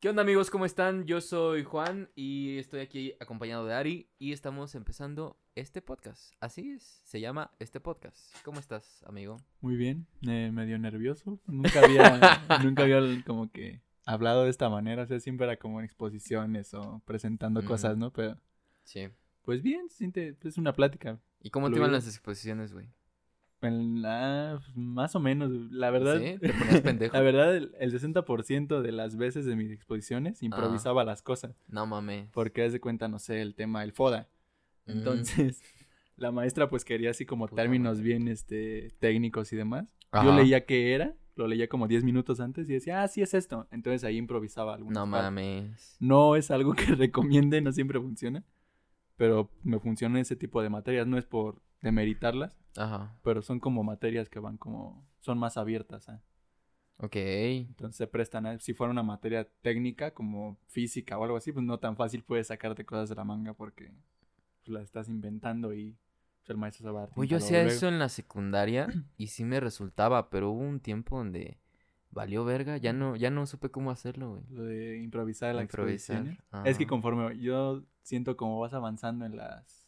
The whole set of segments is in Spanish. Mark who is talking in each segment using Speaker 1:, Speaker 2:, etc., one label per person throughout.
Speaker 1: ¿Qué onda amigos? ¿Cómo están? Yo soy Juan y estoy aquí acompañado de Ari y estamos empezando este podcast. Así es, se llama este podcast. ¿Cómo estás, amigo?
Speaker 2: Muy bien, eh, medio nervioso. Nunca había, nunca había como que hablado de esta manera. O sea, siempre era como en exposiciones o presentando cosas, ¿no? Pero
Speaker 1: Sí.
Speaker 2: pues bien, siente, es una plática.
Speaker 1: ¿Y cómo te iban las exposiciones, güey?
Speaker 2: La- pues, más o menos, la verdad.
Speaker 1: ¿Sí? ¿Te ponías pendejo?
Speaker 2: La verdad, el, el 60% de las veces de mis exposiciones improvisaba las cosas.
Speaker 1: No mames.
Speaker 2: Porque haz de cuenta, no sé, el tema del FODA.
Speaker 1: Mm.
Speaker 2: Entonces, la maestra pues quería así como
Speaker 1: Puta
Speaker 2: términos
Speaker 1: madre.
Speaker 2: bien este técnicos y demás. Yo leía qué era, lo leía como 10 minutos antes y decía, ah, sí es esto. Entonces ahí improvisaba algunas
Speaker 1: No
Speaker 2: partes.
Speaker 1: mames.
Speaker 2: No es algo que recomiende, no siempre funciona. Pero me funciona ese tipo de materias, no es por demeritarlas,
Speaker 1: Ajá.
Speaker 2: pero son como materias que van como, son más abiertas. ¿ah?
Speaker 1: Ok.
Speaker 2: Entonces se prestan a, si fuera una materia técnica como física o algo así, pues no tan fácil puedes sacarte cosas de la manga porque pues, las estás inventando y pues, el maestro se va a
Speaker 1: Pues yo hacía eso en la secundaria y sí me resultaba, pero hubo un tiempo donde valió verga, ya no, ya no supe cómo hacerlo, güey.
Speaker 2: Lo de improvisar las
Speaker 1: Improvisar,
Speaker 2: exposiciones. Es que conforme yo siento como vas avanzando en las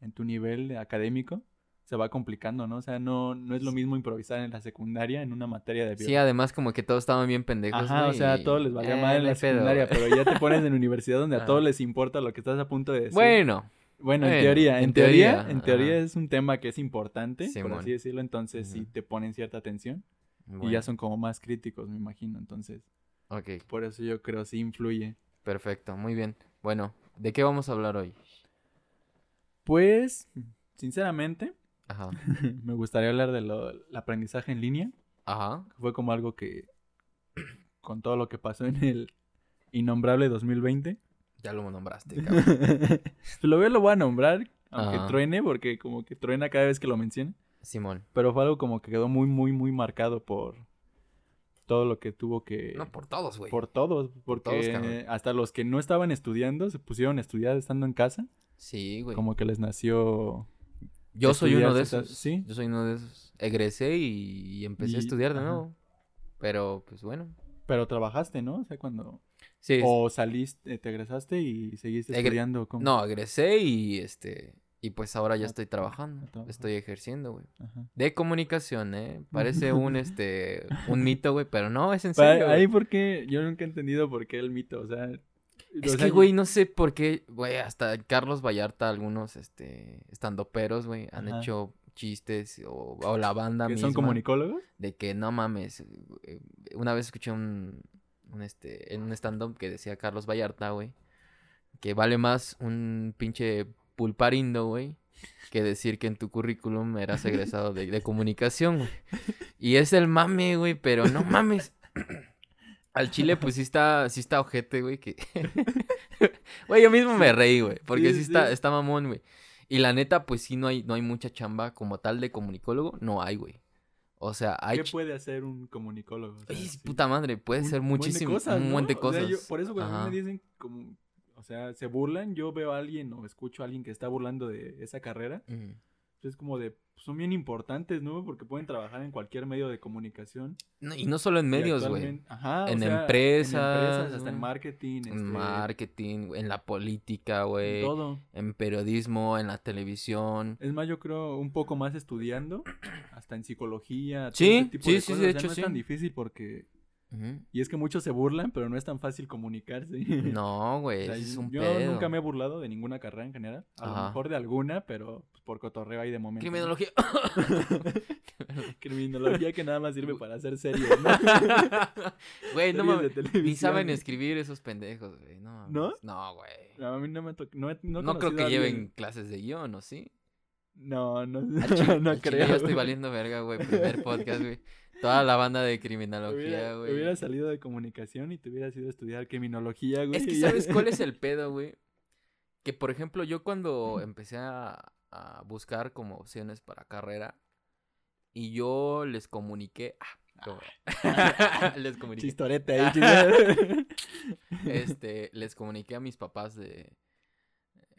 Speaker 2: en tu nivel académico, se va complicando, ¿no? O sea, no, no es lo mismo improvisar en la secundaria en una materia de
Speaker 1: Sí, además como que todos estaban bien pendejos,
Speaker 2: Ajá, o sea, a todos les valía
Speaker 1: eh,
Speaker 2: mal en la
Speaker 1: pedo,
Speaker 2: secundaria, pero ya te pones en universidad donde a todos les importa lo que estás a punto de decir.
Speaker 1: Bueno,
Speaker 2: Bueno, en teoría, en,
Speaker 1: en
Speaker 2: teoría,
Speaker 1: teoría,
Speaker 2: en teoría es un tema que es importante, por así decirlo, entonces sí te ponen cierta atención y ya son como más críticos, me imagino, entonces
Speaker 1: ok,
Speaker 2: por eso yo creo sí influye.
Speaker 1: perfecto, muy bien. Bueno, ¿de qué vamos a hablar hoy?
Speaker 2: Pues, sinceramente,
Speaker 1: Ajá,
Speaker 2: me gustaría hablar de lo, el aprendizaje en línea,
Speaker 1: ajá,
Speaker 2: fue como algo que, con todo lo que pasó en el innombrable 2020,
Speaker 1: ya lo nombraste, cabrón.
Speaker 2: lo voy, lo voy a nombrar, aunque
Speaker 1: Ajá.
Speaker 2: truene, porque como que truena cada vez que lo menciona.
Speaker 1: Simón.
Speaker 2: Pero fue algo como que quedó muy, muy, muy marcado por todo lo que tuvo que...
Speaker 1: No, por todos, güey.
Speaker 2: por todos, porque
Speaker 1: todos, cabrón.
Speaker 2: hasta los que no estaban estudiando se pusieron a estudiar estando en casa,
Speaker 1: Sí, güey.
Speaker 2: como que les nació...
Speaker 1: Yo soy uno de esos.
Speaker 2: ¿sí?
Speaker 1: Yo soy uno de esos. Egresé y, y empecé a estudiar de
Speaker 2: ajá.
Speaker 1: nuevo. Pero, pues bueno.
Speaker 2: Pero trabajaste, ¿no? O sea, cuando...
Speaker 1: Sí,
Speaker 2: O saliste, te egresaste y seguiste
Speaker 1: Egre-
Speaker 2: estudiando. ¿cómo?
Speaker 1: no, egresé y este. Y pues ahora ya
Speaker 2: Ah,
Speaker 1: estoy trabajando.
Speaker 2: a trabajar.
Speaker 1: Estoy ejerciendo, güey. De comunicación, ¿eh? Parece un, este, un mito, güey, pero no, es en serio.
Speaker 2: ahí porque yo nunca he entendido por qué el mito, o sea...
Speaker 1: Es que, güey, no sé por qué, güey, hasta Carlos Vallarta, algunos, este, estandoperos, güey, han
Speaker 2: Ajá.
Speaker 1: hecho chistes o, o la banda
Speaker 2: ¿Que
Speaker 1: misma.
Speaker 2: son comunicólogos?
Speaker 1: de que no mames. eh, Una vez escuché un, un este, en un stand-up que decía Carlos Vallarta, güey, que vale más un pinche pulparindo, güey, que decir que en tu currículum eras egresado de, de comunicación, güey. Y es el mame, güey, pero no mames. Al chile, pues sí está, sí está ojete, güey, que... Güey, yo mismo me reí, güey, porque
Speaker 2: Sí,
Speaker 1: sí,
Speaker 2: sí.
Speaker 1: está, está mamón, güey. Y la neta, pues sí, no hay, no hay mucha chamba como tal de comunicólogo, no hay, güey. O sea, hay...
Speaker 2: ¿Qué puede hacer un comunicólogo? O sea,
Speaker 1: Ay,
Speaker 2: sí.
Speaker 1: puta madre, puede
Speaker 2: un
Speaker 1: ser muchísimo,
Speaker 2: cosas,
Speaker 1: un buen de
Speaker 2: ¿no? O sea,
Speaker 1: cosas.
Speaker 2: yo- por eso cuando
Speaker 1: Ajá.
Speaker 2: me dicen como, o sea, se burlan, yo veo a alguien o escucho a alguien que está burlando de esa carrera,
Speaker 1: Ujú.
Speaker 2: es como de, pues, son bien importantes, ¿no? Porque pueden trabajar en cualquier medio de comunicación.
Speaker 1: No, y no solo en medios, güey.
Speaker 2: Ajá, o
Speaker 1: En
Speaker 2: sea,
Speaker 1: empresas,
Speaker 2: en empresas, hasta en marketing,
Speaker 1: En
Speaker 2: este,
Speaker 1: marketing, en la política,
Speaker 2: en
Speaker 1: güey.
Speaker 2: todo.
Speaker 1: En periodismo, en la televisión.
Speaker 2: Es más, yo creo un poco más estudiando, hasta en psicología. todo
Speaker 1: Sí,
Speaker 2: ese tipo
Speaker 1: sí,
Speaker 2: de
Speaker 1: sí,
Speaker 2: cosas.
Speaker 1: de
Speaker 2: O sea,
Speaker 1: hecho,
Speaker 2: no es
Speaker 1: sí.
Speaker 2: tan difícil porque... Y es que muchos se burlan, pero no es tan fácil comunicarse.
Speaker 1: No,
Speaker 2: O
Speaker 1: güey,
Speaker 2: sea,
Speaker 1: ese es un
Speaker 2: yo
Speaker 1: pedo.
Speaker 2: nunca me he burlado de ninguna carrera en general. A
Speaker 1: Ajá.
Speaker 2: lo mejor de alguna, pero por cotorreo ahí de momento. ¿no?
Speaker 1: Criminología.
Speaker 2: Criminología que nada más sirve para hacer series, ¿no?
Speaker 1: Güey, no mames. Ni saben escribir esos pendejos, güey. No, mames.
Speaker 2: ¿No?
Speaker 1: No, güey.
Speaker 2: No, a mí no me. No, no,
Speaker 1: No, creo que lleven clases de guion, ¿o sí?
Speaker 2: No, no,
Speaker 1: chile-
Speaker 2: no creo.
Speaker 1: Ya estoy valiendo verga, güey. Primer podcast, güey. Toda la banda de criminología,
Speaker 2: Hubiera,
Speaker 1: güey.
Speaker 2: hubiera salido de comunicación y te hubieras ido a estudiar criminología, güey.
Speaker 1: Es que, ¿sabes cuál es el pedo, güey? Que, por ejemplo, yo cuando empecé a, a buscar como opciones para carrera y yo les comuniqué... Ah, como- les comuniqué.
Speaker 2: Chistorete ahí, chistorete.
Speaker 1: Este, les comuniqué a mis papás de...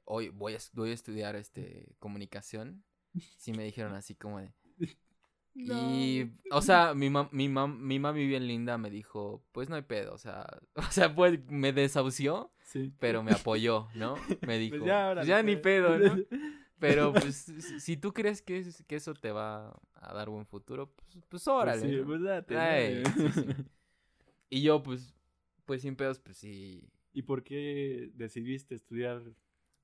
Speaker 1: Hoy voy a, voy a estudiar este, comunicación. Sí me dijeron así como de... Y, o sea, mi, mam- mi, mam- mi mami bien linda me dijo, pues no hay pedo, o sea, o sea, pues me desahució,
Speaker 2: Sí.
Speaker 1: pero me apoyó, ¿no? Me dijo,
Speaker 2: Pues ya,
Speaker 1: "Pues
Speaker 2: órale,
Speaker 1: ya ni
Speaker 2: pues".
Speaker 1: pedo, ¿no? Pero pues si- tú crees que, es- que eso te va a dar buen futuro, pues, pues
Speaker 2: Pues
Speaker 1: órale.
Speaker 2: sí,
Speaker 1: ¿no?
Speaker 2: pues date, ¿no?
Speaker 1: Ay, sí, sí. Y yo, pues, pues sin pedos, pues sí.
Speaker 2: ¿Y por qué decidiste estudiar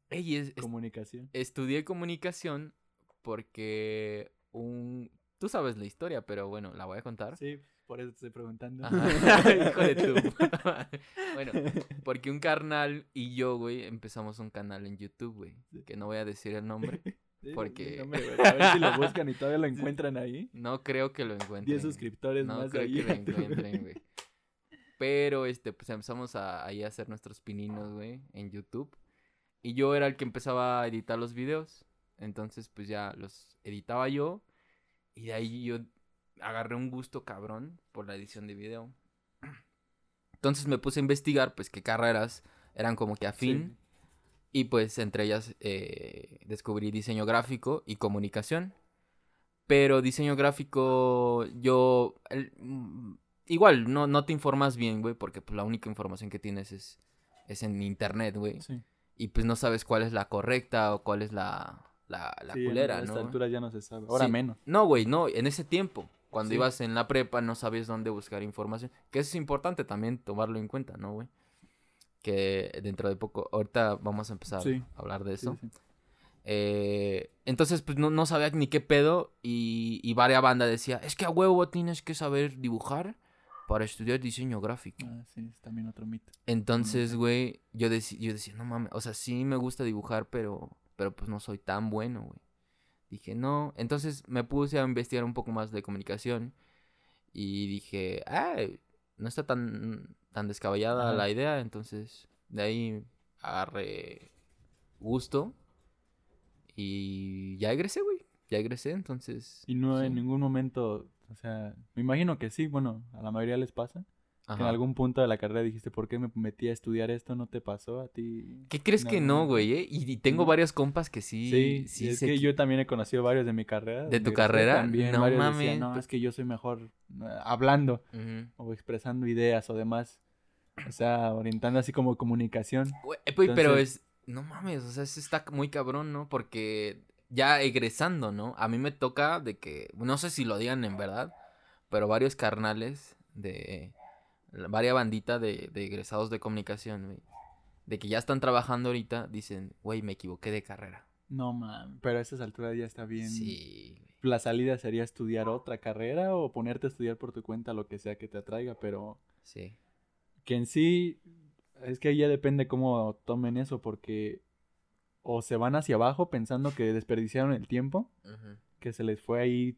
Speaker 1: Ey, es- es-
Speaker 2: comunicación?
Speaker 1: estudié comunicación porque un... Tú sabes la historia, pero bueno, la voy a contar.
Speaker 2: Sí, por eso te estoy preguntando.
Speaker 1: Hijo de tu. bueno, porque un carnal y yo, güey, empezamos un canal en YouTube, güey.
Speaker 2: Sí.
Speaker 1: Que no voy a decir el nombre.
Speaker 2: Sí,
Speaker 1: porque-
Speaker 2: a ver si lo buscan y todavía lo encuentran ahí.
Speaker 1: No creo que lo encuentren.
Speaker 2: 10 suscriptores
Speaker 1: No
Speaker 2: más
Speaker 1: creo
Speaker 2: ahí.
Speaker 1: que lo encuentren, güey. Pero, este, pues empezamos a, ahí a hacer nuestros pininos, güey, en YouTube. Y yo era el que empezaba a editar los videos. Entonces, pues ya los editaba yo. Y de ahí yo agarré un gusto cabrón por la edición de video. Entonces me puse a investigar, pues, qué carreras eran como que afín. Y pues entre ellas eh, descubrí diseño gráfico y comunicación. Pero diseño gráfico, yo... el- mm, igual, no, no te informas bien, güey, porque pues, la única información que tienes es, es en internet, güey.
Speaker 2: Sí.
Speaker 1: Y pues no sabes cuál es la correcta o cuál es la, la, la
Speaker 2: Sí,
Speaker 1: culera,
Speaker 2: A esta
Speaker 1: ¿no?
Speaker 2: altura ya no se sabe. Ahora
Speaker 1: Sí.
Speaker 2: menos.
Speaker 1: No, güey, no, en ese tiempo. Cuando
Speaker 2: Sí.
Speaker 1: ibas en la prepa no sabías dónde buscar información. Que eso es importante también tomarlo en cuenta, ¿no, güey? Que dentro de poco, ahorita vamos a empezar
Speaker 2: Sí.
Speaker 1: a hablar de eso.
Speaker 2: sí.
Speaker 1: Eh, entonces, pues no, no sabía ni qué pedo. Y, y varias bandas decía, es que a huevo tienes que saber dibujar para estudiar diseño gráfico.
Speaker 2: Ah, sí, es también otro mito.
Speaker 1: Entonces, güey, yo, deci- yo decía, no mames, o sea, sí me gusta dibujar, pero, pero pues no soy tan bueno, güey. Dije, no. Entonces me puse a investigar un poco más de comunicación y dije, ah, no está tan, tan descabellada
Speaker 2: Ajá.
Speaker 1: la idea. Entonces, de ahí agarré gusto y ya egresé, güey. Ya egresé, entonces.
Speaker 2: Y no
Speaker 1: sí.
Speaker 2: en ningún momento, o sea, me imagino que sí, bueno, a la mayoría les pasa. Que en algún punto de la carrera dijiste, ¿por qué me metí a estudiar esto? ¿No te pasó a ti?
Speaker 1: ¿Qué crees que no, güey? eh? Y, y tengo
Speaker 2: No.
Speaker 1: varios compas que sí.
Speaker 2: Sí,
Speaker 1: sí
Speaker 2: es
Speaker 1: se
Speaker 2: que yo también he conocido varios de mi carrera.
Speaker 1: ¿De tu carrera?
Speaker 2: También
Speaker 1: No
Speaker 2: varios
Speaker 1: mames,
Speaker 2: decían, no, es que yo soy mejor hablando o expresando ideas o demás. O sea, orientando así como comunicación.
Speaker 1: Güey, eh, pero es. No mames, o sea, eso está muy cabrón, ¿no? Porque ya egresando, ¿no? A mí me toca de que. No sé si lo digan en verdad, pero varios carnales de. Varias banditas de, de egresados de comunicación, güey. De que ya están trabajando ahorita, dicen, güey, me equivoqué de carrera.
Speaker 2: No, man, pero a esas alturas ya está bien.
Speaker 1: Sí, güey.
Speaker 2: La salida sería estudiar otra carrera o ponerte a estudiar por tu cuenta lo que sea que te atraiga, pero
Speaker 1: Sí.
Speaker 2: que en sí es que ahí ya depende cómo tomen eso porque o se van hacia abajo pensando que desperdiciaron el tiempo, que se les fue ahí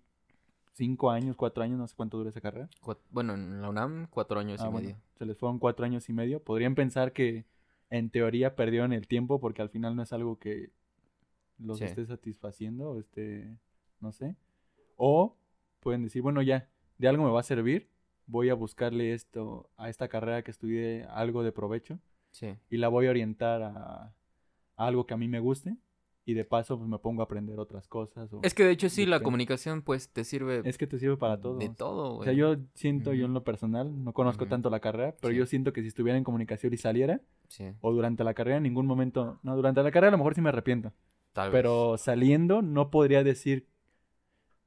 Speaker 2: cinco años, cuatro años, no sé cuánto dura esa carrera.
Speaker 1: Bueno, en la UNAM, cuatro años
Speaker 2: Ah,
Speaker 1: y
Speaker 2: bueno,
Speaker 1: medio.
Speaker 2: se les fueron cuatro años y medio. Podrían pensar que en teoría perdieron el tiempo porque al final no es algo que los
Speaker 1: Sí.
Speaker 2: esté satisfaciendo, o esté, no sé. O pueden decir, bueno, ya, de algo me va a servir, voy a buscarle esto a esta carrera que estudié algo de provecho
Speaker 1: Sí.
Speaker 2: y la voy a orientar a, a algo que a mí me guste y de paso pues me pongo a aprender otras cosas. o-
Speaker 1: Es que de hecho sí, la comunicación pues te sirve
Speaker 2: es que te sirve para todo.
Speaker 1: de todo,
Speaker 2: O
Speaker 1: güey.
Speaker 2: sea, yo siento, yo en lo personal, no conozco tanto la carrera, pero
Speaker 1: Sí.
Speaker 2: yo siento que si estuviera en comunicación y saliera,
Speaker 1: Sí,
Speaker 2: o durante la carrera, en ningún momento, no, durante la carrera a lo mejor sí me arrepiento,
Speaker 1: tal vez.
Speaker 2: pero saliendo no podría decir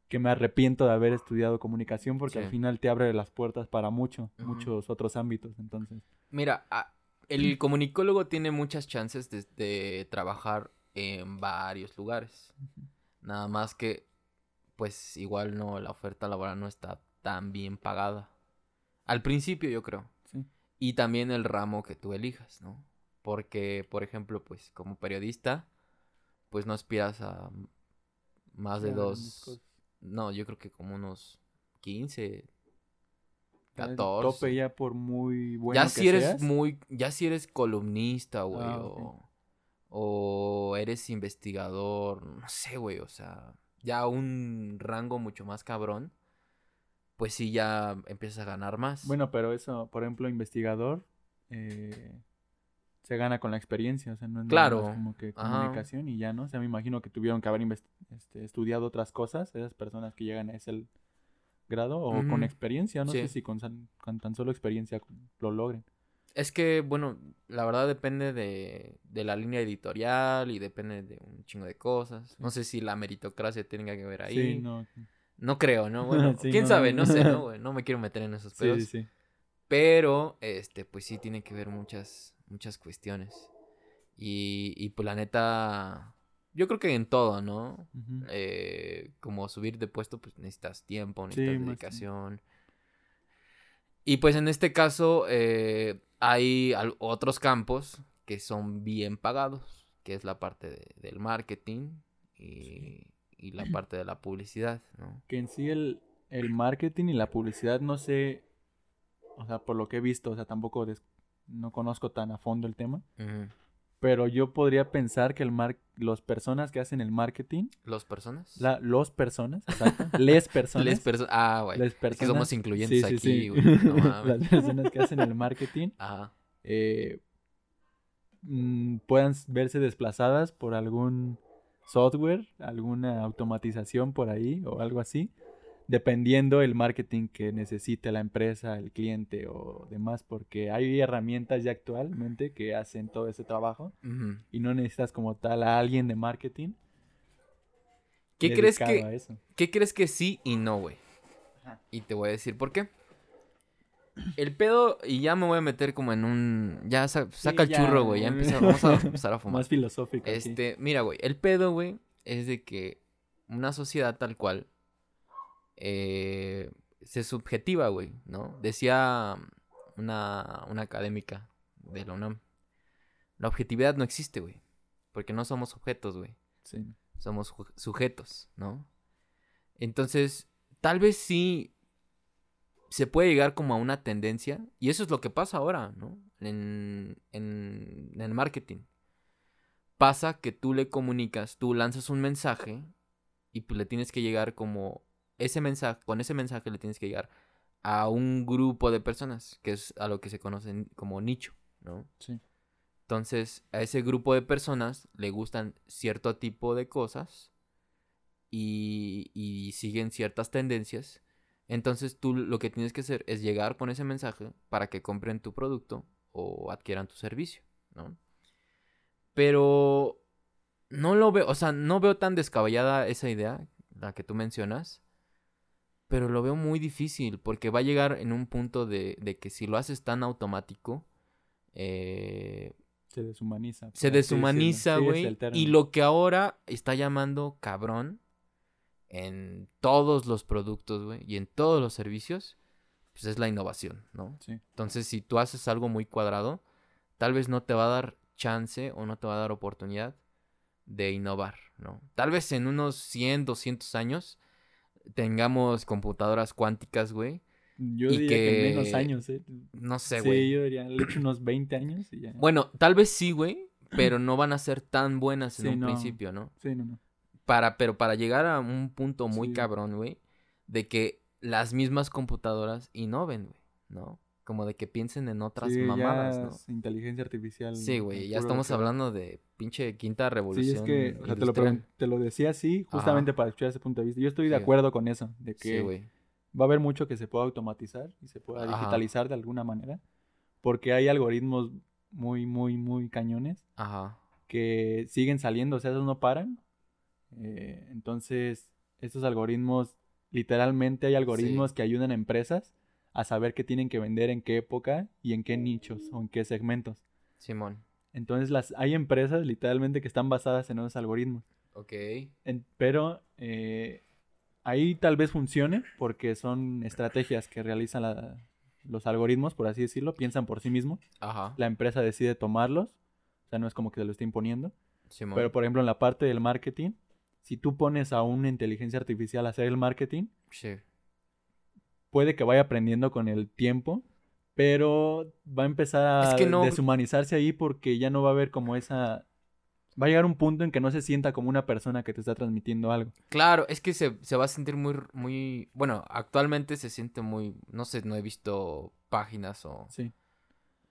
Speaker 2: que me arrepiento de haber estudiado comunicación porque
Speaker 1: Sí.
Speaker 2: al final te abre las puertas para mucho, muchos otros ámbitos, entonces.
Speaker 1: Mira, el comunicólogo tiene muchas chances de, de trabajar en varios lugares. Nada más que, pues igual no, la oferta laboral no está tan bien pagada. Al principio yo creo.
Speaker 2: Sí.
Speaker 1: Y también el ramo que tú elijas, ¿no? Porque, por ejemplo, pues como periodista, pues no aspiras a más de dos... No, yo creo que como unos 15,
Speaker 2: Ya el
Speaker 1: 14.
Speaker 2: Tope ya por muy bueno
Speaker 1: ya
Speaker 2: que
Speaker 1: si eres
Speaker 2: seas,
Speaker 1: muy, ya si eres columnista, güey,
Speaker 2: Ah,
Speaker 1: o. o eres investigador, no sé, güey, o sea, ya un rango mucho más cabrón, pues sí ya empiezas a ganar más.
Speaker 2: Bueno, pero eso, por ejemplo, investigador, eh, se gana con la experiencia, o sea, no es nada
Speaker 1: Claro,
Speaker 2: más como que
Speaker 1: ajá.
Speaker 2: comunicación y ya, ¿no? O sea, me imagino que tuvieron que haber este, estudiado otras cosas, esas personas que llegan a ese, grado o con experiencia. No
Speaker 1: Sí.
Speaker 2: sé si con, con tan solo experiencia lo logren.
Speaker 1: Es que, bueno, la verdad depende de, de la línea editorial y depende de un chingo de cosas. No sé si la meritocracia tenga que ver ahí.
Speaker 2: Sí, no.
Speaker 1: No creo, ¿no? Bueno,
Speaker 2: Sí,
Speaker 1: quién
Speaker 2: no.
Speaker 1: sabe, no sé, ¿no? güey? No me quiero meter en esos pedos.
Speaker 2: sí, sí.
Speaker 1: Pero, este, pues sí tiene que ver muchas, muchas cuestiones. Y, y pues la neta, yo creo que en todo, ¿no? Eh, como subir de puesto, pues necesitas tiempo, necesitas
Speaker 2: más
Speaker 1: dedicación. Y pues en este caso eh, hay otros campos que son bien pagados, que es la parte de- del marketing y, y la parte de la publicidad, ¿no?
Speaker 2: Que en sí el, el marketing y la publicidad, no sé, o sea, por lo que he visto, o sea, tampoco no conozco tan a fondo el tema,
Speaker 1: Ujú.
Speaker 2: Pero yo podría pensar que el mar los personas que hacen el marketing,
Speaker 1: ¿Los personas?
Speaker 2: la, los personas, exacto, les personas,
Speaker 1: Les perso- ah, güey.
Speaker 2: les
Speaker 1: Es que somos incluyentes
Speaker 2: sí, sí,
Speaker 1: aquí,
Speaker 2: sí.
Speaker 1: güey. No
Speaker 2: las personas que hacen el marketing
Speaker 1: Ajá.
Speaker 2: eh, mm, puedan verse desplazadas por algún software, alguna automatización por ahí o algo así, dependiendo el marketing que necesite la empresa, el cliente o demás, porque hay herramientas ya actualmente que hacen todo ese trabajo y no necesitas como tal a alguien de marketing.
Speaker 1: ¿Qué crees que. ¿Qué crees que sí y no, güey? Y te voy a decir por qué. El pedo, y ya me voy a meter como en un. Ya sa- saca el
Speaker 2: ya.
Speaker 1: churro, güey. Ya empieza, vamos a empezar a fumar.
Speaker 2: Más filosófico.
Speaker 1: Este, mira, güey. El pedo, güey, es de que una sociedad tal cual eh, se subjetiva, güey, ¿no? Decía una, una académica de la UNAM. La objetividad no existe, güey. Porque no somos objetos, güey
Speaker 2: Sí.
Speaker 1: somos sujetos, ¿no? Entonces, tal vez sí se puede llegar como a una tendencia, y eso es lo que pasa ahora, ¿no? En, en, en el marketing. Pasa que tú le comunicas, tú lanzas un mensaje y pues le tienes que llegar como ese mensaje, con ese mensaje le tienes que llegar a un grupo de personas, que es a lo que se conocen como nicho, ¿no?
Speaker 2: Sí.
Speaker 1: Entonces, a ese grupo de personas le gustan cierto tipo de cosas y, y siguen ciertas tendencias. Entonces, tú lo que tienes que hacer es llegar con ese mensaje para que compren tu producto o adquieran tu servicio, ¿no? Pero no lo veo, o sea, no veo tan descabellada esa idea, la que tú mencionas, pero lo veo muy difícil porque va a llegar en un punto de, de que si lo haces tan automático, eh,
Speaker 2: Se deshumaniza.
Speaker 1: se deshumaniza, güey. y lo que ahora está llamando cabrón en todos los productos, güey, y en todos los servicios, pues es la innovación, ¿no?
Speaker 2: Sí.
Speaker 1: Entonces, si tú haces algo muy cuadrado, tal vez no te va a dar chance o no te va a dar oportunidad de innovar, ¿no? Tal vez en unos 100, 200 años tengamos computadoras cuánticas, güey.
Speaker 2: Yo
Speaker 1: y
Speaker 2: diría que, en menos
Speaker 1: que-
Speaker 2: años, ¿eh?
Speaker 1: No sé,
Speaker 2: sí,
Speaker 1: güey.
Speaker 2: yo diría, le unos 20 años y ya.
Speaker 1: Bueno, tal vez sí, güey, pero no van a ser tan buenas en
Speaker 2: Sí,
Speaker 1: un
Speaker 2: no.
Speaker 1: principio, ¿no?
Speaker 2: Sí, no, no.
Speaker 1: Para, pero para llegar a un punto muy
Speaker 2: Sí.
Speaker 1: cabrón, güey, de que las mismas computadoras innoven, güey, ¿no? Como de que piensen en otras
Speaker 2: Sí, ya
Speaker 1: mamadas, ¿no?
Speaker 2: es inteligencia artificial.
Speaker 1: Sí, güey, ya estamos hablando de pinche quinta
Speaker 2: Sí,
Speaker 1: revolución.
Speaker 2: es que, o sea, te lo, te decía así, justamente para escuchar ese punto de vista. Yo estoy de
Speaker 1: Sí.
Speaker 2: acuerdo con eso, de
Speaker 1: Sí,
Speaker 2: que va a haber mucho que se pueda automatizar y se pueda
Speaker 1: Ajá.
Speaker 2: digitalizar de alguna manera, porque hay algoritmos muy, muy, muy cañones
Speaker 1: Ajá.
Speaker 2: que siguen saliendo, o sea, esos no paran. Eh, entonces, estos algoritmos, literalmente hay algoritmos que ayudan a empresas a saber qué tienen que vender en qué época y en qué nichos o en qué segmentos.
Speaker 1: Simón.
Speaker 2: Entonces, las, hay empresas literalmente que están basadas en esos algoritmos.
Speaker 1: Ok.
Speaker 2: En- pero eh, ahí tal vez funcione porque son estrategias que realizan la- los algoritmos, por así decirlo, piensan por sí mismos.
Speaker 1: Ajá.
Speaker 2: La empresa decide tomarlos, o sea, no es como que se lo esté imponiendo.
Speaker 1: Simón.
Speaker 2: Pero, por ejemplo, en la parte del marketing, si tú pones a una inteligencia artificial a hacer el marketing,
Speaker 1: Sí.
Speaker 2: Puede que vaya aprendiendo con el tiempo, pero va a empezar a
Speaker 1: Es que no-
Speaker 2: deshumanizarse ahí porque ya no va a haber como esa... Va a llegar un punto en que no se sienta como una persona que te está transmitiendo algo.
Speaker 1: Claro, es que se, se va a sentir muy, muy... Bueno, actualmente se siente muy... No sé, no he visto páginas o,
Speaker 2: Sí.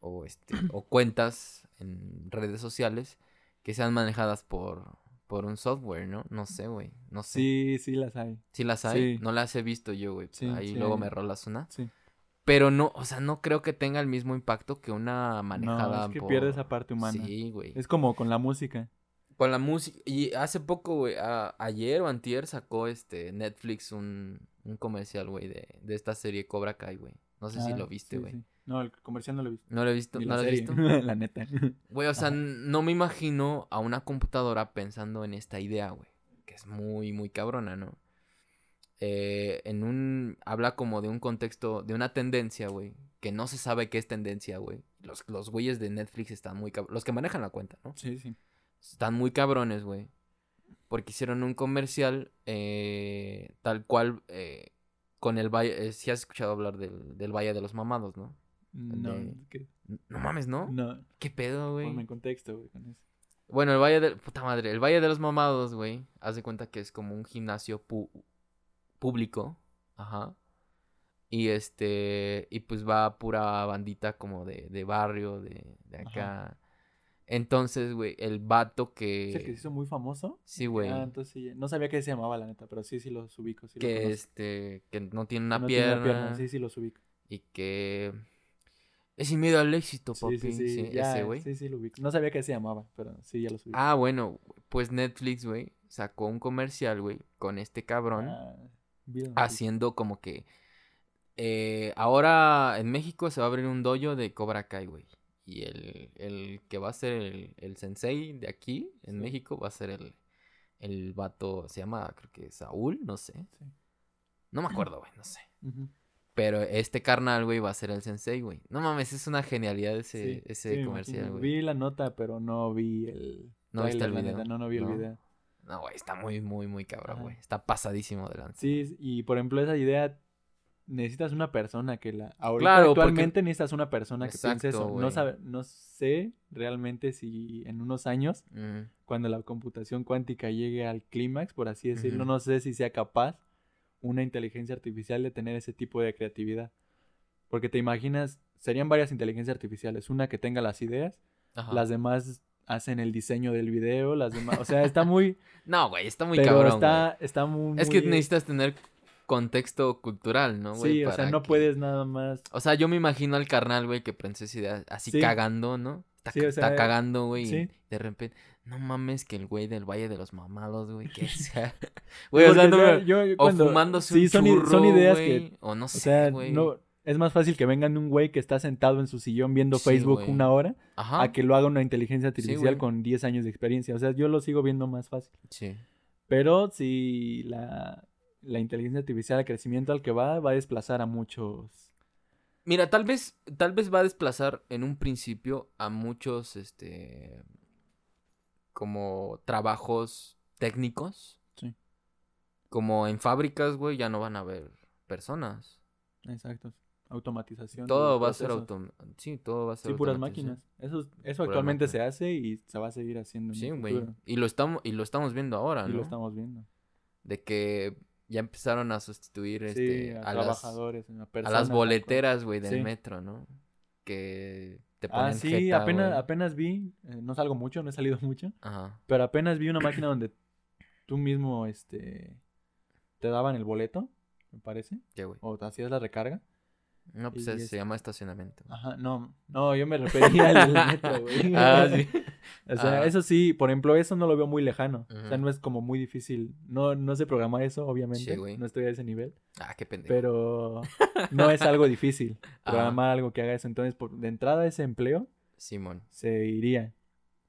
Speaker 1: o, este, o cuentas en redes sociales que sean manejadas por, por un software, ¿no? No sé, güey. No sé.
Speaker 2: Sí, sí las hay.
Speaker 1: ¿Sí las hay?
Speaker 2: Sí.
Speaker 1: No las he visto yo, güey.
Speaker 2: Sí,
Speaker 1: Ahí
Speaker 2: sí
Speaker 1: luego me rolas una.
Speaker 2: Sí.
Speaker 1: Pero no, o sea, no creo que tenga el mismo impacto que una
Speaker 2: No,
Speaker 1: manejada
Speaker 2: es que
Speaker 1: por...
Speaker 2: pierde esa parte humana.
Speaker 1: Sí, güey.
Speaker 2: Es como con la música.
Speaker 1: Con la música. Y hace poco, güey, a- ayer o antier sacó este Netflix un, un comercial, güey, de, de esta serie Cobra Kai, güey. No sé si
Speaker 2: Ah,
Speaker 1: lo viste,
Speaker 2: sí,
Speaker 1: güey.
Speaker 2: No, el comercial no lo he visto.
Speaker 1: No lo he visto,
Speaker 2: Ni
Speaker 1: ¿no lo
Speaker 2: serie,
Speaker 1: visto?
Speaker 2: la neta.
Speaker 1: Güey, o sea,
Speaker 2: Ajá.
Speaker 1: no me imagino a una computadora pensando en esta idea, güey. Que es muy, muy cabrona, ¿no? Eh, en un... Habla como de un contexto, de una tendencia, güey. Que no se sabe qué es tendencia, güey. Los, los güeyes de Netflix están muy cabrones. Los que manejan la cuenta, ¿no?
Speaker 2: Sí, sí.
Speaker 1: Están muy cabrones, güey. Porque hicieron un comercial eh, tal cual eh, con el Valle... eh, si has escuchado hablar del, del Valle de los Mamados, ¿no?
Speaker 2: No,
Speaker 1: De- No mames, ¿no?
Speaker 2: no.
Speaker 1: ¿Qué pedo, güey?
Speaker 2: Ponme en contexto, güey, con eso.
Speaker 1: Bueno, el Valle de... Puta madre, el Valle de los Mamados, güey. Haz de cuenta que es como un gimnasio pu- público. Ajá. Y este... Y pues va pura bandita como de, de barrio, de, de acá. Entonces, güey, el vato que...
Speaker 2: ¿Es el que se hizo muy famoso?
Speaker 1: Sí, güey.
Speaker 2: Ah, entonces. No sabía que se llamaba, la neta, pero sí, sí los ubico. Sí
Speaker 1: que este... Que no tiene una
Speaker 2: No tiene
Speaker 1: pierna.
Speaker 2: Sí, sí los ubico.
Speaker 1: Y que... Es sin miedo al éxito, papi.
Speaker 2: Sí, sí, sí. ya,
Speaker 1: ese, güey.
Speaker 2: Sí, sí lo ubico. No sabía que se llamaba, pero sí, ya los ubico.
Speaker 1: Ah, bueno, pues Netflix, güey, sacó un comercial, güey, con este cabrón.
Speaker 2: Ah,
Speaker 1: haciendo como que eh, ahora en México se va a abrir un dojo de Cobra Kai, güey. Y el, el que va a ser el, el sensei de aquí, en
Speaker 2: Sí.
Speaker 1: México, va a ser el, el vato, se llama, creo que Saúl, no sé.
Speaker 2: Sí.
Speaker 1: No me acuerdo, güey, no sé.
Speaker 2: Ujú.
Speaker 1: Pero este carnal, güey, va a ser el sensei, güey. No mames, es una genialidad ese,
Speaker 2: Sí,
Speaker 1: ese
Speaker 2: sí,
Speaker 1: comercial, güey.
Speaker 2: Vi la nota, pero no vi el.
Speaker 1: ¿No el video?
Speaker 2: neta, No, no vi
Speaker 1: ¿No?
Speaker 2: el video.
Speaker 1: No, güey, está muy, muy, muy cabrón, güey. Está pasadísimo de lanza.
Speaker 2: Sí, y por ejemplo, esa idea. Necesitas una persona que la. Ahorita
Speaker 1: Claro, porque-
Speaker 2: actualmente necesitas una persona que piense
Speaker 1: Exacto,
Speaker 2: eso.
Speaker 1: güey.
Speaker 2: No, sabe, no sé realmente si en unos años, cuando la computación cuántica llegue al clímax, por así decirlo, no sé si sea capaz una inteligencia artificial de tener ese tipo de creatividad. Porque te imaginas, serían varias inteligencias artificiales. Una que tenga las ideas,
Speaker 1: ajá.
Speaker 2: las demás hacen el diseño del video, las demás, o sea, está muy,
Speaker 1: No, güey, está muy
Speaker 2: pero
Speaker 1: cabrón,
Speaker 2: está, está muy.
Speaker 1: Es que
Speaker 2: muy-
Speaker 1: necesitas tener contexto cultural, ¿no, güey?
Speaker 2: sí, o sea, no
Speaker 1: que-
Speaker 2: puedes nada más,
Speaker 1: O sea, yo me imagino al carnal, güey, que pensó esa idea así
Speaker 2: Sí.
Speaker 1: cagando, ¿no? Está,
Speaker 2: Sí, o
Speaker 1: está cagando, güey. y de repente, no mames que el güey del Valle de los Mamados, güey, que sea. Güey, o sea, no
Speaker 2: yo
Speaker 1: O
Speaker 2: cuando-
Speaker 1: fumándose
Speaker 2: sí,
Speaker 1: un
Speaker 2: son, i-
Speaker 1: churro,
Speaker 2: son ideas
Speaker 1: güey,
Speaker 2: que,
Speaker 1: O no
Speaker 2: o
Speaker 1: sé,
Speaker 2: sea,
Speaker 1: güey.
Speaker 2: no, es más fácil que vengan un güey que está sentado en su sillón viendo
Speaker 1: Sí,
Speaker 2: Facebook
Speaker 1: güey.
Speaker 2: una hora
Speaker 1: Ajá.
Speaker 2: a que lo haga una inteligencia artificial con 10 años de experiencia. O sea, yo lo sigo viendo más fácil.
Speaker 1: Sí.
Speaker 2: Pero si la, la inteligencia artificial, el crecimiento al que va, va a desplazar a muchos.
Speaker 1: Mira, tal vez, tal vez va a desplazar en un principio a muchos, este, como trabajos técnicos.
Speaker 2: Sí.
Speaker 1: Como en fábricas, güey, ya no van a haber personas.
Speaker 2: Exacto. Automatización.
Speaker 1: Todo va a ser autom... Sí, todo va a ser
Speaker 2: Sí, puras máquinas. Eso, eso actualmente se hace y se va a seguir haciendo en
Speaker 1: Sí, güey. Y lo estamos, y lo estamos viendo ahora,
Speaker 2: Y
Speaker 1: ¿no?
Speaker 2: lo estamos viendo.
Speaker 1: De que ya empezaron a sustituir
Speaker 2: sí,
Speaker 1: este,
Speaker 2: a,
Speaker 1: a, las,
Speaker 2: trabajadores, a,
Speaker 1: a
Speaker 2: personas,
Speaker 1: las boleteras, güey, del
Speaker 2: Sí.
Speaker 1: metro, ¿no? Que te ponen
Speaker 2: Ah, sí,
Speaker 1: jeta,
Speaker 2: apenas, apenas vi, eh, no salgo mucho, no he salido mucho,
Speaker 1: Ajá.
Speaker 2: pero apenas vi una máquina donde tú mismo, este, te daban el boleto, me parece, o te hacías la recarga.
Speaker 1: No, pues es- se llama estacionamiento.
Speaker 2: Ajá, no, no, yo me refería al metro, güey.
Speaker 1: ah, sí.
Speaker 2: O sea,
Speaker 1: Ah.
Speaker 2: eso sí, por ejemplo, eso no lo veo muy lejano. O sea, no es como muy difícil. No, no sé programar eso, obviamente.
Speaker 1: Sí, güey.
Speaker 2: no estoy a ese nivel.
Speaker 1: Ah, qué pendejo.
Speaker 2: Pero no es algo difícil programar algo que haga eso. Entonces, por, de entrada, ese empleo
Speaker 1: Simón.
Speaker 2: se iría.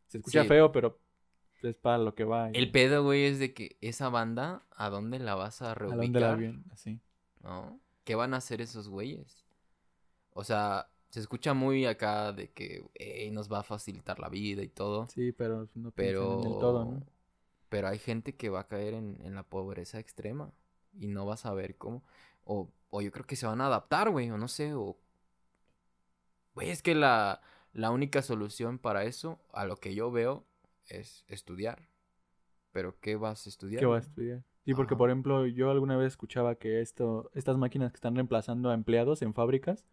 Speaker 2: Se escucha
Speaker 1: Sí.
Speaker 2: feo, pero es para lo que va. y
Speaker 1: El pedo, güey, es de que esa banda, ¿a dónde la vas a
Speaker 2: ¿A
Speaker 1: reubicar?
Speaker 2: dónde la? Así.
Speaker 1: ¿No? ¿Qué van a hacer esos güeyes? O sea, se escucha muy acá de que "Ey, nos va a facilitar la vida y todo.
Speaker 2: Sí, pero no
Speaker 1: pero.
Speaker 2: en el todo, ¿no?
Speaker 1: Pero hay gente que va a caer en, en la pobreza extrema. Y no va a saber cómo. O, o yo creo que se van a adaptar, güey. O no sé. O. Güey, es que la, la única solución para eso, a lo que yo veo, es estudiar. Pero ¿qué vas a estudiar?
Speaker 2: ¿Qué va a estudiar? Sí, porque
Speaker 1: Ajá.
Speaker 2: por ejemplo, yo alguna vez escuchaba que esto, estas máquinas que están reemplazando a empleados en fábricas,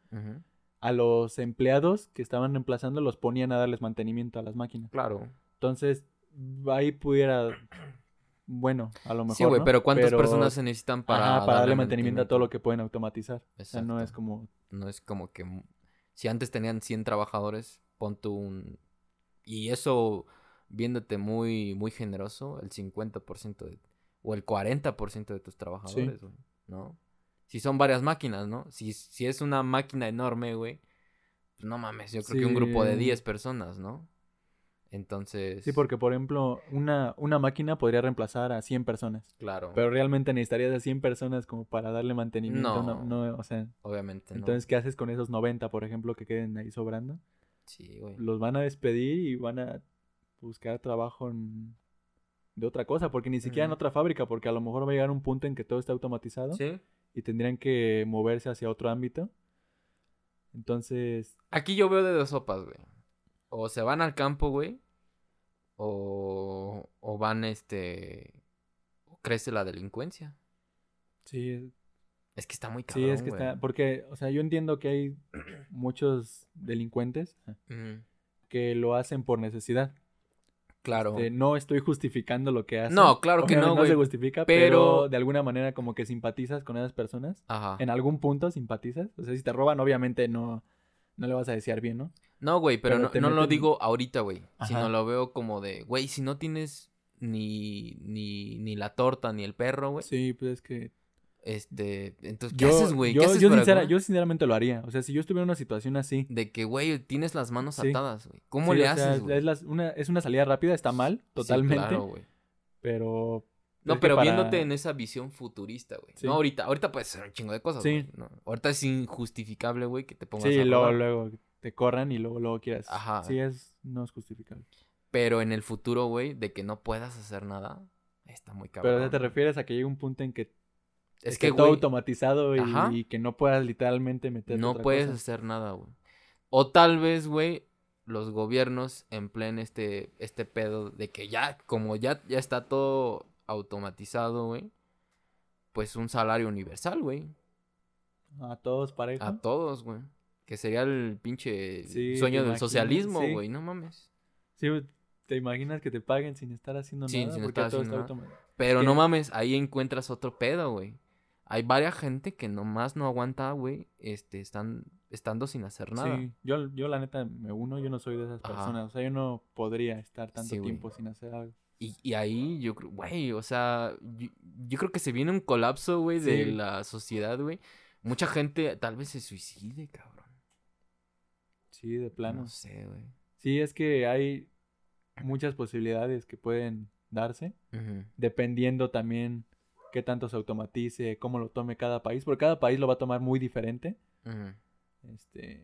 Speaker 2: a los empleados que estaban reemplazando los ponían a darles mantenimiento a las máquinas.
Speaker 1: Claro.
Speaker 2: Entonces, ahí pudiera, bueno, a lo mejor.
Speaker 1: Sí, güey,
Speaker 2: ¿no?
Speaker 1: pero ¿cuántas personas se necesitan para,
Speaker 2: Ajá, para darle mantenimiento a todo lo que pueden automatizar. O sea, no es como...
Speaker 1: No es como que... Si antes tenían 100 trabajadores, pon tú un... Y eso, viéndote muy, muy generoso, el 50% de... O el 40% de tus trabajadores, güey, ¿no? Si son varias máquinas, ¿no? Si, si es una máquina enorme, güey, pues no mames, yo creo que un grupo de
Speaker 2: Sí.
Speaker 1: 10 personas, ¿no? Entonces...
Speaker 2: Sí, porque por ejemplo, una, una máquina podría reemplazar a 100 personas.
Speaker 1: Claro,
Speaker 2: Pero realmente necesitarías a 100 personas como para darle mantenimiento. una-
Speaker 1: No.
Speaker 2: no, o sea,
Speaker 1: obviamente no.
Speaker 2: entonces, ¿qué haces con esos 90, por ejemplo, que queden ahí sobrando?
Speaker 1: Sí, güey.
Speaker 2: Los van a despedir y van a buscar trabajo en- de otra cosa, porque ni siquiera en otra fábrica, porque a lo mejor va a llegar un punto en que todo está automatizado
Speaker 1: Sí.
Speaker 2: y tendrían que moverse hacia otro ámbito. Entonces,
Speaker 1: Aquí yo veo de dos sopas, güey. O se van al campo, güey. O, o van, este... o crece la delincuencia.
Speaker 2: sí,
Speaker 1: Es que está muy cabrón,
Speaker 2: sí, es que
Speaker 1: güey.
Speaker 2: está, porque, o sea, yo entiendo que hay muchos delincuentes que lo hacen por necesidad.
Speaker 1: Claro.
Speaker 2: Este, no estoy justificando lo que hacen.
Speaker 1: No, claro que no,
Speaker 2: Obviamente se
Speaker 1: güey,
Speaker 2: justifica,
Speaker 1: pero-
Speaker 2: pero... de alguna manera como que simpatizas con esas personas.
Speaker 1: Ajá.
Speaker 2: En algún punto simpatizas. O sea, si te roban, obviamente no, no le vas a desear bien, ¿no?
Speaker 1: No, güey, pero,
Speaker 2: pero
Speaker 1: no, no lo digo ahorita, güey. Sino lo veo como de, güey, si no tienes ni, ni, ni la torta ni el perro, güey.
Speaker 2: Sí, pues es que...
Speaker 1: Este, entonces, ¿qué
Speaker 2: Yo,
Speaker 1: haces, güey? ¿Qué
Speaker 2: yo, yo, sincera- yo sinceramente lo haría. O sea, si yo estuviera en una situación así...
Speaker 1: De que, güey, tienes las manos
Speaker 2: Sí.
Speaker 1: atadas, güey. ¿Cómo
Speaker 2: sí,
Speaker 1: le
Speaker 2: sea,
Speaker 1: haces,
Speaker 2: es, una, es una salida rápida, está mal,
Speaker 1: Sí,
Speaker 2: totalmente.
Speaker 1: claro, güey.
Speaker 2: pero...
Speaker 1: No, pero
Speaker 2: para-
Speaker 1: viéndote en esa visión futurista, güey. No, ahorita, ahorita puedes hacer un chingo de cosas,
Speaker 2: Sí.
Speaker 1: güey. ¿no? Ahorita es injustificable, güey, que te pongas
Speaker 2: Sí,
Speaker 1: a
Speaker 2: luego,
Speaker 1: robar.
Speaker 2: luego te corran y luego, luego quieras...
Speaker 1: Ajá.
Speaker 2: Sí, es... No es justificable.
Speaker 1: Pero en el futuro, güey, de que no puedas hacer nada, está muy cabrón.
Speaker 2: Pero te refieres a que llegue un punto en que
Speaker 1: Es
Speaker 2: esté
Speaker 1: que,
Speaker 2: todo automatizado y, que no puedas literalmente meter
Speaker 1: no
Speaker 2: otra
Speaker 1: puedes
Speaker 2: cosa.
Speaker 1: hacer nada, güey. O tal vez, güey, los gobiernos empleen este, este pedo de que ya, como ya, ya está todo automatizado, güey, pues un salario universal, güey.
Speaker 2: A todos pareja.
Speaker 1: A todos, güey. Que sería el pinche
Speaker 2: Sí,
Speaker 1: sueño del
Speaker 2: imaginas,
Speaker 1: socialismo,
Speaker 2: sí.
Speaker 1: güey. No mames.
Speaker 2: Sí, güey, te imaginas que te paguen sin estar haciendo
Speaker 1: Sí,
Speaker 2: nada
Speaker 1: sin
Speaker 2: porque
Speaker 1: estar
Speaker 2: todo
Speaker 1: haciendo
Speaker 2: está
Speaker 1: nada.
Speaker 2: automatizado.
Speaker 1: Pero
Speaker 2: que-
Speaker 1: no mames, ahí encuentras otro pedo, güey. Hay varias gente que nomás no aguanta, güey, este, están estando sin hacer nada.
Speaker 2: Sí, yo, yo la neta me uno, yo no soy de esas
Speaker 1: Ajá.
Speaker 2: personas. O sea, yo no podría estar tanto
Speaker 1: Sí,
Speaker 2: tiempo sin hacer algo.
Speaker 1: Y, y ahí yo creo, güey, o sea, yo, yo creo que se viene un colapso, güey, de la sociedad, güey. Mucha gente tal vez se suicide, cabrón.
Speaker 2: Sí, de plano.
Speaker 1: No sé, güey.
Speaker 2: Sí, es que hay muchas posibilidades que pueden darse, dependiendo también qué tanto se automatice, cómo lo tome cada país, porque cada país lo va a tomar muy diferente. Este,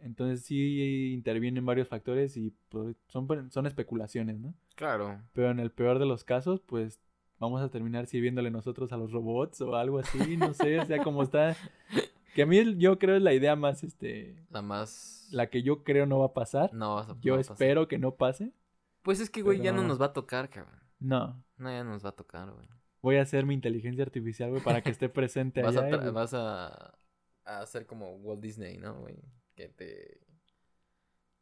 Speaker 2: entonces sí intervienen varios factores y pues, son, son especulaciones, ¿no?
Speaker 1: Claro.
Speaker 2: Pero en el peor de los casos, pues vamos a terminar sirviéndole nosotros a los robots o algo así, no sé, o sea, como está. Que a mí yo creo es la idea más, este,
Speaker 1: La más...
Speaker 2: la que yo creo no va a pasar.
Speaker 1: No, vas a-
Speaker 2: yo
Speaker 1: no va a pasar.
Speaker 2: espero que no pase.
Speaker 1: Pues es que, güey, ya no nos va a tocar, cabrón.
Speaker 2: No,
Speaker 1: No, ya no nos va a tocar, güey.
Speaker 2: Voy a hacer mi inteligencia artificial, güey, para que esté presente
Speaker 1: Vas, a,
Speaker 2: allá. y, pues,
Speaker 1: vas a, a hacer como Walt Disney, ¿no, güey? Que te...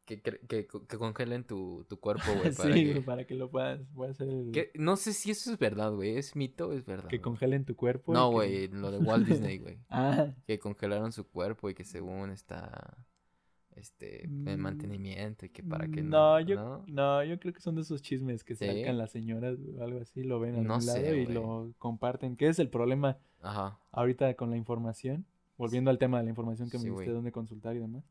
Speaker 1: Que, que, que congelen tu, tu cuerpo, güey. Para que,
Speaker 2: para que lo puedas, voy a hacer el-
Speaker 1: que- No sé si eso es verdad, güey. ¿Es mito o es verdad?
Speaker 2: que
Speaker 1: güey?
Speaker 2: congelen tu cuerpo.
Speaker 1: No, güey, lo de Walt Disney, güey.
Speaker 2: Ah,
Speaker 1: Que congelaron su cuerpo y que según está... Este... En
Speaker 2: Mm,
Speaker 1: mantenimiento y que para que
Speaker 2: no,
Speaker 1: no...
Speaker 2: yo,
Speaker 1: ¿no?
Speaker 2: no, yo creo que son de esos chismes que
Speaker 1: ¿Sí?
Speaker 2: sacan las señoras o algo así, lo ven a
Speaker 1: No
Speaker 2: lado
Speaker 1: sé,
Speaker 2: y lo comparten. ¿Qué es el problema
Speaker 1: Ajá.
Speaker 2: ahorita con la información? Volviendo al tema de la información que
Speaker 1: Sí,
Speaker 2: me diste, dónde consultar y demás.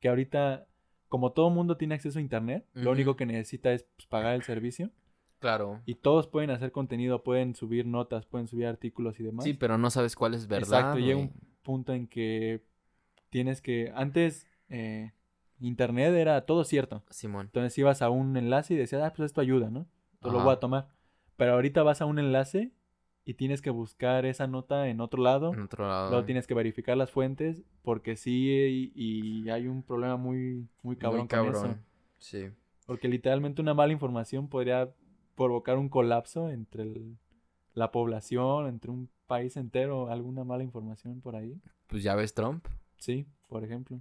Speaker 2: Que ahorita, como todo mundo tiene acceso a internet, lo único que necesita es pues, pagar el servicio.
Speaker 1: Claro.
Speaker 2: Y todos pueden hacer contenido, pueden subir notas, pueden subir artículos y demás.
Speaker 1: Sí, pero no sabes cuál es verdad,
Speaker 2: Exacto, llega
Speaker 1: güey.
Speaker 2: un punto en que tienes que. Antes, eh, internet era todo cierto.
Speaker 1: Simón.
Speaker 2: Entonces ibas a un enlace y decías, ah, pues esto ayuda, ¿no? Lo voy a tomar. Pero ahorita vas a un enlace y tienes que buscar esa nota en otro lado.
Speaker 1: En otro lado.
Speaker 2: Luego tienes que verificar las fuentes porque sí y, y hay un problema muy, muy cabrón,
Speaker 1: Muy
Speaker 2: con eso.
Speaker 1: cabrón. Sí.
Speaker 2: Porque literalmente una mala información podría provocar un colapso entre el- la población, entre un país entero, alguna mala información por ahí.
Speaker 1: Pues ya ves Trump.
Speaker 2: Sí, por ejemplo.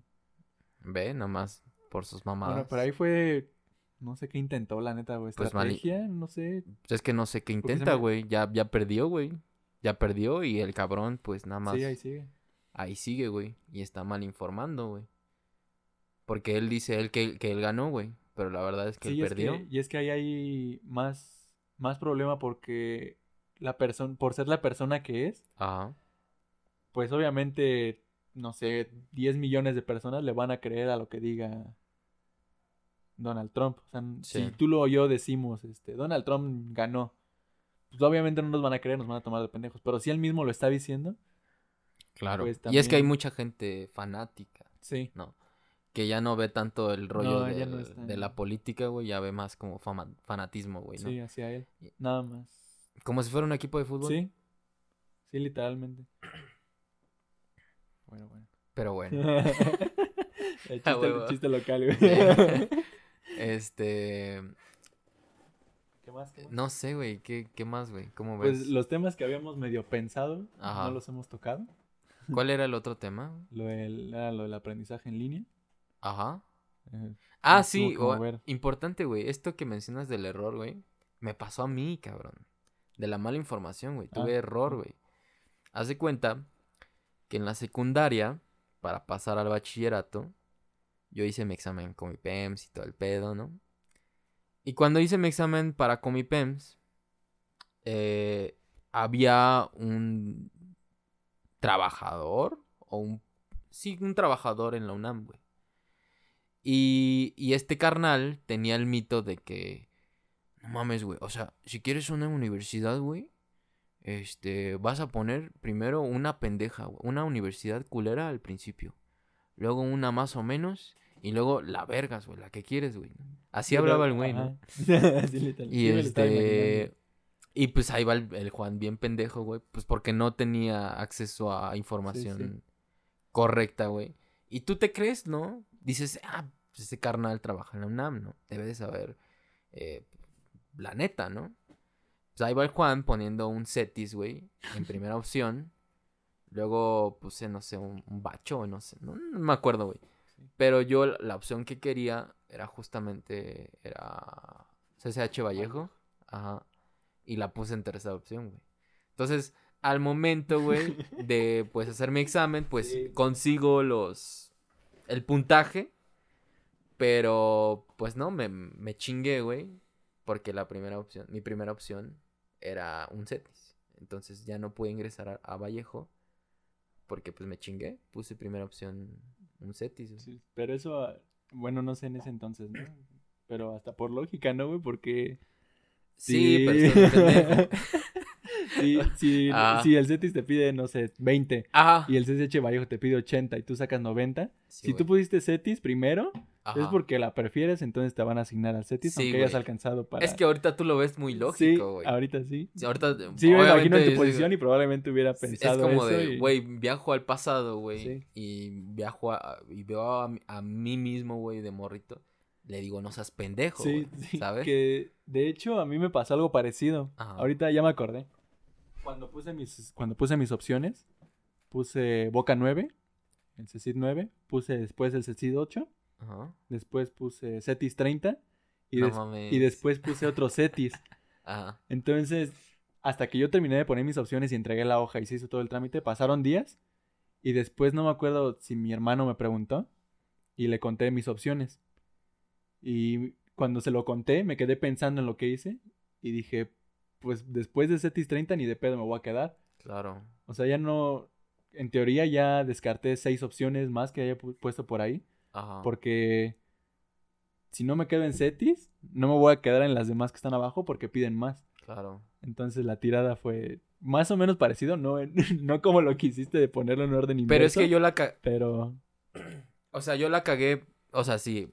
Speaker 1: Ve, nomás por sus mamadas.
Speaker 2: Bueno, pero ahí fue No sé qué intentó, la neta, güey.
Speaker 1: Pues,
Speaker 2: Estrategia, no sé.
Speaker 1: Pues es que no sé qué intenta,
Speaker 2: me-
Speaker 1: güey. Ya, ya perdió, güey. Ya perdió y el cabrón, pues nada más.
Speaker 2: Sí, ahí sigue.
Speaker 1: ahí sigue, güey. Y está mal informando, güey. Porque él dice él que, que él ganó, güey. Pero la verdad es que
Speaker 2: Sí,
Speaker 1: él
Speaker 2: y es
Speaker 1: perdió.
Speaker 2: que- y es que ahí hay más, más problema porque la persona, por ser la persona que es,
Speaker 1: Ajá.
Speaker 2: pues obviamente, no sé, 10 millones de personas le van a creer a lo que diga Donald Trump. O sea,
Speaker 1: Sí.
Speaker 2: si tú lo o yo decimos, este, Donald Trump ganó, pues obviamente no nos van a creer, nos van a tomar de pendejos. Pero si él mismo lo está diciendo,
Speaker 1: Claro.
Speaker 2: Pues
Speaker 1: Y es que hay mucha gente fanática,
Speaker 2: sí.
Speaker 1: ¿no? Que ya no ve tanto el rollo
Speaker 2: No, no
Speaker 1: de la política, güey. Ya ve más como fama- fanatismo, güey, ¿no?
Speaker 2: Sí, hacia él. Nada más.
Speaker 1: Como si fuera un equipo de fútbol.
Speaker 2: Sí. Sí, literalmente. Bueno, bueno.
Speaker 1: Pero bueno.
Speaker 2: el,
Speaker 1: Ah,
Speaker 2: chiste, el chiste local, güey.
Speaker 1: este.
Speaker 2: ¿Qué más? qué más?
Speaker 1: No sé, güey. ¿Qué, qué más, güey? ¿Cómo
Speaker 2: Pues
Speaker 1: ves?
Speaker 2: los temas que habíamos medio pensado,
Speaker 1: Ajá.
Speaker 2: no los hemos tocado.
Speaker 1: ¿Cuál era el otro tema?
Speaker 2: Lo del, era lo del aprendizaje en línea.
Speaker 1: Ajá.
Speaker 2: Eh,
Speaker 1: Ah, sí, o- importante, güey. Esto que mencionas del error, güey. Me pasó a mí, cabrón. De la mala información, güey. Tuve
Speaker 2: Ah,
Speaker 1: error, güey. Haz de cuenta que en la secundaria, para pasar al bachillerato, yo hice mi examen con mi PEMS y todo el pedo, ¿no? Y cuando hice mi examen para con mi PEMS, eh, había un trabajador o un... Sí, un trabajador en la UNAM, güey. Y, y este carnal tenía el mito de que... No mames, güey. O sea, si quieres una universidad, güey. Este, vas a poner primero una pendeja. Una universidad culera al principio. Luego una más o menos. Y luego la vergas, güey. La que quieres, güey. Así hablaba el güey, ¿no?
Speaker 2: Sí.
Speaker 1: Y este. Y pues ahí va el, el Juan bien pendejo, güey. Pues porque no tenía acceso a información correcta, güey. Y tú te crees, ¿no? Dices, ah, pues ese carnal trabaja en la UNAM, ¿no? Debe de saber eh, la neta, ¿no? Pues ahí va el Juan poniendo un Cetis, güey, en primera opción. Luego puse, no sé, un, un bacho, no sé, no, no me acuerdo, güey. Pero yo la, la opción que quería era justamente, era CCH Vallejo. Ajá. Y la puse en tercera opción, güey. Entonces, al momento, güey, de pues hacer mi examen, pues
Speaker 2: Sí.
Speaker 1: consigo los. el puntaje. Pero, pues no, me, me chingué, güey. Porque la primera opción, mi primera opción era un CETIS. Entonces ya no pude ingresar a, a Vallejo. Porque pues me chingué. Puse primera opción un CETIS.
Speaker 2: Sí, pero eso, ah, bueno, no sé en ese entonces, ¿no? Pero hasta por lógica, ¿no, güey? Porque...
Speaker 1: Sí, pero muy pendejo.
Speaker 2: Sí, si,
Speaker 1: Ah.
Speaker 2: si el CETIS te pide, no sé, 20
Speaker 1: Ajá.
Speaker 2: y el CCH Vallejo te pide 80 y tú sacas 90,
Speaker 1: Sí,
Speaker 2: si tú pusiste CETIS primero, es porque la prefieres, entonces te van a asignar al CETIS,
Speaker 1: Sí,
Speaker 2: aunque hayas alcanzado para...
Speaker 1: Es que ahorita tú lo ves muy
Speaker 2: sí,
Speaker 1: lógico, güey.
Speaker 2: ahorita sí.
Speaker 1: Sí, ahorita,
Speaker 2: Sí, me imagino en tu posición y probablemente hubiera pensado
Speaker 1: Es como
Speaker 2: eso
Speaker 1: de,
Speaker 2: y-
Speaker 1: güey, viajo al pasado, güey.
Speaker 2: Sí.
Speaker 1: Y viajo a, y veo a, a mí mismo, güey, de morrito. Le digo, no seas pendejo,
Speaker 2: Sí,
Speaker 1: güey,
Speaker 2: sí,
Speaker 1: ¿sabes?
Speaker 2: que de hecho a mí me pasó algo parecido.
Speaker 1: Ajá.
Speaker 2: Ahorita ya me acordé. Cuando puse mis, cuando puse mis opciones, puse Boca 9, el CECID 9, puse después el CECID 8,
Speaker 1: Ajá.
Speaker 2: después puse CETIS 30 y,
Speaker 1: No
Speaker 2: des-
Speaker 1: mames.
Speaker 2: y después puse otro CETIS.
Speaker 1: Ajá.
Speaker 2: Entonces, hasta que yo terminé de poner mis opciones y entregué la hoja y se hizo todo el trámite, pasaron días y después no me acuerdo si mi hermano me preguntó y le conté mis opciones. Y cuando se lo conté, me quedé pensando en lo que hice y dije, pues después de CETIS 30 ni de pedo me voy a quedar.
Speaker 1: Claro.
Speaker 2: O sea, ya no, en teoría ya descarté seis opciones más que haya pu- puesto por ahí,
Speaker 1: Ajá.
Speaker 2: porque si no me quedo en CETIS, no me voy a quedar en las demás que están abajo porque piden más.
Speaker 1: Claro.
Speaker 2: Entonces la tirada fue más o menos parecido, no, no como lo que hiciste de ponerlo en orden inverso.
Speaker 1: Pero es que yo la ca-
Speaker 2: Pero
Speaker 1: O sea, yo la cagué. O sea, sí.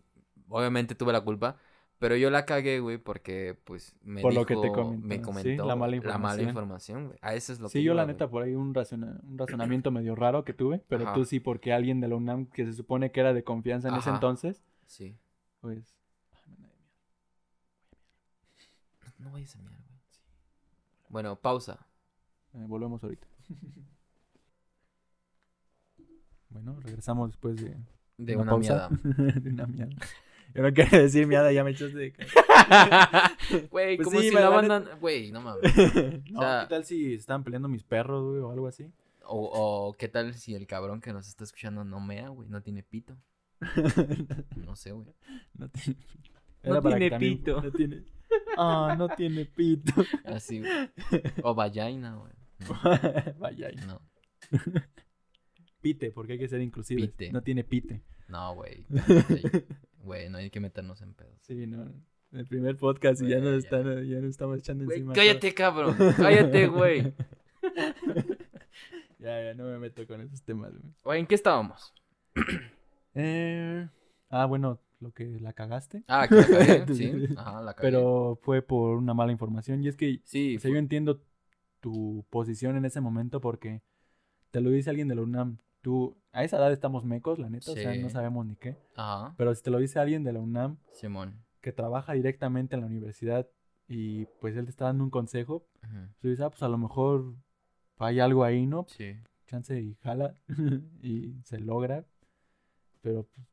Speaker 1: Obviamente tuve la culpa. Pero yo la cagué, güey, porque pues me
Speaker 2: Por lo que te
Speaker 1: dijo-
Speaker 2: comentó,
Speaker 1: me
Speaker 2: sí,
Speaker 1: comentó
Speaker 2: la mala
Speaker 1: la mala
Speaker 2: información.
Speaker 1: información, güey. A eso es lo que
Speaker 2: sí, yo
Speaker 1: iba,
Speaker 2: la
Speaker 1: güey.
Speaker 2: neta por ahí un, razona- un razonamiento medio raro que tuve, pero
Speaker 1: Ajá.
Speaker 2: tú sí porque alguien de la UNAM que se supone que era de confianza en ese entonces,
Speaker 1: Sí.
Speaker 2: pues...
Speaker 1: No vayas a mirar, güey. Bueno, pausa.
Speaker 2: Eh, volvemos ahorita. bueno, regresamos después de,
Speaker 1: De
Speaker 2: una
Speaker 1: una,
Speaker 2: pausa.
Speaker 1: miada.
Speaker 2: de una miada. Yo no quería decir miada, ya me echaste de cara.
Speaker 1: Güey,
Speaker 2: Pues
Speaker 1: como
Speaker 2: sí,
Speaker 1: si
Speaker 2: la-
Speaker 1: banda... Güey, no mames.
Speaker 2: no,
Speaker 1: sea-
Speaker 2: ¿qué tal si estaban peleando mis perros, güey, o algo así?
Speaker 1: O, o qué tal si el cabrón que nos está escuchando no mea, güey, no tiene pito. No sé, güey.
Speaker 2: no tiene pito.
Speaker 1: No tiene
Speaker 2: también-
Speaker 1: pito.
Speaker 2: No tiene... Ah, no tiene pito.
Speaker 1: Así, güey. O vagina, güey.
Speaker 2: Vaya, ahí.
Speaker 1: No,
Speaker 2: pite, porque hay que ser inclusivos.
Speaker 1: Pite.
Speaker 2: No tiene pite.
Speaker 1: No, güey. Güey, no hay que meternos en pedos.
Speaker 2: Sí, no. El primer podcast y ya nos
Speaker 1: ya.
Speaker 2: están, ya nos estamos echando encima.
Speaker 1: cállate, cabrón. Cállate, güey.
Speaker 2: Ya, ya, no me meto con esos temas, güey.
Speaker 1: Güey, ¿en qué estábamos?
Speaker 2: Eh, ah, bueno, lo que la cagaste.
Speaker 1: Ah, que la cagué, sí. Ajá, la cagué.
Speaker 2: Pero fue por una mala información. Y es que
Speaker 1: Sí,
Speaker 2: o sea, yo entiendo tu posición en ese momento porque te lo dice alguien de la UNAM. Tú, a esa edad estamos mecos, la neta, o sea, no sabemos ni qué.
Speaker 1: Ajá,
Speaker 2: Pero si te lo dice alguien de la UNAM
Speaker 1: Simón.
Speaker 2: que trabaja directamente en la universidad y pues él te está dando un consejo,
Speaker 1: Ujú,
Speaker 2: tú dices, ah, pues a lo mejor hay algo ahí, ¿no?
Speaker 1: Sí.
Speaker 2: Chance y jala y se logra. Pero pues,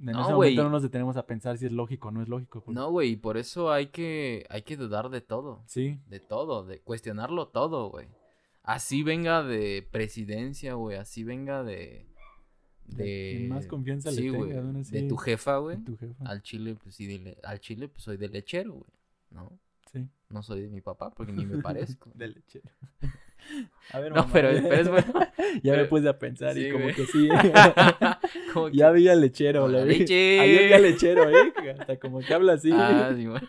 Speaker 2: en
Speaker 1: No,
Speaker 2: ese momento no nos detenemos a pensar si es lógico o no es lógico. porque-
Speaker 1: No, güey, por eso hay que, hay que dudar de todo.
Speaker 2: Sí,
Speaker 1: De todo, de cuestionarlo todo, güey. Así venga de presidencia, güey. Así venga de.
Speaker 2: De más confianza le
Speaker 1: sí,
Speaker 2: tengas,
Speaker 1: güey, De tu jefa, güey.
Speaker 2: tu jefa.
Speaker 1: Al chile, pues sí, de le- al chile, pues soy de lechero, güey. ¿No?
Speaker 2: Sí,
Speaker 1: No soy de mi papá porque ni me parezco.
Speaker 2: de lechero. A ver,
Speaker 1: No,
Speaker 2: mamá,
Speaker 1: pero, pero es bueno.
Speaker 2: Ya me puse a pensar y como
Speaker 1: güey.
Speaker 2: que sí.
Speaker 1: Como que-
Speaker 2: ya vi al lechero, lo vi.
Speaker 1: leche.
Speaker 2: Ayer vi al lechero, ¿eh? Hasta como que habla así.
Speaker 1: Ah, sí, güey.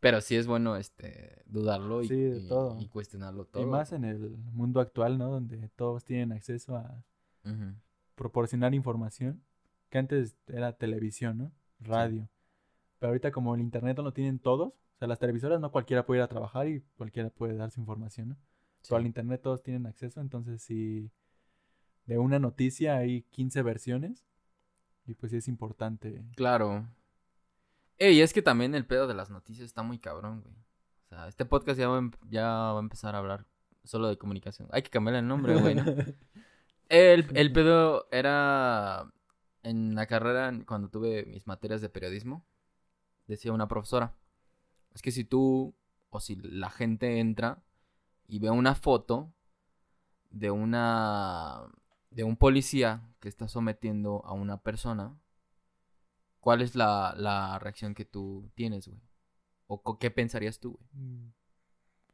Speaker 1: Pero sí es bueno este dudarlo y,
Speaker 2: Sí, de
Speaker 1: y-
Speaker 2: todo.
Speaker 1: y cuestionarlo todo.
Speaker 2: y más en el mundo actual, ¿no? Donde todos tienen acceso a proporcionar información. Que antes era televisión, ¿no? Radio. Pero ahorita como el internet no lo tienen todos, o sea, las televisoras no cualquiera puede ir a trabajar y cualquiera puede dar su información, ¿no? Pero al internet todos tienen acceso, entonces si de una noticia hay 15 versiones y pues sí es importante.
Speaker 1: Claro. Ey, es que también el pedo de las noticias está muy cabrón, güey. Sea, este podcast ya va, a em- ya va a empezar a hablar solo de comunicación. Hay que cambiarle el nombre, güey, ¿no? El, el pedo era en la carrera, cuando tuve mis materias de periodismo, decía una profesora, es que si tú o si la gente entra y ve una foto de una de un policía que está sometiendo a una persona, ¿cuál es la, la reacción que tú tienes, güey? ¿O qué pensarías tú, güey?
Speaker 2: Mm,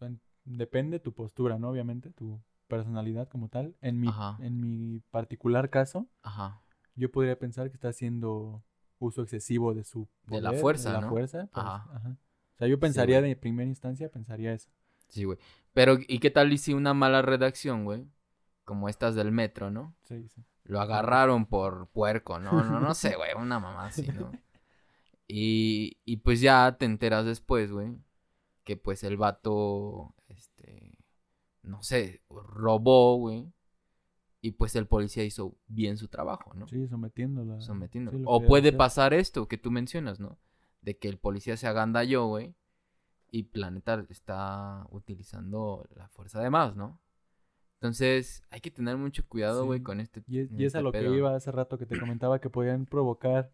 Speaker 2: en- Depende tu postura, ¿no? Obviamente, tu personalidad como tal. En mi,
Speaker 1: Ajá.
Speaker 2: en mi particular caso,
Speaker 1: Ajá.
Speaker 2: yo podría pensar que está haciendo uso excesivo de su
Speaker 1: De la fuerza,
Speaker 2: de la
Speaker 1: ¿no?
Speaker 2: fuerza. pues,
Speaker 1: Ajá.
Speaker 2: ajá. O sea, yo pensaría
Speaker 1: güey.
Speaker 2: de primera instancia, pensaría eso.
Speaker 1: Sí, güey. Pero, ¿y qué tal si una mala redacción, güey? Como estas del metro, ¿no?
Speaker 2: Sí, sí.
Speaker 1: Lo agarraron por puerco, ¿no? No, no sé, güey, una mamá así, ¿no? Y, y pues ya te enteras después, güey, que pues el vato, este, no sé, robó, güey. Y pues el policía hizo bien su trabajo, ¿no?
Speaker 2: Sí, sometiéndola.
Speaker 1: Sometiendo.
Speaker 2: sí,
Speaker 1: o puede
Speaker 2: hacer.
Speaker 1: pasar esto que tú mencionas, ¿no? De que el policía se agandalló, güey. Y Planeta está utilizando la fuerza de más, ¿no? Entonces, hay que tener mucho cuidado, güey,
Speaker 2: Sí.
Speaker 1: con este.
Speaker 2: Y y es a
Speaker 1: este
Speaker 2: lo
Speaker 1: pedo.
Speaker 2: que iba hace rato que te comentaba que podían provocar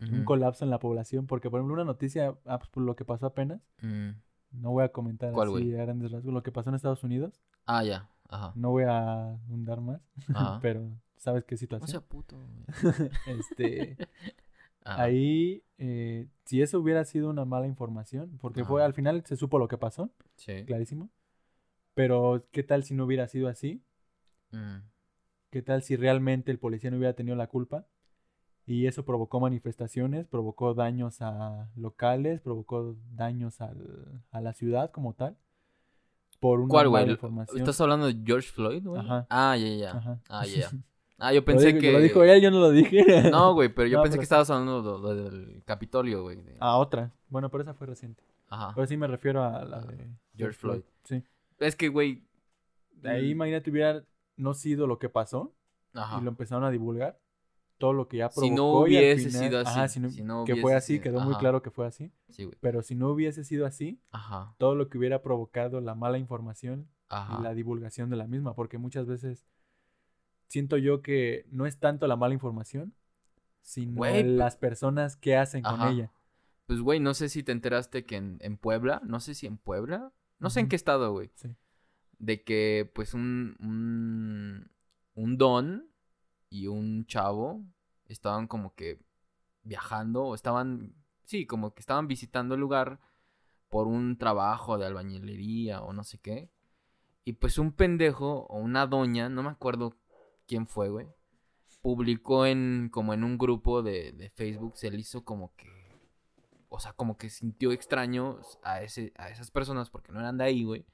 Speaker 2: un colapso en la población. Porque, por ejemplo, una noticia, ah, pues, por lo que pasó apenas,
Speaker 1: Mm.
Speaker 2: no voy a comentar
Speaker 1: ¿Cuál,
Speaker 2: así a grandes rasgos, lo que pasó en Estados Unidos.
Speaker 1: Ah, ya. Ajá.
Speaker 2: No voy a hundar más,
Speaker 1: Ajá.
Speaker 2: pero ¿sabes qué
Speaker 1: No
Speaker 2: situación?
Speaker 1: sea puto.
Speaker 2: Este,
Speaker 1: Ajá.
Speaker 2: ahí, eh, si eso hubiera sido una mala información, porque fue al final se supo lo que pasó,
Speaker 1: Sí.
Speaker 2: clarísimo. Pero, ¿qué tal si no hubiera sido así?
Speaker 1: Mm.
Speaker 2: ¿Qué tal si realmente el policía no hubiera tenido la culpa? Y eso provocó manifestaciones, provocó daños a locales, provocó daños al- a la ciudad como tal. Por una
Speaker 1: ¿Cuál, güey? ¿Estás hablando de George Floyd, güey?
Speaker 2: Ajá.
Speaker 1: Ah, ya, ya.
Speaker 2: Ajá.
Speaker 1: Ah, ya. Ah, yo
Speaker 2: Lo
Speaker 1: pensé
Speaker 2: dijo-
Speaker 1: que.
Speaker 2: Lo dijo él, yo no lo dije.
Speaker 1: No, güey, pero yo
Speaker 2: No,
Speaker 1: pensé
Speaker 2: pero
Speaker 1: que estabas hablando de- de- del Capitolio, güey. de-
Speaker 2: A otra. Bueno, pero esa fue reciente.
Speaker 1: Ajá.
Speaker 2: Pero sí me refiero a la de
Speaker 1: George Floyd.
Speaker 2: Sí.
Speaker 1: Es que, güey.
Speaker 2: De ahí, imagínate, hubiera no sido lo que pasó
Speaker 1: Ajá.
Speaker 2: y lo empezaron a divulgar. Todo lo que ya
Speaker 1: Si no
Speaker 2: provocó y al
Speaker 1: hubiese
Speaker 2: final-
Speaker 1: sido así,
Speaker 2: Ajá, si no-
Speaker 1: si no
Speaker 2: que fue así,
Speaker 1: sido-
Speaker 2: quedó muy claro que fue así.
Speaker 1: Sí, güey.
Speaker 2: Pero si no hubiese sido así,
Speaker 1: Ajá.
Speaker 2: todo lo que hubiera provocado la mala información y la divulgación de la misma, porque muchas veces siento yo que no es tanto la mala información, sino
Speaker 1: Güey,
Speaker 2: las personas que hacen con ella.
Speaker 1: Pues, güey, no sé si te enteraste que en, en Puebla, no sé si en Puebla, no sé en qué estado, güey,
Speaker 2: Sí.
Speaker 1: de que, pues, un, un, un don y un chavo estaban como que viajando, o estaban, sí, como que estaban visitando el lugar por un trabajo de albañilería o no sé qué. Y pues un pendejo o una doña, no me acuerdo quién fue, güey, publicó en como en un grupo de, de Facebook, se le hizo como que, o sea, como que sintió extraño a, ese, a esas personas porque no eran de ahí, güey.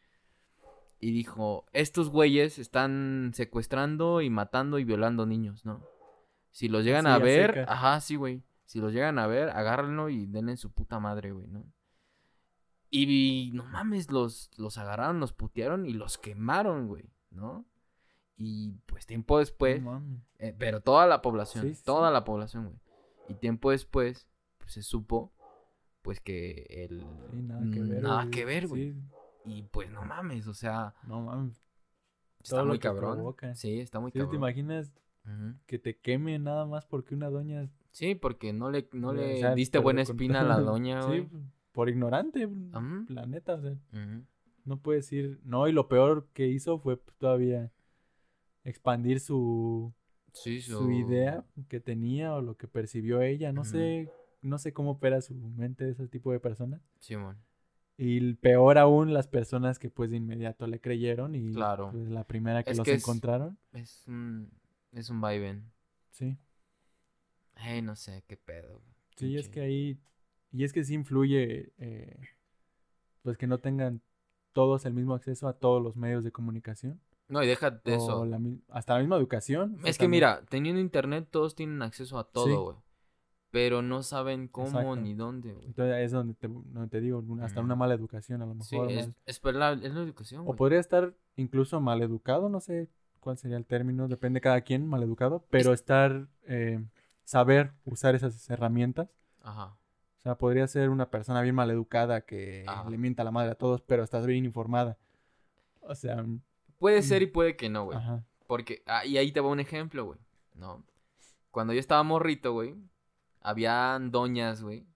Speaker 1: Y dijo, estos güeyes están secuestrando y matando y violando niños, ¿no? Si los llegan a ver, ajá, sí, güey. Si los llegan a ver, agárrenlo y denle en su puta madre, güey, ¿no? Y, no mames, los, los agarraron, los putearon y los quemaron, güey, ¿no? Y pues tiempo después,
Speaker 2: No
Speaker 1: eh, pero toda la población,
Speaker 2: Sí,
Speaker 1: toda
Speaker 2: sí.
Speaker 1: la población, güey. Y tiempo después, pues se supo, pues que el...
Speaker 2: Sí, nada que ver.
Speaker 1: Nada que ver, güey.
Speaker 2: Sí,
Speaker 1: Y pues no mames, o sea,
Speaker 2: no mames.
Speaker 1: está
Speaker 2: Todo
Speaker 1: muy cabrón.
Speaker 2: provoca.
Speaker 1: Sí, está muy
Speaker 2: Sí, ¿Te
Speaker 1: cabrón.
Speaker 2: imaginas
Speaker 1: Ujú.
Speaker 2: que te queme nada más porque una doña...
Speaker 1: Sí, porque no le, no
Speaker 2: o
Speaker 1: le
Speaker 2: sea,
Speaker 1: diste buena espina a la doña,
Speaker 2: Sí,
Speaker 1: güey.
Speaker 2: por ignorante,
Speaker 1: Ujú.
Speaker 2: la neta, o sea, no puedes decir... No, y lo peor que hizo fue pues, todavía expandir su,
Speaker 1: Sí,
Speaker 2: su idea que tenía o lo que percibió ella. No sé, no sé cómo opera su mente ese tipo de personas.
Speaker 1: Simón.
Speaker 2: Y peor aún las personas que pues de inmediato le creyeron y
Speaker 1: Claro.
Speaker 2: pues, la primera que
Speaker 1: Es
Speaker 2: los
Speaker 1: que es-
Speaker 2: encontraron.
Speaker 1: Es un, es un vaivén.
Speaker 2: Sí,
Speaker 1: Ay, no sé, qué pedo.
Speaker 2: sí, es
Speaker 1: Pinche-
Speaker 2: que ahí... Y es que sí influye eh, pues que no tengan todos el mismo acceso a todos los medios de comunicación.
Speaker 1: No, y déjate
Speaker 2: o
Speaker 1: eso.
Speaker 2: la hasta la misma educación.
Speaker 1: Es que
Speaker 2: también-
Speaker 1: mira, teniendo internet todos tienen acceso a todo, güey. Pero no saben cómo
Speaker 2: Exacto.
Speaker 1: ni dónde, güey.
Speaker 2: Entonces es donde te, donde te digo, hasta una mala educación a lo
Speaker 1: Sí,
Speaker 2: mejor.
Speaker 1: es,
Speaker 2: mal-
Speaker 1: es, la, es la educación,
Speaker 2: O
Speaker 1: güey.
Speaker 2: podría estar incluso mal educado, no sé cuál sería el término, depende de cada quien, mal educado, pero estar, eh, saber usar esas herramientas.
Speaker 1: Ajá.
Speaker 2: O sea, podría ser una persona bien mal educada que
Speaker 1: Ajá.
Speaker 2: le mienta la madre a todos, pero estás bien informada. O sea,
Speaker 1: Puede ser
Speaker 2: Mm.
Speaker 1: y puede que no, güey.
Speaker 2: ajá.
Speaker 1: Porque, ah, y ahí te va un ejemplo, güey. ¿No? Cuando yo estaba morrito, güey, habían doñas, güey,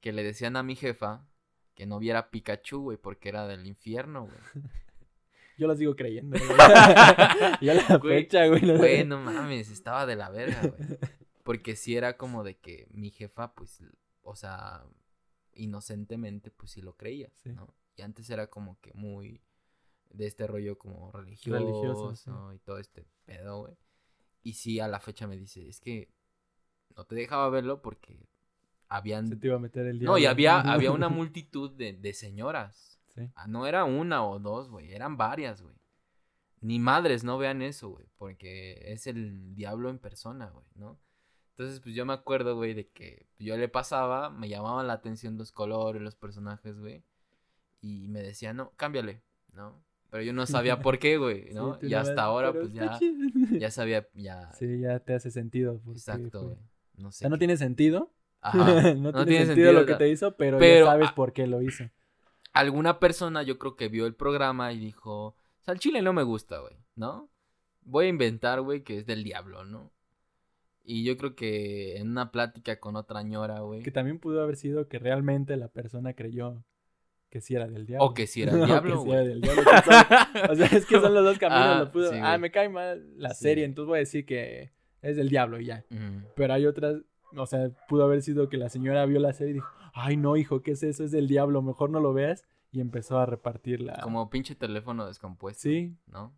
Speaker 1: que le decían a mi jefa que no viera Pikachu, güey, porque era del infierno, güey.
Speaker 2: Yo lo sigo creyendo. güey. y a la
Speaker 1: Güey,
Speaker 2: fecha, güey. no.
Speaker 1: Güey, no mames, estaba de la verga, güey. Porque sí era como de que mi jefa, pues, o sea, inocentemente, pues sí lo creía,
Speaker 2: Sí.
Speaker 1: ¿no? Y antes era como que muy de este rollo como religioso,
Speaker 2: Religioso, sí.
Speaker 1: y todo este pedo, güey. Y sí, a la fecha me dice, es que no te dejaba verlo porque habían...
Speaker 2: Se te iba a meter el diablo.
Speaker 1: No, y había, había una multitud de, de señoras.
Speaker 2: Sí.
Speaker 1: Ah, No era una o dos, güey, eran varias, güey. Ni madres, no vean eso, güey, porque es el diablo en persona, güey, ¿no? Entonces, pues yo me acuerdo, güey, de que yo le pasaba, me llamaban la atención los colores, los personajes, güey, y me decía, no, cámbiale, ¿no? Pero yo no sabía por qué, güey, ¿no? y hasta
Speaker 2: ves,
Speaker 1: ahora, pues ya,
Speaker 2: chido.
Speaker 1: ya sabía, ya,
Speaker 2: Sí, ya te hace sentido. porque,
Speaker 1: exacto, güey. No
Speaker 2: O
Speaker 1: sé.
Speaker 2: sea, no
Speaker 1: qué-
Speaker 2: tiene sentido.
Speaker 1: Ajá,
Speaker 2: no,
Speaker 1: no
Speaker 2: tiene,
Speaker 1: tiene
Speaker 2: sentido,
Speaker 1: sentido,
Speaker 2: lo que
Speaker 1: o
Speaker 2: te hizo, pero,
Speaker 1: pero,
Speaker 2: ya sabes por qué lo hizo.
Speaker 1: alguna persona yo creo que vio el programa y dijo, o sea, el chile no me gusta, güey, ¿no? Voy a inventar, güey, que es del diablo, ¿no? Y yo creo que en una plática con otra ñora, güey.
Speaker 2: Que también pudo haber sido que realmente la persona creyó que sí era del diablo.
Speaker 1: O que sí era
Speaker 2: O que sí del diablo. O sea, es que son los dos caminos.
Speaker 1: Ah,
Speaker 2: lo pudo-
Speaker 1: sí,
Speaker 2: ah, me cae mal la
Speaker 1: Sí.
Speaker 2: serie, entonces voy a decir que es del diablo y ya. Pero hay otras, o sea, pudo haber sido que la señora vio la serie y dijo, ay no, hijo, ¿qué es eso? Es del diablo, mejor no lo veas. Y empezó a repartirla.
Speaker 1: Como pinche teléfono descompuesto.
Speaker 2: Sí,
Speaker 1: ¿No?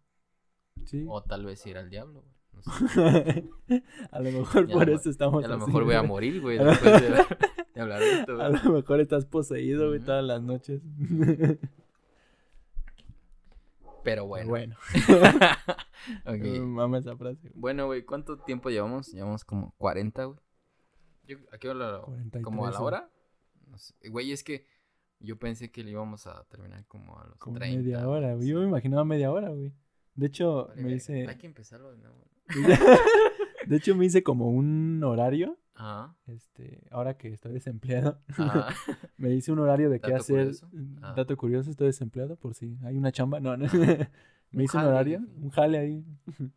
Speaker 2: sí.
Speaker 1: O tal vez era el diablo, güey. No sé.
Speaker 2: a lo mejor
Speaker 1: Ya
Speaker 2: por
Speaker 1: lo-
Speaker 2: eso estamos
Speaker 1: a lo
Speaker 2: así,
Speaker 1: mejor voy a morir, güey,
Speaker 2: A lo-
Speaker 1: después de, de hablar de esto,
Speaker 2: A lo mejor estás poseído, güey, todas las noches.
Speaker 1: Pero bueno.
Speaker 2: bueno.
Speaker 1: Ok.
Speaker 2: Me mama esa frase.
Speaker 1: Bueno, güey, ¿cuánto tiempo llevamos? Llevamos como 40, güey. Yo- ¿A qué hora?
Speaker 2: 43,
Speaker 1: ¿Como a la hora? No sé. Güey, es que yo pensé que le íbamos a terminar como a los
Speaker 2: Como
Speaker 1: 30.
Speaker 2: media hora, güey. Yo me imaginaba media hora, güey. De hecho,
Speaker 1: Vale,
Speaker 2: me hice.
Speaker 1: Hay que empezarlo de nuevo.
Speaker 2: De hecho, me hice como un horario.
Speaker 1: Ajá.
Speaker 2: Este, ahora que estoy desempleado,
Speaker 1: Ajá.
Speaker 2: me hice un horario de qué hacer.
Speaker 1: curioso. Ah.
Speaker 2: Dato curioso, estoy desempleado por si hay una chamba. No, no. Me hice un horario, un jale ahí.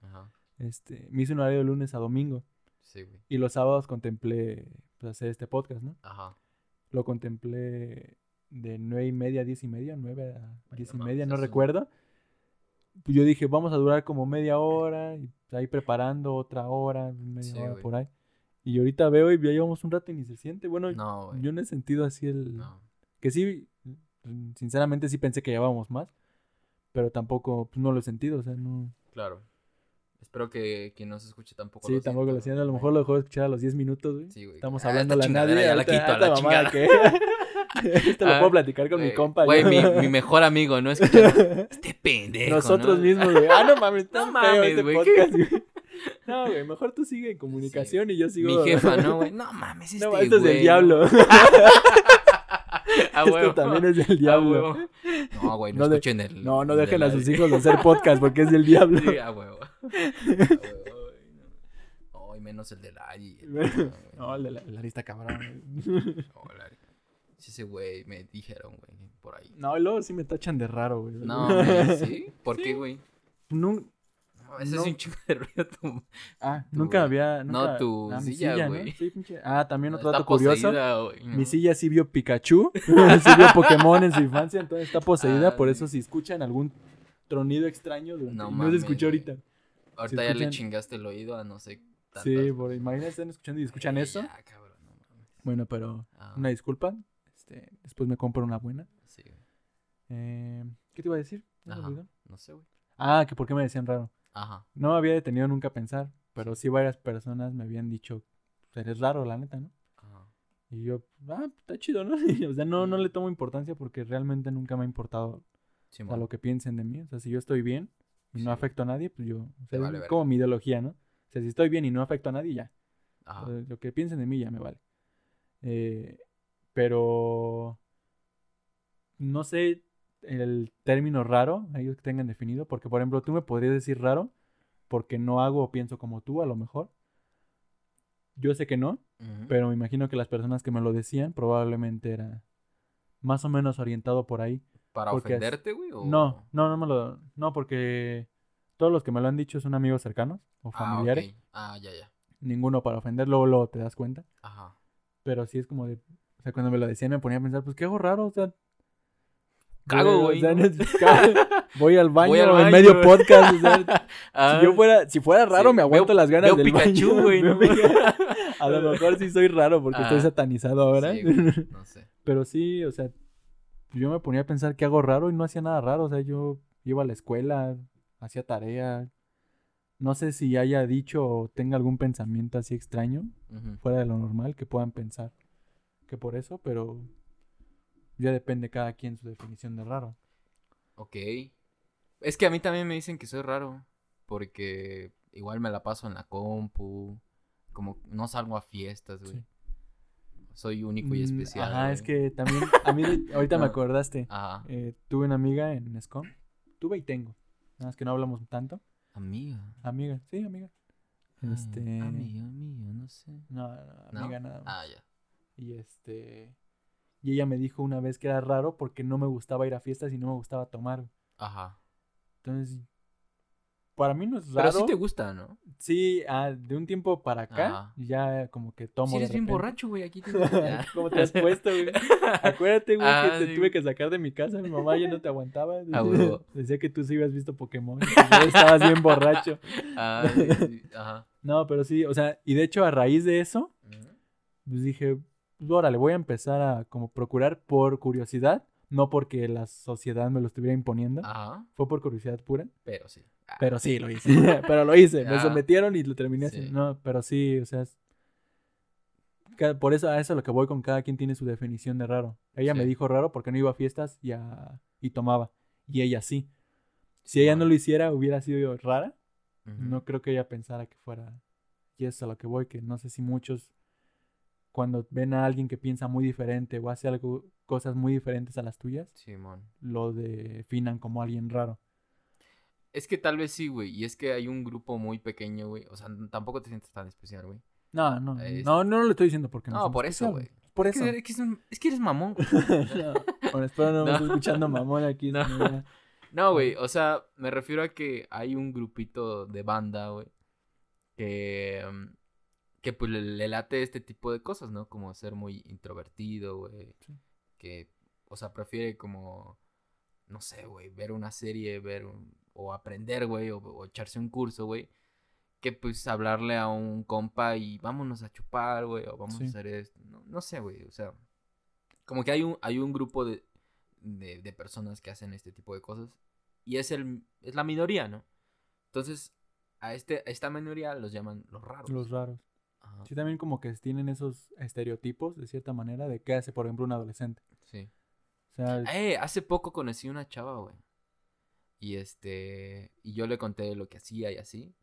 Speaker 1: Ajá.
Speaker 2: Este, me hice un horario de lunes a domingo.
Speaker 1: Sí, güey.
Speaker 2: Y los sábados contemplé pues, hacer este podcast, ¿no?
Speaker 1: Ajá.
Speaker 2: Lo contemplé de nueve y media a diez y media, nueve a diez y media, no recuerdo. Pues yo dije, vamos a durar como media hora, y ahí preparando otra hora, media
Speaker 1: Sí,
Speaker 2: hora
Speaker 1: güey.
Speaker 2: por ahí. Y ahorita veo y ya llevamos un rato y ni se siente. Bueno,
Speaker 1: No,
Speaker 2: yo no he sentido así el...
Speaker 1: No.
Speaker 2: Que sí, mm, sinceramente sí pensé que llevábamos más, pero tampoco, pues no lo he sentido, o sea, no...
Speaker 1: Claro. Espero que quien nos escuche tampoco
Speaker 2: Sí,
Speaker 1: lo
Speaker 2: tampoco lo
Speaker 1: sienta,
Speaker 2: siento, a lo mejor lo dejó de escuchar a los 10 minutos, güey.
Speaker 1: Sí, güey.
Speaker 2: Estamos
Speaker 1: Ah,
Speaker 2: hablando a la nadie.
Speaker 1: ya la quito a la chingada.
Speaker 2: que- Esto lo
Speaker 1: Ah,
Speaker 2: puedo platicar con mi compa.
Speaker 1: Güey, mi, mi mejor amigo, ¿no? Escuchando, este pendejo,
Speaker 2: Nosotros
Speaker 1: ¿no?
Speaker 2: mismos, güey. Ah, no mames,
Speaker 1: No
Speaker 2: feo
Speaker 1: mames,
Speaker 2: este
Speaker 1: güey,
Speaker 2: güey. No, güey, mejor tú sigue en comunicación y yo sigo...
Speaker 1: Mi jefa, ¿no, güey? No mames, este
Speaker 2: No, esto es del diablo.
Speaker 1: ¿no? A
Speaker 2: Esto también es del diablo.
Speaker 1: No, güey, no,
Speaker 2: No de-
Speaker 1: escuchen el...
Speaker 2: No, no
Speaker 1: el
Speaker 2: dejen
Speaker 1: de
Speaker 2: a sus hijos hacer podcast porque es del diablo.
Speaker 1: Sí, a huevo. No. Ay, menos el de Lari. el-.
Speaker 2: No, el de la, la lista cabrón.
Speaker 1: No, Lari. Sí, ese güey me dijeron, güey, por ahí.
Speaker 2: No, y luego sí me tachan de raro, güey.
Speaker 1: No, güey, ¿sí? ¿Por qué, güey?
Speaker 2: Nun-
Speaker 1: No, ese
Speaker 2: No.
Speaker 1: es un chingo de ruido. tu-
Speaker 2: Ah,
Speaker 1: Tu-
Speaker 2: nunca había.
Speaker 1: no, tu
Speaker 2: ah, mi
Speaker 1: silla,
Speaker 2: ¿no?
Speaker 1: güey.
Speaker 2: Sí, pinche- Ah, también otro dato curioso.
Speaker 1: ¿no?
Speaker 2: Mi silla sí vio Pikachu, sí vio Pokémon en su infancia, entonces está poseída.
Speaker 1: Ah,
Speaker 2: por eso, si escuchan algún tronido extraño, durante-
Speaker 1: No
Speaker 2: no, se escuchó ahorita.
Speaker 1: Ahorita
Speaker 2: si
Speaker 1: ya le chingaste el oído a no sé tantas
Speaker 2: Sí, por imagínense, están escuchando y escuchan eso.
Speaker 1: Ya, cabrón, no mames.
Speaker 2: Bueno, pero
Speaker 1: Ah,
Speaker 2: una disculpa. Este, después me compro una buena.
Speaker 1: sí, güey.
Speaker 2: Eh, ¿Qué te iba a decir?
Speaker 1: Ajá.
Speaker 2: olvidó.
Speaker 1: No sé, güey.
Speaker 2: Ah, que por qué me decían raro.
Speaker 1: Ajá.
Speaker 2: No me había detenido nunca a pensar, pero sí varias personas me habían dicho, eres raro, la neta, ¿no?
Speaker 1: Ajá.
Speaker 2: Y yo, ah, está chido, ¿no? Y, o sea, no, no le tomo importancia porque realmente nunca me ha importado
Speaker 1: Sí,
Speaker 2: a lo que piensen de mí. O sea, si yo estoy bien y
Speaker 1: Sí.
Speaker 2: no afecto a nadie, pues yo, o sea,
Speaker 1: vale
Speaker 2: es como mi ideología, ¿no? O sea, si estoy bien y no afecto a nadie, ya.
Speaker 1: Ajá.
Speaker 2: O sea, lo que piensen de mí ya me vale. Eh, pero no sé el término raro, ellos que tengan definido, porque por ejemplo tú me podrías decir raro porque no hago o pienso como tú, a lo mejor. Yo sé que no, pero me imagino que las personas que me lo decían probablemente era más o menos orientado por ahí.
Speaker 1: ¿Para
Speaker 2: porque
Speaker 1: ofenderte, güey? o-
Speaker 2: No, no, no me lo... No, porque todos los que me lo han dicho son amigos cercanos o
Speaker 1: Ah,
Speaker 2: familiares.
Speaker 1: ok. Ah, ya, ya.
Speaker 2: Ninguno para ofender, luego, luego te das cuenta.
Speaker 1: Ajá.
Speaker 2: Pero sí es como de... O sea, cuando me lo decían me ponía a pensar, pues qué hago raro, o sea...
Speaker 1: Cago,
Speaker 2: o
Speaker 1: güey,
Speaker 2: sea,
Speaker 1: ¿no?
Speaker 2: voy al baño,
Speaker 1: Voy al
Speaker 2: en
Speaker 1: baño,
Speaker 2: medio
Speaker 1: güey.
Speaker 2: podcast, o sea,
Speaker 1: Ah,
Speaker 2: si yo fuera, si fuera raro
Speaker 1: sí,
Speaker 2: me aguanto
Speaker 1: veo-
Speaker 2: las ganas
Speaker 1: veo
Speaker 2: del
Speaker 1: Pikachu,
Speaker 2: baño. A lo mejor sí soy raro porque estoy
Speaker 1: Ah.
Speaker 2: satanizado ahora.
Speaker 1: sí, no sé.
Speaker 2: Pero sí, o sea, yo me ponía a pensar qué hago raro y no hacía nada raro. O sea, yo iba a la escuela, hacía tarea. No sé si haya dicho o tenga algún pensamiento así extraño, fuera de lo normal, que puedan pensar que por eso, pero ya depende cada quien su definición de raro.
Speaker 1: Ok. Es que a mí también me dicen que soy raro. Porque igual me la paso en la compu. Como no salgo a fiestas, güey.
Speaker 2: Sí.
Speaker 1: Soy único y
Speaker 2: Mm,
Speaker 1: especial.
Speaker 2: Ajá, es que también, a mí ahorita me
Speaker 1: No.
Speaker 2: acordaste.
Speaker 1: Ajá.
Speaker 2: eh, tuve una amiga en SCOM. Tuve y tengo. Nada más que no hablamos tanto.
Speaker 1: Amiga.
Speaker 2: Amiga, sí, amiga.
Speaker 1: Ah,
Speaker 2: Este.
Speaker 1: Amiga, amiga, no sé.
Speaker 2: No, no,
Speaker 1: ¿No?
Speaker 2: amiga nada más.
Speaker 1: Ah, ya.
Speaker 2: Y este. Y ella me dijo una vez que era raro porque no me gustaba ir a fiestas y no me gustaba tomar.
Speaker 1: Ajá.
Speaker 2: Entonces, para mí no es
Speaker 1: Pero
Speaker 2: raro.
Speaker 1: sí te gusta, ¿no?
Speaker 2: Sí, ah, de un tiempo para acá,
Speaker 1: Ajá.
Speaker 2: ya como que tomo.
Speaker 1: Si
Speaker 2: de
Speaker 1: eres bien borracho, güey. Aquí te...
Speaker 2: ¿Cómo te has puesto, güey? Acuérdate, güey,
Speaker 1: Ah,
Speaker 2: que te
Speaker 1: sí.
Speaker 2: tuve que sacar de mi casa. Mi mamá ya no te aguantaba.
Speaker 1: Ah.
Speaker 2: Decía que tú sí habías visto Pokémon. que estabas bien borracho.
Speaker 1: Ah, sí, sí. Ajá.
Speaker 2: No, pero sí, o sea, y de hecho a raíz de eso, pues dije, órale, voy a empezar a como procurar por curiosidad, no porque la sociedad me lo estuviera imponiendo,
Speaker 1: Ajá.
Speaker 2: fue por curiosidad pura,
Speaker 1: Pero sí. Ah,
Speaker 2: pero sí lo hice, pero lo hice, me
Speaker 1: Ah.
Speaker 2: sometieron y lo terminé
Speaker 1: Sí.
Speaker 2: haciendo, no, pero sí, o sea, es- por eso a eso es lo que voy con cada quien tiene su definición de raro. Ella me dijo raro porque no iba a fiestas y, a- y tomaba, y ella sí. Si ella no lo hiciera, hubiera sido rara, no creo que ella pensara que fuera. Y eso es a lo que voy, que no sé si muchos, cuando ven a alguien que piensa muy diferente o hace algo, cosas muy diferentes a las tuyas,
Speaker 1: Simón.
Speaker 2: lo definan como alguien raro.
Speaker 1: Es que tal vez sí, güey. Y es que hay un grupo muy pequeño, güey. O sea, tampoco te sientes tan especial, güey.
Speaker 2: No, no,
Speaker 1: Es-
Speaker 2: no, no lo estoy diciendo porque
Speaker 1: No,
Speaker 2: soy
Speaker 1: por eso, güey.
Speaker 2: Por
Speaker 1: Es
Speaker 2: eso.
Speaker 1: es que es un- es que eres mamón,
Speaker 2: no, bueno, espero no, me
Speaker 1: No.
Speaker 2: estés escuchando mamón aquí.
Speaker 1: No.
Speaker 2: no
Speaker 1: No, güey. O sea, me refiero a que hay un grupito de banda, güey. Que, mm, que pues le, le late este tipo de cosas, ¿no? Como ser muy introvertido, güey.
Speaker 2: Sí.
Speaker 1: Que, o sea, prefiere como, no sé, güey, ver una serie, ver un- o aprender, güey, o, o echarse un curso, güey. Que pues hablarle a un compa y vámonos a chupar, güey, o vamos
Speaker 2: Sí.
Speaker 1: a hacer esto. No, no sé, güey, o sea, como que hay un, hay un grupo de, de, de personas que hacen este tipo de cosas y es, el, es la minoría, ¿no? Entonces, a, este, a esta minoría los llaman los raros.
Speaker 2: Los raros.
Speaker 1: Ajá,
Speaker 2: Sí, también como que tienen esos estereotipos, de cierta manera, de qué hace, por ejemplo, un adolescente.
Speaker 1: sí.
Speaker 2: O sea,
Speaker 1: Eh, hace poco conocí una chava, güey. Y este. Y yo le conté lo que hacía y así.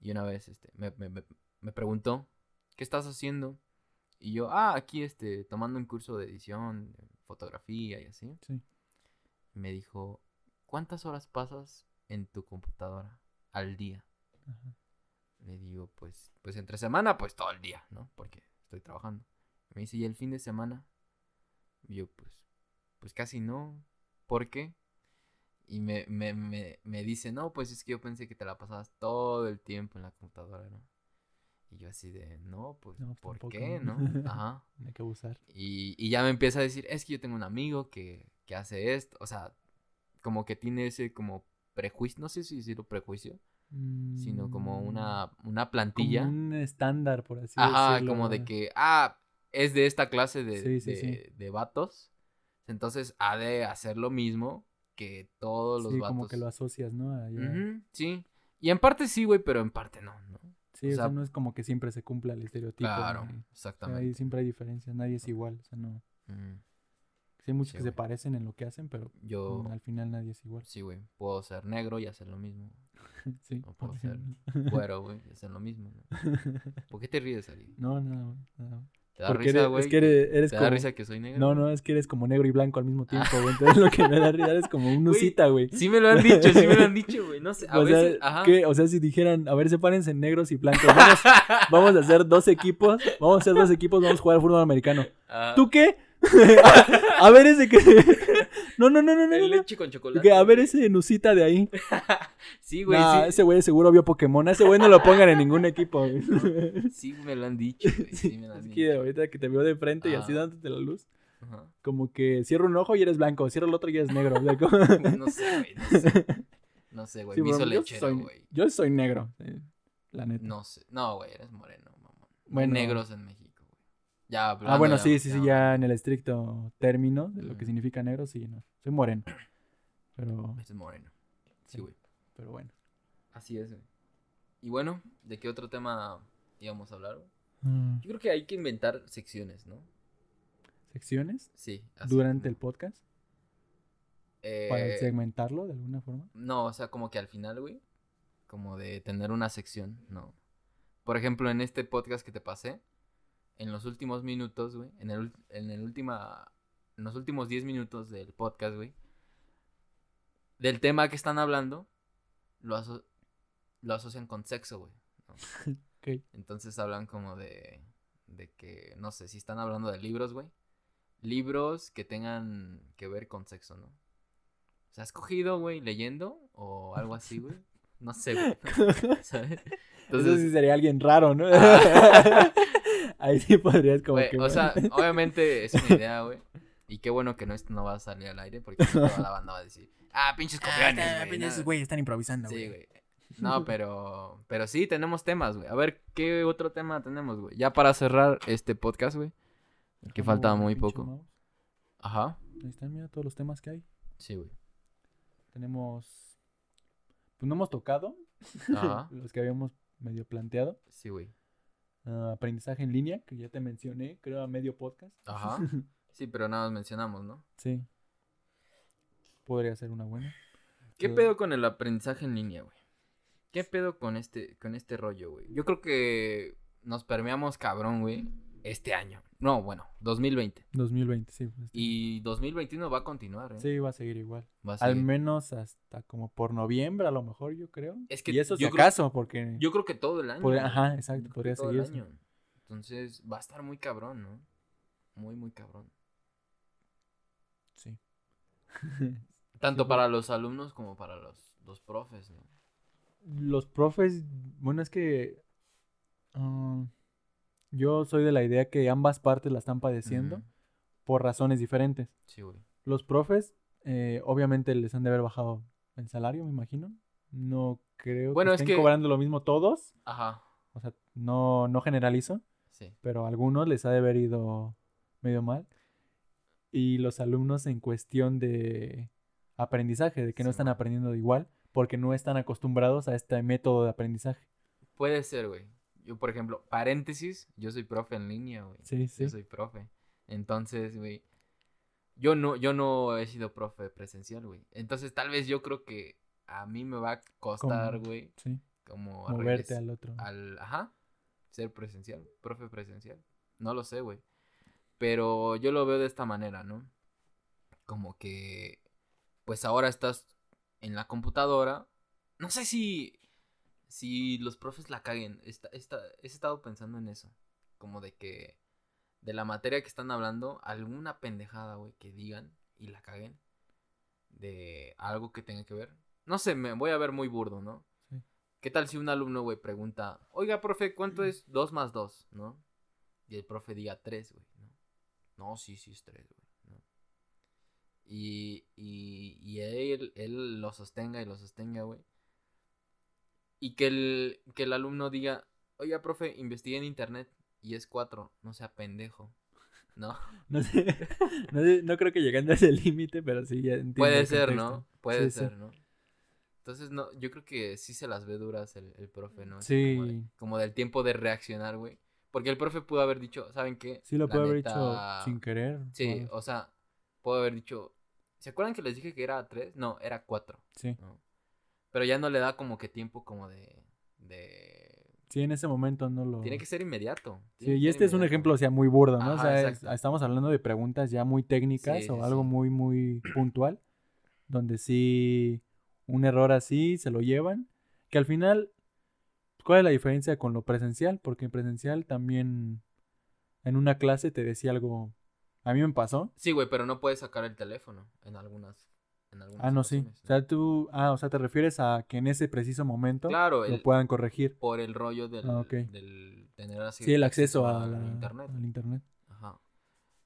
Speaker 1: Y una vez este, me, me- me- me preguntó, ¿qué estás haciendo? Y yo, ah, aquí este, tomando un curso de edición, de fotografía y así.
Speaker 2: sí.
Speaker 1: Me dijo, ¿cuántas horas pasas en tu computadora al día?
Speaker 2: Ajá.
Speaker 1: Le digo, pues, pues entre semana, pues todo el día, ¿no? Porque estoy trabajando. Me dice, ¿y el fin de semana? Y yo, pues, pues casi no. ¿Por qué? Y me, me, me, me dice, no, pues es que yo pensé que te la pasabas todo el tiempo en la computadora, ¿no? Y yo así de, no, pues,
Speaker 2: No, pues
Speaker 1: ¿por
Speaker 2: tampoco,
Speaker 1: qué,
Speaker 2: ¿no?
Speaker 1: no? Ajá.
Speaker 2: Hay que abusar.
Speaker 1: Y, y ya me empieza a decir, es que yo tengo un amigo que, que hace esto. O sea, como que tiene ese como prejuicio, no sé si decirlo prejuicio, sino como
Speaker 2: Mm,
Speaker 1: una, una
Speaker 2: como
Speaker 1: plantilla.
Speaker 2: un estándar, por así
Speaker 1: Ajá,
Speaker 2: decirlo.
Speaker 1: como de que, ah, es de esta clase de,
Speaker 2: Sí, sí,
Speaker 1: de,
Speaker 2: sí.
Speaker 1: de vatos. Entonces ha de hacer lo mismo que todos los
Speaker 2: Sí,
Speaker 1: vatos.
Speaker 2: como que lo asocias, ¿no? Allá.
Speaker 1: Sí. Y en parte sí, güey, pero en parte no, ¿no?
Speaker 2: Sí,
Speaker 1: o
Speaker 2: o sea, no es como que siempre se cumpla el estereotipo.
Speaker 1: Claro,
Speaker 2: ¿no? Y, o sea,
Speaker 1: exactamente.
Speaker 2: ahí siempre hay diferencias, nadie es igual. O sea, no.
Speaker 1: Mm,
Speaker 2: Sí, hay muchos
Speaker 1: Sí,
Speaker 2: que se parecen en lo que hacen, pero
Speaker 1: Yo,
Speaker 2: al final nadie es igual.
Speaker 1: sí, güey, puedo ser negro y hacer lo mismo.
Speaker 2: sí,
Speaker 1: No
Speaker 2: por
Speaker 1: puedo ser. Güero, güey, y hacer lo mismo. ¿no? ¿Por qué te ríes, Ari?
Speaker 2: no, no, no.
Speaker 1: ¿Te da
Speaker 2: Porque
Speaker 1: risa, güey?
Speaker 2: es que eres, eres
Speaker 1: ¿Te
Speaker 2: como...
Speaker 1: da risa que soy negro?
Speaker 2: No, no, es que eres como negro y blanco al mismo tiempo, güey. Entonces lo que me da risa es como un usita, güey.
Speaker 1: Sí me lo han dicho, sí me lo han dicho, güey. No sé, a
Speaker 2: O sea,
Speaker 1: veces, ajá.
Speaker 2: ¿qué? o sea, si dijeran, a ver, sepárense en negros y blancos. Vamos, vamos a hacer dos equipos. Vamos a hacer dos equipos, vamos a jugar al fútbol americano.
Speaker 1: Ajá.
Speaker 2: ¿Tú qué? a ver ese que. No, no, no, no, no.
Speaker 1: El
Speaker 2: no.
Speaker 1: leche con chocolate.
Speaker 2: A ver ese Nusita de ahí.
Speaker 1: Sí, güey,
Speaker 2: Nah,
Speaker 1: sí.
Speaker 2: ese güey seguro vio Pokémon. A ese güey no lo pongan en ningún equipo. güey.
Speaker 1: Sí me lo han dicho, güey. Sí me lo han
Speaker 2: Es
Speaker 1: dicho.
Speaker 2: que ahorita que te veo de frente y así
Speaker 1: Ah.
Speaker 2: dándote la luz.
Speaker 1: Ajá.
Speaker 2: Como que cierra un ojo y eres blanco, cierra el otro y eres negro. o sea, como-
Speaker 1: No sé, güey, no sé. No sé, güey.
Speaker 2: Sí,
Speaker 1: me hizo
Speaker 2: bro, yo
Speaker 1: lechero,
Speaker 2: soy-
Speaker 1: güey.
Speaker 2: Yo soy negro, sí, la neta.
Speaker 1: No sé. No, güey, eres moreno, mamón.
Speaker 2: Bueno.
Speaker 1: negros en México,
Speaker 2: Ah, bueno, sí, sí, sí, ya en el estricto término de lo que significa negro, sí, no. Soy moreno. Pero,
Speaker 1: Este es moreno. Sí, güey.
Speaker 2: pero bueno.
Speaker 1: Así es, güey. Y bueno, ¿de qué otro tema íbamos a hablar?
Speaker 2: Mm,
Speaker 1: Yo creo que hay que inventar secciones, ¿no?
Speaker 2: ¿Secciones?
Speaker 1: Sí. así
Speaker 2: Durante
Speaker 1: como-
Speaker 2: el podcast.
Speaker 1: Eh,
Speaker 2: Para segmentarlo de alguna forma.
Speaker 1: No, o sea, como que al final, güey. Como de tener una sección, no. Por ejemplo, en este podcast que te pasé, en los últimos minutos, güey, en el, en el última, en los últimos 10 minutos del podcast, güey, del tema que están hablando, lo, aso- lo asocian con sexo, güey. Entonces hablan como de, de que, no sé, si están hablando de libros, güey. Libros que tengan que ver con sexo, ¿no? O sea, ¿has cogido, güey, leyendo o algo así, güey? No sé, güey. ¿Sabes?
Speaker 2: Eso sí
Speaker 1: Entonces,
Speaker 2: sería alguien raro, ¿no?
Speaker 1: Ah.
Speaker 2: Ahí sí podrías como
Speaker 1: güey,
Speaker 2: que...
Speaker 1: o sea, obviamente es una idea, güey. Y qué bueno que no, esto no va a salir al aire porque toda la banda va a decir, ah, pinches copiones, güey.
Speaker 2: esos
Speaker 1: ¿no?".
Speaker 2: güeyes están improvisando,
Speaker 1: Sí, güey. No, pero, pero sí, tenemos temas, güey. A ver, ¿qué otro tema tenemos, güey? Ya para cerrar este podcast, güey. Que falta muy poco.
Speaker 2: mouse.
Speaker 1: Ajá.
Speaker 2: Ahí están, mira, todos los temas que hay.
Speaker 1: Sí, güey.
Speaker 2: Tenemos... Pues no hemos tocado
Speaker 1: Ajá.
Speaker 2: los que habíamos medio planteado.
Speaker 1: Sí, güey.
Speaker 2: Ah, aprendizaje en línea, que ya te mencioné, creo, a medio podcast.
Speaker 1: Ajá. Sí, pero nada más mencionamos, ¿no?
Speaker 2: Sí. Podría ser una buena.
Speaker 1: ¿Qué pedo con el aprendizaje en línea, güey? ¿Qué pedo con este, con este rollo, güey? Yo creo que nos permeamos cabrón, güey, este año. No, bueno, 2020.
Speaker 2: 2020, sí. este-
Speaker 1: Y 2021 va a continuar, ¿eh?
Speaker 2: Sí, va a seguir igual.
Speaker 1: Va a
Speaker 2: Al
Speaker 1: seguir.
Speaker 2: menos hasta como por noviembre, a lo mejor, yo creo.
Speaker 1: Es que
Speaker 2: y eso si
Speaker 1: yo creo-
Speaker 2: acaso, porque...
Speaker 1: Yo creo que todo el año.
Speaker 2: ajá, exacto,
Speaker 1: creo
Speaker 2: podría
Speaker 1: todo
Speaker 2: seguir
Speaker 1: el
Speaker 2: eso.
Speaker 1: año. Entonces, va a estar muy cabrón, ¿no? Muy, muy cabrón.
Speaker 2: Sí.
Speaker 1: Tanto
Speaker 2: Sí,
Speaker 1: para los alumnos como para los, los profes, ¿no?
Speaker 2: Los profes, bueno, es que... ah, Yo soy de la idea que ambas partes la están padeciendo por razones diferentes.
Speaker 1: Sí, güey.
Speaker 2: Los profes, eh, obviamente les han de haber bajado el salario, me imagino. No creo
Speaker 1: Bueno,
Speaker 2: que
Speaker 1: es
Speaker 2: estén
Speaker 1: que-
Speaker 2: cobrando lo mismo todos.
Speaker 1: Ajá.
Speaker 2: O sea, no, no generalizo,
Speaker 1: Sí.
Speaker 2: pero a algunos les ha de haber ido medio mal. Y los alumnos en cuestión de aprendizaje, de que no están
Speaker 1: man.
Speaker 2: aprendiendo igual, porque no están acostumbrados a este método de aprendizaje.
Speaker 1: Puede ser, güey. Yo, por ejemplo, paréntesis, yo soy profe en línea, güey.
Speaker 2: Sí, sí.
Speaker 1: Yo soy profe. Entonces, güey, yo no, yo no he sido profe presencial, güey. Entonces, tal vez yo creo que a mí me va a costar, güey,
Speaker 2: Sí,
Speaker 1: como
Speaker 2: moverte al otro.
Speaker 1: al, ajá, ser presencial, profe presencial. No lo sé, güey. Pero yo lo veo de esta manera, ¿no? Como que, pues ahora estás en la computadora. No sé si, si los profes la caguen. Está, está- he estado pensando en eso. Como de que, de la materia que están hablando, alguna pendejada, güey, que digan y la caguen. De algo que tenga que ver. No sé, me voy a ver muy burdo, ¿no?
Speaker 2: Sí.
Speaker 1: ¿Qué tal si un alumno, güey, pregunta, oiga, profe, ¿cuánto es 2 más 2? ¿No? Y el profe diga 3, güey, ¿no? No, sí, sí es 3, güey, ¿no? Y, y, y él, él lo sostenga y lo sostenga, güey. Y que el, que el alumno diga, oiga, profe, investigué en internet y es 4, no sea pendejo, ¿no?
Speaker 2: No sé, no, sé- no creo que llegando a ese límite, pero sí, ya entiendo
Speaker 1: Puede ser. ¿no? Puede
Speaker 2: Sí, sí.
Speaker 1: ser, ¿no? Entonces, no, yo creo que sí se las ve duras el, el profe, ¿no? Así Como, de-
Speaker 2: Sí.
Speaker 1: como del tiempo de reaccionar, güey. Porque el profe pudo haber dicho, ¿saben qué?
Speaker 2: Sí lo puede haber hecho sin querer.
Speaker 1: Sí,
Speaker 2: o-
Speaker 1: o sea, pudo haber dicho, ¿se acuerdan que les dije que era 3? No, era 4,
Speaker 2: sí.
Speaker 1: ¿no? Pero ya no le da como que tiempo como de... de...
Speaker 2: Sí, en ese momento no lo...
Speaker 1: Tiene que ser inmediato.
Speaker 2: Sí, y este es un ejemplo, o sea, muy burdo, ¿no? o sea, es- estamos hablando de preguntas ya muy técnicas
Speaker 1: Sí,
Speaker 2: o
Speaker 1: sí,
Speaker 2: algo
Speaker 1: sí.
Speaker 2: muy, muy puntual, donde sí un error así se lo llevan, que al final, ¿cuál es la diferencia con lo presencial? Porque en presencial también en una clase te decía algo, a mí me pasó.
Speaker 1: Sí, güey, pero no puedes sacar el teléfono en algunas... En algunas
Speaker 2: Ah, no, sí. O sea, tú, ah, o sea, te refieres a que en ese preciso momento
Speaker 1: Claro,
Speaker 2: lo
Speaker 1: el,
Speaker 2: puedan corregir.
Speaker 1: por el rollo del,
Speaker 2: Ah,
Speaker 1: del tener así
Speaker 2: Sí, el acceso a
Speaker 1: al
Speaker 2: la-
Speaker 1: internet.
Speaker 2: al internet.
Speaker 1: Ajá.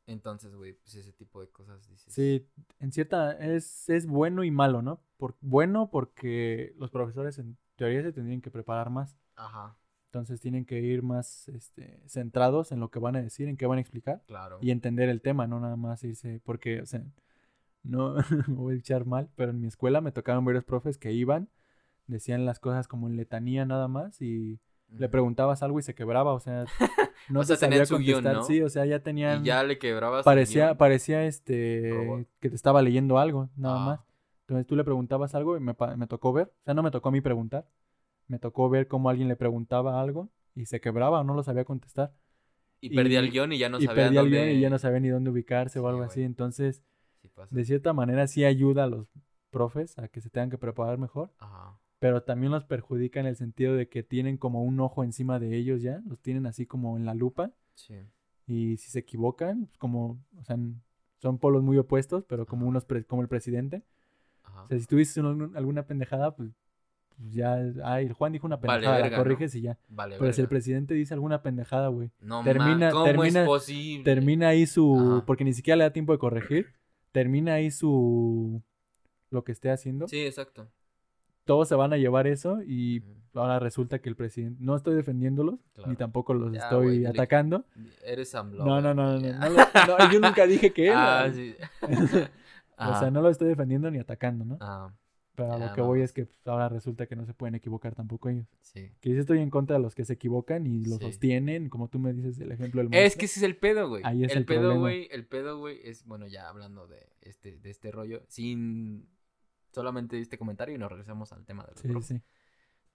Speaker 1: Entonces, güey, pues ese tipo de cosas dices.
Speaker 2: Sí, en cierta es, es bueno y malo, ¿no? Por, bueno porque los profesores en teoría se tendrían que preparar más.
Speaker 1: Ajá,
Speaker 2: Entonces tienen que ir más este, centrados en lo que van a decir, en qué van a explicar
Speaker 1: claro.
Speaker 2: y entender el tema, no nada más irse, porque, o sea, no me voy a echar mal, pero en mi escuela me tocaron varios profes que iban, decían las cosas como en letanía nada más y le preguntabas algo y se quebraba, o sea, no
Speaker 1: O
Speaker 2: se sabía
Speaker 1: guion,
Speaker 2: contestar,
Speaker 1: ¿no?
Speaker 2: sí, o sea, ya tenían
Speaker 1: Y ya le quebrabas.
Speaker 2: parecía,
Speaker 1: guion.
Speaker 2: parecía este
Speaker 1: Robot.
Speaker 2: que te estaba leyendo algo, nada
Speaker 1: Ah.
Speaker 2: más. Entonces tú le preguntabas algo y me, me tocó ver, o sea, no me tocó a mí preguntar, me tocó ver cómo alguien le preguntaba algo y se quebraba o no lo sabía contestar.
Speaker 1: Y perdía el guion y ya no
Speaker 2: y
Speaker 1: sabía
Speaker 2: perdía
Speaker 1: dónde...
Speaker 2: el guion y ya no sabía ni dónde ubicarse o algo
Speaker 1: güey.
Speaker 2: así. Entonces,
Speaker 1: pasa.
Speaker 2: de cierta manera sí ayuda a los profes a que se tengan que preparar mejor,
Speaker 1: Ajá.
Speaker 2: pero también los perjudica en el sentido de que tienen como un ojo encima de ellos ya, los tienen así como en la lupa
Speaker 1: Sí.
Speaker 2: y si se equivocan, pues, como, o sea, son polos muy opuestos, pero como
Speaker 1: Ajá.
Speaker 2: unos pre- como el presidente.
Speaker 1: Ajá.
Speaker 2: O sea, si tú dices un- alguna pendejada, pues, pues ya, ay, el Juan dijo una
Speaker 1: Vale
Speaker 2: pendejada,
Speaker 1: verga,
Speaker 2: la
Speaker 1: ¿no?
Speaker 2: corriges y ya.
Speaker 1: Vale,
Speaker 2: Pero si el presidente dice alguna pendejada, güey,
Speaker 1: No
Speaker 2: termina-
Speaker 1: ma- ¿Cómo
Speaker 2: termina-
Speaker 1: es posible?
Speaker 2: termina ahí su,
Speaker 1: Ajá.
Speaker 2: porque ni siquiera le da tiempo de corregir, termina ahí su, lo que esté haciendo.
Speaker 1: Sí, exacto.
Speaker 2: Todos se van a llevar eso y ahora resulta que el presidente, no estoy defendiéndolos,
Speaker 1: Claro.
Speaker 2: ni tampoco los
Speaker 1: Ya,
Speaker 2: estoy
Speaker 1: güey,
Speaker 2: atacando.
Speaker 1: Eres AMLO.
Speaker 2: No, no, no, no, yo nunca dije que él.
Speaker 1: Ah, sí.
Speaker 2: O sea, no lo estoy defendiendo ni atacando, ¿no?
Speaker 1: Ah,
Speaker 2: Pero a lo que voy
Speaker 1: vamos.
Speaker 2: es que pues, ahora resulta que no se pueden equivocar tampoco ellos.
Speaker 1: sí.
Speaker 2: Que yo estoy en contra de los que se equivocan y lo
Speaker 1: Sí.
Speaker 2: sostienen, como tú me dices el ejemplo del
Speaker 1: Es
Speaker 2: maestro.
Speaker 1: que ese es el pedo, güey.
Speaker 2: Ahí es
Speaker 1: el,
Speaker 2: el
Speaker 1: pedo,
Speaker 2: problema.
Speaker 1: güey, el pedo, güey, es, bueno, ya hablando de este, de este rollo, sin solamente este comentario y nos regresamos al tema de los
Speaker 2: Sí,
Speaker 1: profes.
Speaker 2: sí.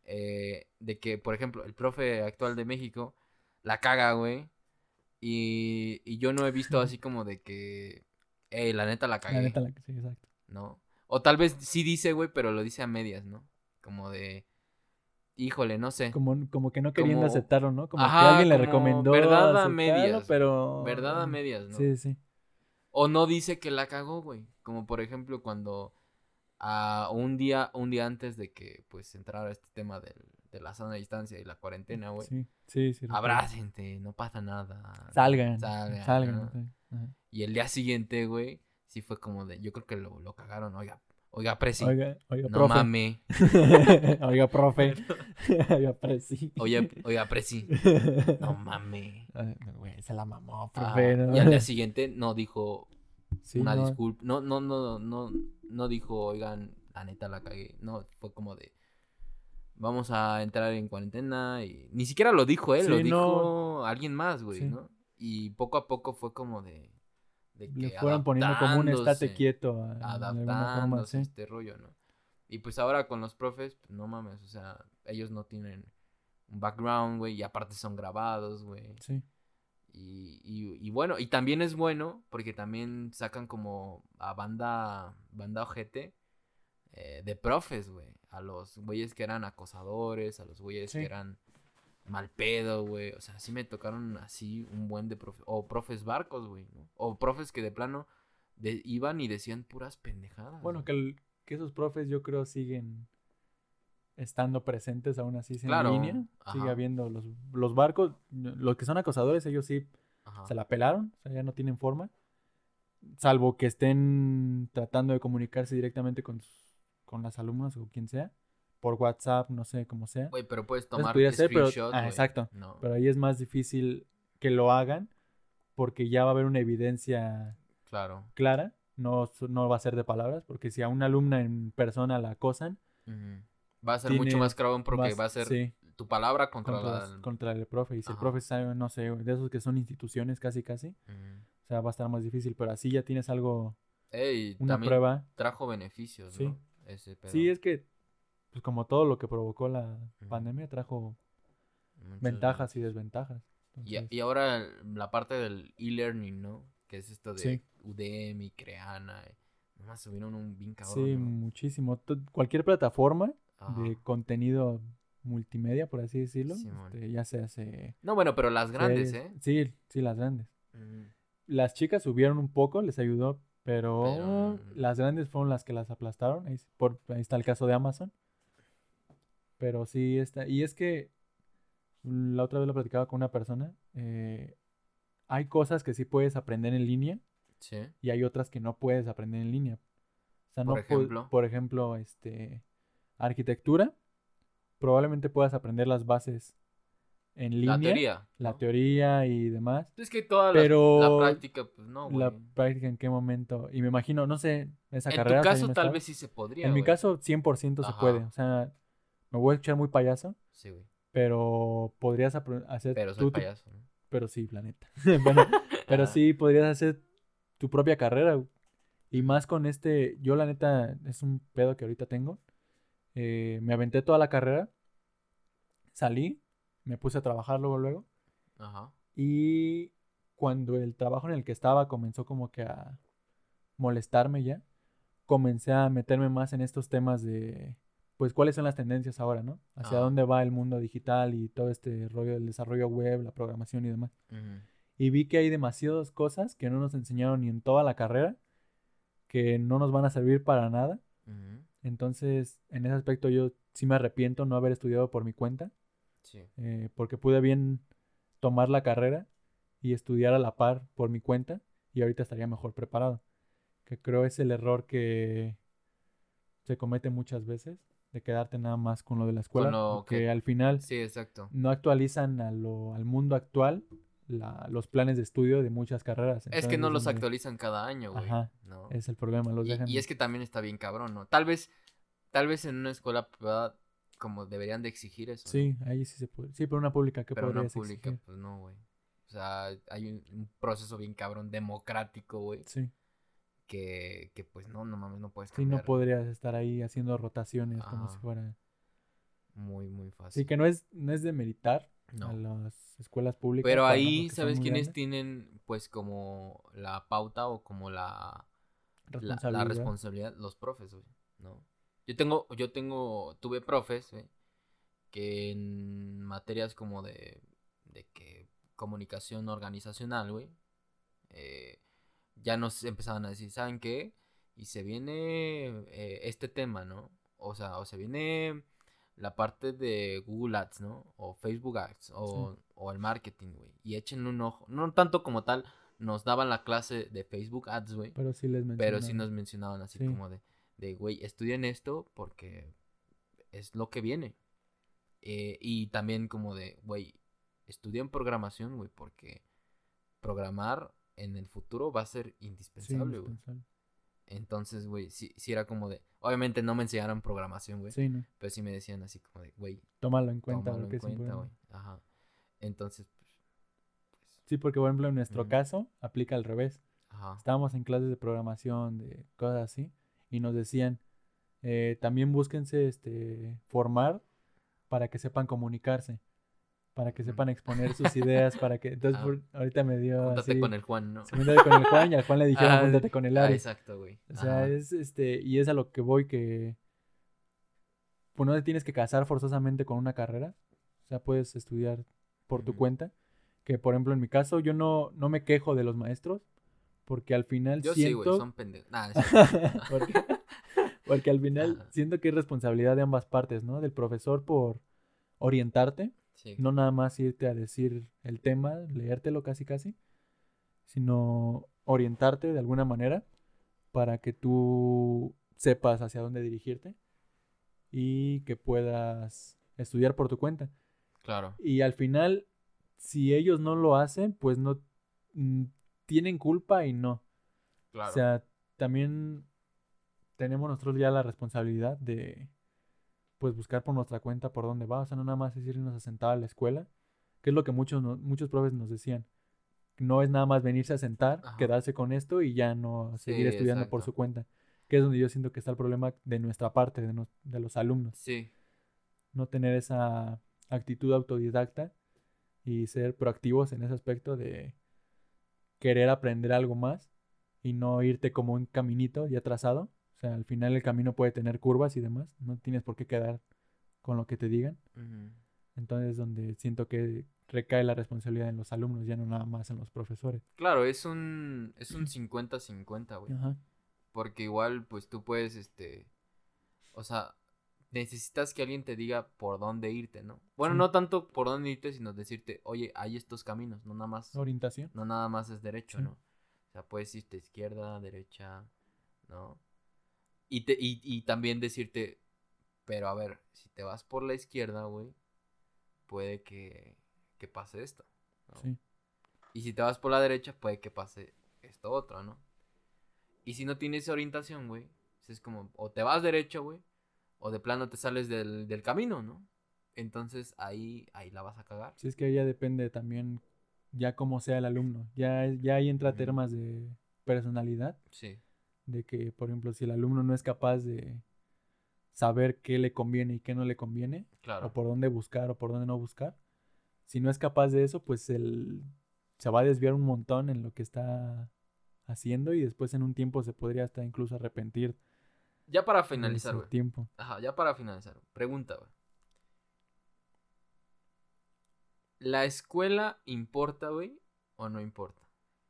Speaker 1: Eh, de que, por ejemplo, el profe actual de México la caga, güey. Y, y yo no he visto así como de que, hey, la neta la cagué,
Speaker 2: La neta, la- sí, exacto.
Speaker 1: ¿no? O tal vez sí dice, güey, pero lo dice a medias, ¿no? Como de, híjole, no sé.
Speaker 2: Como, como que no queriendo
Speaker 1: Como-
Speaker 2: aceptarlo, ¿no? Como
Speaker 1: Ajá,
Speaker 2: que alguien le recomendó
Speaker 1: verdad a medias,
Speaker 2: pero...
Speaker 1: Verdad a medias, ¿no?
Speaker 2: Sí, sí.
Speaker 1: O no dice que la cagó, güey. Como por ejemplo cuando a un día, un día antes de que pues entrara este tema del, de la zona de distancia y la cuarentena, güey.
Speaker 2: Sí, sí, sí.
Speaker 1: Abrácense, no pasa nada.
Speaker 2: Salgan.
Speaker 1: Salgan,
Speaker 2: Salgan.
Speaker 1: ¿no?
Speaker 2: sí, ajá.
Speaker 1: Y el día siguiente, güey, sí fue como de, yo creo que lo, lo cagaron, oiga, oiga, presi,
Speaker 2: Oiga, oiga,
Speaker 1: no
Speaker 2: profe.
Speaker 1: mame,
Speaker 2: oiga, profe. oiga, presi.
Speaker 1: oye, oiga, presi, no mame.
Speaker 2: Güey, se la mamó,
Speaker 1: Ah,
Speaker 2: profe. ¿no?
Speaker 1: y al día siguiente no dijo
Speaker 2: Sí,
Speaker 1: una
Speaker 2: no,
Speaker 1: disculpa, no, no, no, no, no dijo, oigan, la neta la cagué, no, fue como de, vamos a entrar en cuarentena y ni siquiera lo dijo él, lo dijo
Speaker 2: no.
Speaker 1: alguien más, güey,
Speaker 2: Sí.
Speaker 1: ¿no? Y poco a poco fue como de, de
Speaker 2: Le
Speaker 1: que
Speaker 2: fueron poniendo como un estate quieto. a- alguna forma,
Speaker 1: adaptándose a este rollo, ¿no? Y pues ahora con los profes, pues no mames, o sea, ellos no tienen un background, güey, y aparte son grabados, güey.
Speaker 2: Sí.
Speaker 1: Y, y, y bueno, y también es bueno porque también sacan como a banda, banda ojete eh, de profes, güey. A los güeyes que eran acosadores, a los güeyes
Speaker 2: Sí.
Speaker 1: que eran mal pedo, güey. O sea, sí me tocaron así un buen de profes. O profes barcos, güey. ¿no? O profes que de plano de- iban y decían puras pendejadas.
Speaker 2: Bueno, que, el- que esos profes yo creo siguen estando presentes aún así en
Speaker 1: Claro,
Speaker 2: línea. Sigue habiendo los, los barcos, los que son acosadores, ellos sí
Speaker 1: Ajá.
Speaker 2: se la pelaron, o sea, ya no tienen forma. Salvo que estén tratando de comunicarse directamente con, con las alumnas o quien sea. Por WhatsApp, no sé, como sea.
Speaker 1: Güey, pero puedes
Speaker 2: Entonces,
Speaker 1: tomar
Speaker 2: podría ser, pero- ah, exacto.
Speaker 1: No.
Speaker 2: Pero ahí es más difícil que lo hagan porque ya va a haber una evidencia
Speaker 1: Claro.
Speaker 2: clara. No, no va a ser de palabras, porque si a una alumna en persona la acosan.
Speaker 1: Va a ser mucho más cabrón porque
Speaker 2: vas-
Speaker 1: va a ser
Speaker 2: sí,
Speaker 1: tu palabra contra,
Speaker 2: contra,
Speaker 1: la...
Speaker 2: contra el profe. Y si el profe sabe, no sé, de esos que son instituciones casi casi, o sea, va a estar más difícil. Pero así ya tienes algo,
Speaker 1: Ey,
Speaker 2: una prueba.
Speaker 1: trajo beneficios,
Speaker 2: Sí.
Speaker 1: ¿no? Ese.
Speaker 2: Sí, es que, pues como todo lo que provocó la pandemia, trajo ventajas y desventajas.
Speaker 1: Y,
Speaker 2: Entonces,
Speaker 1: y ahora la parte del e-learning, ¿no? Que es esto de
Speaker 2: Sí.
Speaker 1: Udemy, Creana. eh, Nomás subieron un bien cabrón.
Speaker 2: sí,
Speaker 1: ¿no?
Speaker 2: muchísimo. Cualquier plataforma
Speaker 1: Ajá.
Speaker 2: de contenido multimedia, por así decirlo, este, ya se hace...
Speaker 1: No, bueno, pero las grandes,
Speaker 2: series.
Speaker 1: ¿eh?
Speaker 2: Sí, sí, las grandes. Las chicas subieron un poco, les ayudó, pero,
Speaker 1: Pero, mm.
Speaker 2: las grandes fueron las que las aplastaron. Ahí, por, ahí está el caso de Amazon. Pero sí está. Y es que la otra vez lo platicaba con una persona. eh, hay cosas que sí puedes aprender en línea
Speaker 1: Sí.
Speaker 2: y hay otras que no puedes aprender en línea. O sea,
Speaker 1: Por
Speaker 2: no
Speaker 1: ejemplo.
Speaker 2: por ejemplo, este, arquitectura. Probablemente puedas aprender las bases en línea.
Speaker 1: La teoría.
Speaker 2: la
Speaker 1: ¿no?
Speaker 2: teoría y demás.
Speaker 1: Es que toda la-
Speaker 2: Pero
Speaker 1: la, práctica, pues no, güey.
Speaker 2: la práctica en qué momento. Y me imagino, no sé, esa
Speaker 1: En
Speaker 2: carrera.
Speaker 1: tu
Speaker 2: si ahí
Speaker 1: caso, tal vez sí se podría.
Speaker 2: En mi caso, 100% se
Speaker 1: Ajá.
Speaker 2: puede. O sea, me voy a escuchar muy payaso,
Speaker 1: Sí, güey.
Speaker 2: pero podrías hacer
Speaker 1: Pero soy
Speaker 2: tú
Speaker 1: payaso, ¿no?
Speaker 2: Pero sí, la neta. bueno, pero sí podrías hacer tu propia carrera. güey. Y más con este, yo la neta, es un pedo que ahorita tengo. Eh, me aventé toda la carrera, salí, me puse a trabajar luego, luego.
Speaker 1: Ajá.
Speaker 2: Y cuando el trabajo en el que estaba comenzó como que a molestarme ya, comencé a meterme más en estos temas de, pues, cuáles son las tendencias ahora, ¿no? Hacia
Speaker 1: Ajá.
Speaker 2: dónde va el mundo digital y todo este rollo del desarrollo web, la programación y demás. Y vi que hay demasiadas cosas que no nos enseñaron ni en toda la carrera, que no nos van a servir para nada. Entonces, en ese aspecto yo sí me arrepiento no haber estudiado por mi cuenta
Speaker 1: Sí.
Speaker 2: eh, porque pude bien tomar la carrera y estudiar a la par por mi cuenta y ahorita estaría mejor preparado. Que creo es el error que se comete muchas veces de quedarte nada más con lo de la escuela, porque
Speaker 1: que-
Speaker 2: al final
Speaker 1: Sí, exacto.
Speaker 2: no actualizan a lo- al mundo actual la- los planes de estudio de muchas carreras.
Speaker 1: Es que no los
Speaker 2: donde-
Speaker 1: actualizan cada año, güey.
Speaker 2: Ajá,
Speaker 1: ¿no?
Speaker 2: Es el problema, los
Speaker 1: Y,
Speaker 2: dejan.
Speaker 1: y es que también está bien cabrón, ¿no? Tal vez, tal vez en una escuela privada como deberían de exigir eso. ¿no?
Speaker 2: Sí, ahí sí se puede. Sí, pero una pública que
Speaker 1: Pero una pública,
Speaker 2: exigir?
Speaker 1: pues no, güey. O sea, hay un, un proceso bien cabrón democrático, güey.
Speaker 2: Sí.
Speaker 1: Que, que pues no, no mames, no puedes
Speaker 2: Sí,
Speaker 1: cambiar.
Speaker 2: no podrías estar ahí haciendo rotaciones como si fuera.
Speaker 1: Muy, muy fácil.
Speaker 2: Sí, que no es, no es de meditar
Speaker 1: No.
Speaker 2: a las escuelas públicas.
Speaker 1: Pero ahí, ¿sabes quiénes
Speaker 2: grandes.
Speaker 1: tienen pues como la pauta o como la, la, la
Speaker 2: responsabilidad.
Speaker 1: responsabilidad? Los profes, güey, ¿no? Yo tengo, yo tengo, tuve profes, güey, que en materias como de, de que comunicación organizacional, güey, eh, ya nos empezaban a decir, ¿saben qué? Y se viene eh, este tema, ¿no? O sea, o se viene la parte de Google Ads, ¿no? O Facebook Ads, o, o el marketing, güey. Y échenle un ojo. No tanto como tal, nos daban la clase de Facebook Ads, güey.
Speaker 2: Pero sí les
Speaker 1: Pero sí nos mencionaban así como de, de, güey, estudien esto porque es lo que viene. Eh, y también como de, güey, estudien programación, güey, porque programar en el futuro va a ser indispensable, güey. Entonces, güey, sí, sí era como de. Obviamente no me enseñaron programación, güey. Sí, ¿no? Pero sí me decían así como de, güey.
Speaker 2: Tómalo en cuenta, tómalo en cuenta,
Speaker 1: güey. Ajá. Entonces, pues,
Speaker 2: pues. Sí, porque, por ejemplo, en nuestro caso, aplica al revés. Ajá. Estábamos en clases de programación, de cosas así, y nos decían, eh, también búsquense este, formar para que sepan comunicarse para que sepan exponer sus ideas, para que... Entonces, ah. ahorita me dio
Speaker 1: Júntate con el Juan, ¿no?
Speaker 2: Júntate con el Juan y al Juan le dijeron, ah, júntate con el ah, Ari.
Speaker 1: exacto, güey.
Speaker 2: O sea, es este... Y es a lo que voy que... Pues no te tienes que casar forzosamente con una carrera. O sea, puedes estudiar por tu cuenta. Que, por ejemplo, en mi caso, yo no, no me quejo de los maestros. Porque al final
Speaker 1: yo
Speaker 2: siento...
Speaker 1: sí, güey, son pendejos.
Speaker 2: porque, porque al final siento que es responsabilidad de ambas partes, ¿no? Del profesor por orientarte no nada más irte a decir el tema, leértelo casi casi, sino orientarte de alguna manera para que tú sepas hacia dónde dirigirte y que puedas estudiar por tu cuenta.
Speaker 1: Claro.
Speaker 2: Y al final, si ellos no lo hacen, pues no mm, tienen culpa y no. Claro. O sea, también tenemos nosotros ya la responsabilidad de pues buscar por nuestra cuenta por dónde va, o sea, no nada más es irnos a sentar a la escuela, que es lo que muchos, muchos profes nos decían. No es nada más venirse a sentar, quedarse con esto y ya no seguir estudiando por su cuenta. Que es donde yo siento que está el problema de nuestra parte, de, de los alumnos.
Speaker 1: Sí.
Speaker 2: No tener esa actitud autodidacta y ser proactivos en ese aspecto de querer aprender algo más y no irte como un caminito ya trazado, sea, al final el camino puede tener curvas y demás. No tienes por qué quedar con lo que te digan. Entonces es donde siento que recae la responsabilidad en los alumnos, ya no nada más en los profesores.
Speaker 1: Claro, es un es un 50-50, güey. Ajá. Porque igual pues tú puedes este o sea, necesitas que alguien te diga por dónde irte, ¿no? Bueno, no tanto por dónde irte, sino decirte, "Oye, hay estos caminos", no nada más
Speaker 2: orientación.
Speaker 1: No nada más es derecho, ¿no? O sea, puedes irte izquierda, derecha, ¿no? Y, te, y, también decirte, pero a ver, si te vas por la izquierda, güey, puede que, que pase esto. Sí. Y si te vas por la derecha, puede que pase esto otro, ¿no? Y si no tienes orientación, güey, es como, o te vas derecho, güey, o de plano te sales del, del, camino, ¿no? Entonces ahí, ahí la vas a cagar.
Speaker 2: Sí, es que ya depende también ya cómo sea el alumno. Ya, ya ahí entra temas de personalidad.
Speaker 1: Sí
Speaker 2: de que, por ejemplo, si el alumno no es capaz de saber qué le conviene y qué no le conviene, o por dónde buscar o por dónde no buscar, si no es capaz de eso, pues él se va a desviar un montón en lo que está haciendo y después en un tiempo se podría hasta incluso arrepentir.
Speaker 1: Ya para finalizar, güey.
Speaker 2: tiempo.
Speaker 1: Ajá, ya para finalizar. Pregunta, güey. ¿La escuela importa, güey? ¿O no importa?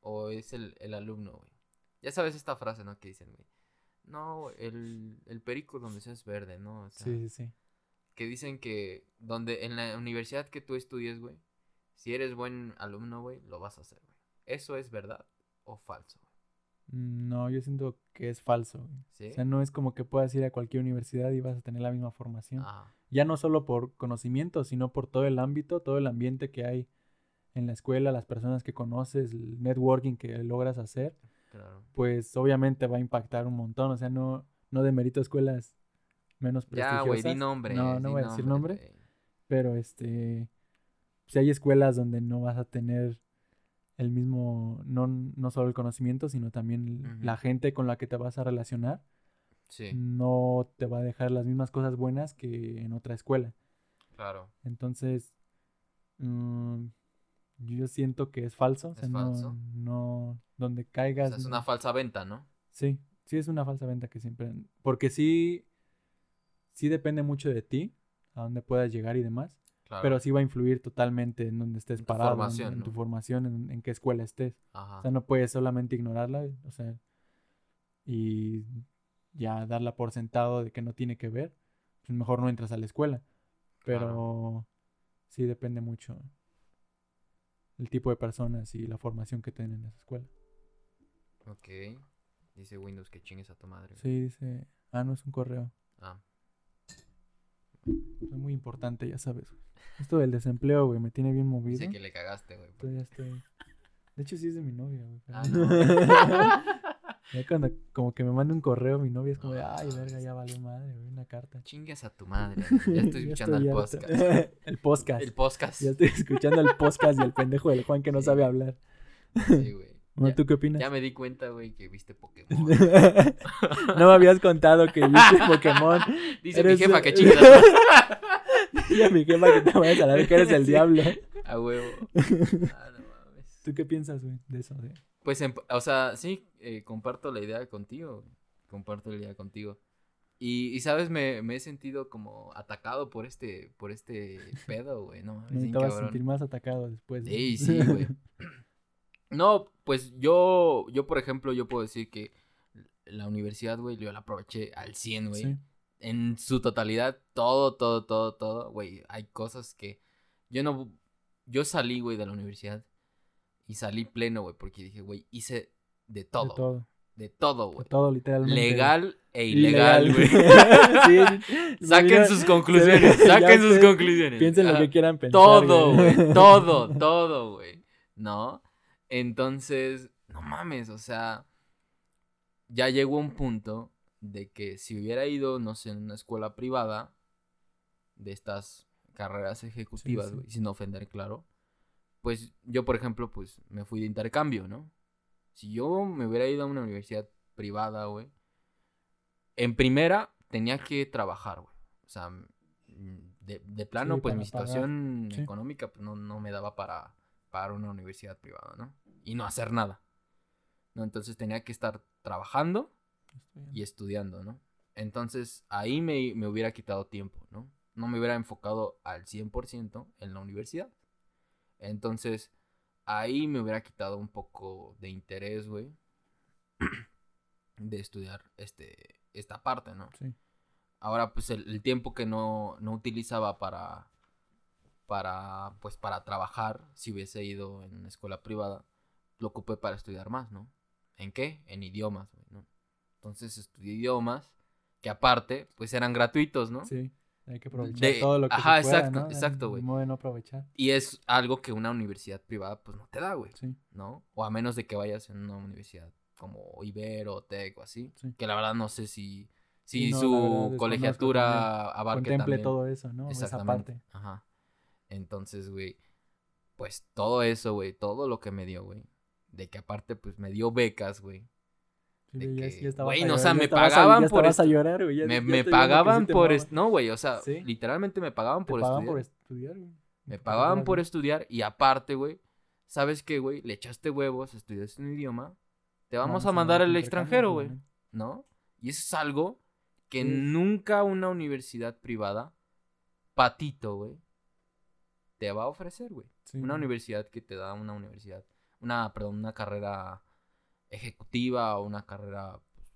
Speaker 1: ¿O es el, el alumno, güey? Ya sabes esta frase, ¿no? Que dicen, güey. No, el, el perico donde sea es verde, ¿no?
Speaker 2: sí, sí, sí.
Speaker 1: Que dicen que donde en la universidad que tú estudies, güey, si eres buen alumno, güey, lo vas a hacer, güey. ¿Eso es verdad o falso,
Speaker 2: güey? Mm, no, yo siento que es falso. ¿Sí? O sea, no es como que puedas ir a cualquier universidad y vas a tener la misma formación. Ya no solo por conocimiento, sino por todo el ámbito, todo el ambiente que hay en la escuela, las personas que conoces, el networking que logras hacer pues obviamente va a impactar un montón. O sea, no, no demerito escuelas menos prestigiosas. Ya, güey,
Speaker 1: di nombre.
Speaker 2: No, no voy a decir nombre. Pero este, si hay escuelas donde no vas a tener el mismo, no, no solo el conocimiento, sino también la gente con la que te vas a relacionar.
Speaker 1: Sí.
Speaker 2: No te va a dejar las mismas cosas buenas que en otra escuela.
Speaker 1: Claro.
Speaker 2: Entonces, mmm, yo siento que es falso. ¿Es falso? No, donde caigas.
Speaker 1: es una falsa venta, ¿no?
Speaker 2: Sí, sí es una falsa venta que siempre. Porque sí, sí depende mucho de ti, a dónde puedas llegar y demás. Pero sí va a influir totalmente en donde estés parado, en, tu formación, en, qué escuela estés. O sea, no puedes solamente ignorarla, o sea, y ya darla por sentado de que no tiene que ver. Pues mejor no entras a la escuela. Pero sí depende mucho el tipo de personas y la formación que tienen en esa escuela.
Speaker 1: Ok. Dice Windows que chingues a tu madre.
Speaker 2: Sí, dice, ah, no es un correo.
Speaker 1: Ah,
Speaker 2: Es muy importante, ya sabes. güey. Esto del desempleo, güey, me tiene bien movido.
Speaker 1: dice que le cagaste, güey.
Speaker 2: Estoy... De hecho, sí es de mi novia, güey.
Speaker 1: Ah, no.
Speaker 2: Ya cuando como que me manda un correo mi novia es como de, ay, verga, ya valió madre, una carta.
Speaker 1: Chingues a tu madre. Ya estoy escuchando el podcast.
Speaker 2: el podcast.
Speaker 1: El podcast.
Speaker 2: Ya estoy escuchando el podcast y el pendejo del Juan que no sabe hablar.
Speaker 1: Sí, güey.
Speaker 2: Bueno,
Speaker 1: Ya,
Speaker 2: ¿Tú qué opinas?
Speaker 1: ya me di cuenta, güey, que viste Pokémon.
Speaker 2: no me habías contado que viste Pokémon.
Speaker 1: Dice
Speaker 2: Eres-
Speaker 1: mi jefa que.
Speaker 2: Dile a mi jefa que te vayas a la que eres el diablo.
Speaker 1: A huevo. Ah, no.
Speaker 2: ¿Tú qué piensas, güey, de eso? De...
Speaker 1: Pues, en- o sea, sí, eh, comparto la idea contigo. Comparto la idea contigo. Y, y, sabes, me, me he sentido como atacado por este, por este pedo, güey. No, mames,
Speaker 2: te vas a sentir más atacado después.
Speaker 1: Sí, sí, güey. No, pues yo, yo, por ejemplo, yo puedo decir que la universidad, güey, yo la aproveché al 100, güey.
Speaker 2: Sí.
Speaker 1: En su totalidad, todo, todo, todo, todo, güey. Hay cosas que yo no, yo salí, güey, de la universidad y salí pleno, güey, porque dije, güey, hice de todo,
Speaker 2: De todo.
Speaker 1: de todo,
Speaker 2: De
Speaker 1: güey.
Speaker 2: todo, literalmente.
Speaker 1: Legal e ilegal, güey.
Speaker 2: sí.
Speaker 1: Saquen
Speaker 2: Mira,
Speaker 1: sus conclusiones,
Speaker 2: ve-
Speaker 1: saquen sus conclusiones.
Speaker 2: Piensen lo que quieran pensar.
Speaker 1: Todo, güey. Todo, todo, güey. ¿No? Entonces, no mames, o sea, ya llegó un punto de que si hubiera ido, no sé, en una escuela privada de estas carreras ejecutivas,
Speaker 2: sí.
Speaker 1: güey, sin ofender, claro, pues yo, por ejemplo, pues me fui de intercambio, ¿no? Si yo me hubiera ido a una universidad privada, güey, en primera tenía que trabajar, güey. O sea, de, de plano,
Speaker 2: Sí,
Speaker 1: pues
Speaker 2: para
Speaker 1: mi situación económica pues, no, no me daba para pagar una universidad privada, ¿no? Y no hacer nada. ¿no? Entonces tenía que estar trabajando y estudiando, ¿no? Entonces ahí me, me hubiera quitado tiempo, ¿no? No me hubiera enfocado al 100% en la universidad. Entonces ahí me hubiera quitado un poco de interés, güey, de estudiar este, esta parte, ¿no?
Speaker 2: Sí.
Speaker 1: Ahora, pues el, el tiempo que no, no utilizaba para, para, pues para trabajar, si hubiese ido en una escuela privada, lo ocupé para estudiar más, ¿no? ¿En qué? En idiomas, güey, ¿no? Entonces estudié idiomas que aparte, pues eran gratuitos, ¿no?
Speaker 2: Sí. Hay que aprovechar
Speaker 1: De-
Speaker 2: todo lo que
Speaker 1: ajá,
Speaker 2: se pueda,
Speaker 1: exacto,
Speaker 2: ¿no?
Speaker 1: exacto, güey.
Speaker 2: no aprovechar.
Speaker 1: Y es algo que una universidad privada, pues no te da, güey,
Speaker 2: Sí.
Speaker 1: ¿no? O a menos de que vayas en una universidad como Ibero, Tec o así,
Speaker 2: Sí.
Speaker 1: que la verdad no sé si,
Speaker 2: Sí,
Speaker 1: si
Speaker 2: no,
Speaker 1: su colegiatura abarque
Speaker 2: Contemple
Speaker 1: también.
Speaker 2: todo eso, ¿no? Esa
Speaker 1: Exactamente.
Speaker 2: parte.
Speaker 1: Ajá. Entonces, güey, pues todo eso, güey, todo lo que me dio, güey. De que aparte, pues me dio becas, güey. De que,
Speaker 2: ya
Speaker 1: güey, no, o sea, me pagaban por Me, pagaban por... No, güey, o sea,
Speaker 2: Sí.
Speaker 1: literalmente me pagaban por
Speaker 2: pagaban
Speaker 1: estudiar.
Speaker 2: por estudiar, güey.
Speaker 1: Me pagaban por estudiar y aparte, güey, ¿sabes qué, güey? Le echaste huevos, estudiaste un idioma, te vamos, a mandar
Speaker 2: tu
Speaker 1: al extranjero, güey. ¿no? Y eso es algo que
Speaker 2: Sí.
Speaker 1: nunca una universidad privada, patito, güey, te va a ofrecer, güey.
Speaker 2: Sí,
Speaker 1: Una
Speaker 2: güey.
Speaker 1: universidad que te da una universidad, una, perdón, una carrera ejecutiva o una carrera pues,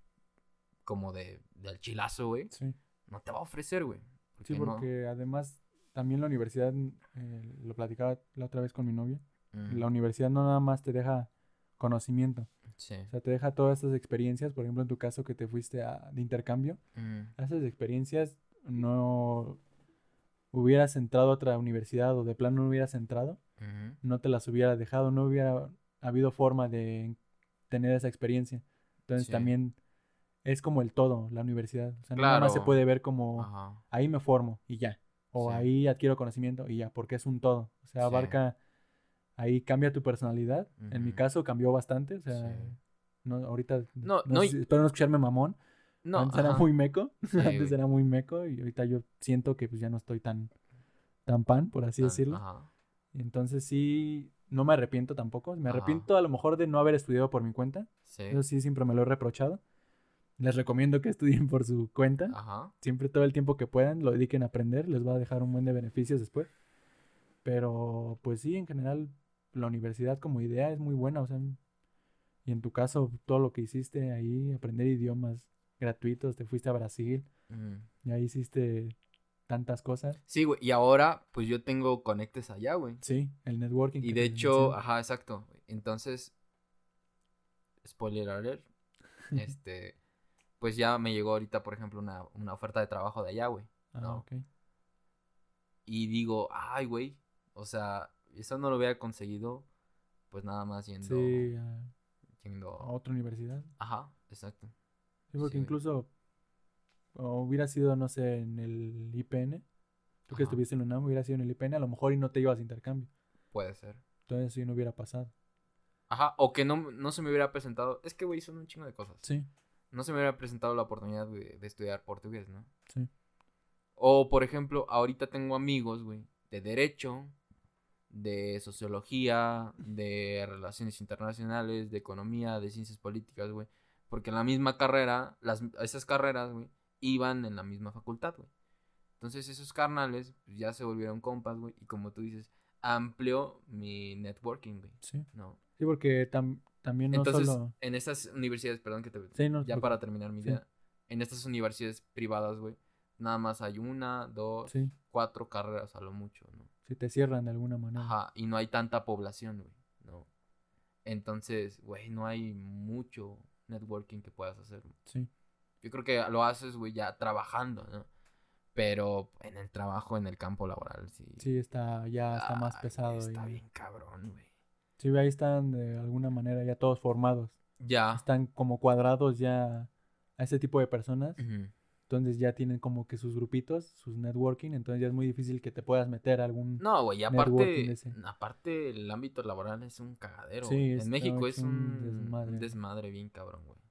Speaker 1: como de, del chilazo, güey,
Speaker 2: Sí.
Speaker 1: no te va a ofrecer, güey.
Speaker 2: Sí,
Speaker 1: no-
Speaker 2: porque además también la universidad, eh, lo platicaba la otra vez con mi novia,
Speaker 1: Mm,
Speaker 2: la universidad no nada más te deja conocimiento,
Speaker 1: sí.
Speaker 2: o sea, te deja todas estas experiencias, por ejemplo, en tu caso que te fuiste a, de intercambio,
Speaker 1: Mm,
Speaker 2: esas experiencias no hubieras entrado a otra universidad o de plano no hubieras entrado, no te las hubiera dejado, no hubiera habido forma de tener esa experiencia. Entonces
Speaker 1: Sí.
Speaker 2: también es como el todo, la universidad. O sea, nada más se puede ver como
Speaker 1: Ajá.
Speaker 2: ahí me formo y ya. O
Speaker 1: Sí.
Speaker 2: ahí adquiero conocimiento y ya, porque es un todo. O sea, abarca, ahí cambia tu personalidad. En mi caso cambió bastante. O sea, no, ahorita,
Speaker 1: No,
Speaker 2: no
Speaker 1: y-
Speaker 2: espero no escucharme mamón.
Speaker 1: No,
Speaker 2: Antes era muy meco.
Speaker 1: Sí,
Speaker 2: Antes
Speaker 1: güey.
Speaker 2: era muy meco y ahorita yo siento que pues ya no estoy tan, tan pan, por así decirlo.
Speaker 1: Ajá.
Speaker 2: Entonces sí, no me arrepiento tampoco. Me
Speaker 1: Ajá.
Speaker 2: arrepiento a lo mejor de no haber estudiado por mi cuenta.
Speaker 1: Sí.
Speaker 2: Eso sí, siempre me lo he reprochado. Les recomiendo que estudien por su cuenta.
Speaker 1: Ajá.
Speaker 2: Siempre todo el tiempo que puedan lo dediquen a aprender. Les va a dejar un buen de beneficios después. Pero pues sí, en general la universidad como idea es muy buena. O sea, y en tu caso todo lo que hiciste ahí, aprender idiomas gratuitos, te fuiste a Brasil.
Speaker 1: Mm,
Speaker 2: Y ahí hiciste tantas cosas.
Speaker 1: Sí, güey. Y ahora, pues yo tengo conectes allá, güey.
Speaker 2: Sí, el networking.
Speaker 1: Y de hecho, ajá, exacto. Entonces, spoiler alert, este, pues ya me llegó ahorita, por ejemplo, una, una oferta de trabajo de allá, güey.
Speaker 2: Ah,
Speaker 1: no.
Speaker 2: ok.
Speaker 1: Y digo, ay, güey, o sea, eso no lo hubiera conseguido, pues nada más yendo,
Speaker 2: Sí, a,
Speaker 1: yendo,
Speaker 2: a otra universidad.
Speaker 1: ajá, exacto.
Speaker 2: Sí, porque
Speaker 1: Sí,
Speaker 2: incluso o hubiera sido, no sé, en el IPN. Tú que estuviste en la UNAM, hubiera sido en el IPN, a lo mejor y no te ibas a intercambio.
Speaker 1: Puede ser.
Speaker 2: Entonces eso no hubiera pasado.
Speaker 1: Ajá, o que no, no se me hubiera presentado, es que, güey, son un chingo de cosas.
Speaker 2: Sí,
Speaker 1: no se me hubiera presentado la oportunidad güey, de estudiar portugués, ¿no?
Speaker 2: sí.
Speaker 1: O, por ejemplo, ahorita tengo amigos, güey, de derecho, de sociología, de relaciones internacionales, de economía, de ciencias políticas, güey. Porque en la misma carrera, las, esas carreras, güey, iban en la misma facultad, güey. Entonces esos carnales pues, ya se volvieron compas, güey. Y como tú dices, amplió mi networking, güey.
Speaker 2: Sí,
Speaker 1: ¿No?
Speaker 2: sí porque tam- también no
Speaker 1: Entonces,
Speaker 2: solo...
Speaker 1: en estas universidades, perdón que te...
Speaker 2: Sí, no
Speaker 1: ya para terminar mi
Speaker 2: Sí.
Speaker 1: idea. En estas universidades privadas, güey, nada más hay una, dos,
Speaker 2: Sí,
Speaker 1: cuatro carreras a lo mucho, ¿no?
Speaker 2: si te cierran de alguna manera.
Speaker 1: Ajá, y no hay tanta población, güey, ¿no? Entonces, güey, no hay mucho networking que puedas hacer.
Speaker 2: Sí,
Speaker 1: Yo creo que lo haces, güey, ya trabajando, ¿no? Pero en el trabajo, en el campo laboral, sí.
Speaker 2: sí, está, ya está más
Speaker 1: Ay,
Speaker 2: pesado.
Speaker 1: Está
Speaker 2: y-
Speaker 1: bien cabrón, güey.
Speaker 2: Sí, ahí están de alguna manera ya todos formados.
Speaker 1: Ya.
Speaker 2: Están como cuadrados ya a ese tipo de personas.
Speaker 1: Ujú.
Speaker 2: Entonces ya tienen como que sus grupitos, sus networking. Entonces ya es muy difícil que te puedas meter a algún...
Speaker 1: No, güey, aparte,
Speaker 2: ese.
Speaker 1: aparte el ámbito laboral es un cagadero.
Speaker 2: Sí,
Speaker 1: en México es un
Speaker 2: un
Speaker 1: desmadre.
Speaker 2: desmadre
Speaker 1: bien cabrón, güey.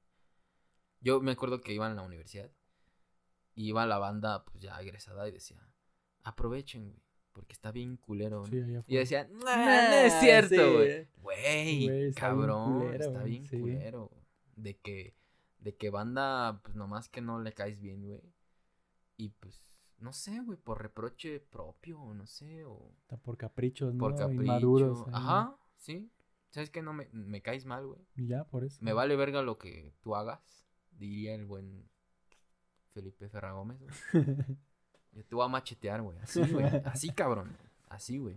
Speaker 1: Yo me acuerdo que iba en la universidad y iba la banda pues ya egresada y decía, aprovechen, güey, porque está bien culero.
Speaker 2: Sí,
Speaker 1: ¿no?".
Speaker 2: allá
Speaker 1: Y decía, no, no es cierto,
Speaker 2: sí.
Speaker 1: güey. Güey,
Speaker 2: Güey, está bien
Speaker 1: cabrón,
Speaker 2: culero,
Speaker 1: está bien
Speaker 2: sí.
Speaker 1: culero. De que, de que banda, pues nomás que no le caes bien, güey. Y pues, no sé, güey, por reproche propio, no sé, o
Speaker 2: Está por caprichos, ¿no?
Speaker 1: por capricho.
Speaker 2: Inmaduros. ahí.
Speaker 1: Ajá, sí. ¿Sabes qué? No me, me caes mal, güey.
Speaker 2: Y ya, por eso.
Speaker 1: Me vale verga lo que tú hagas, diría el buen Felipe Ferragómez. Yo te voy a machetear, güey. Así, güey. Así, cabrón. Así, güey.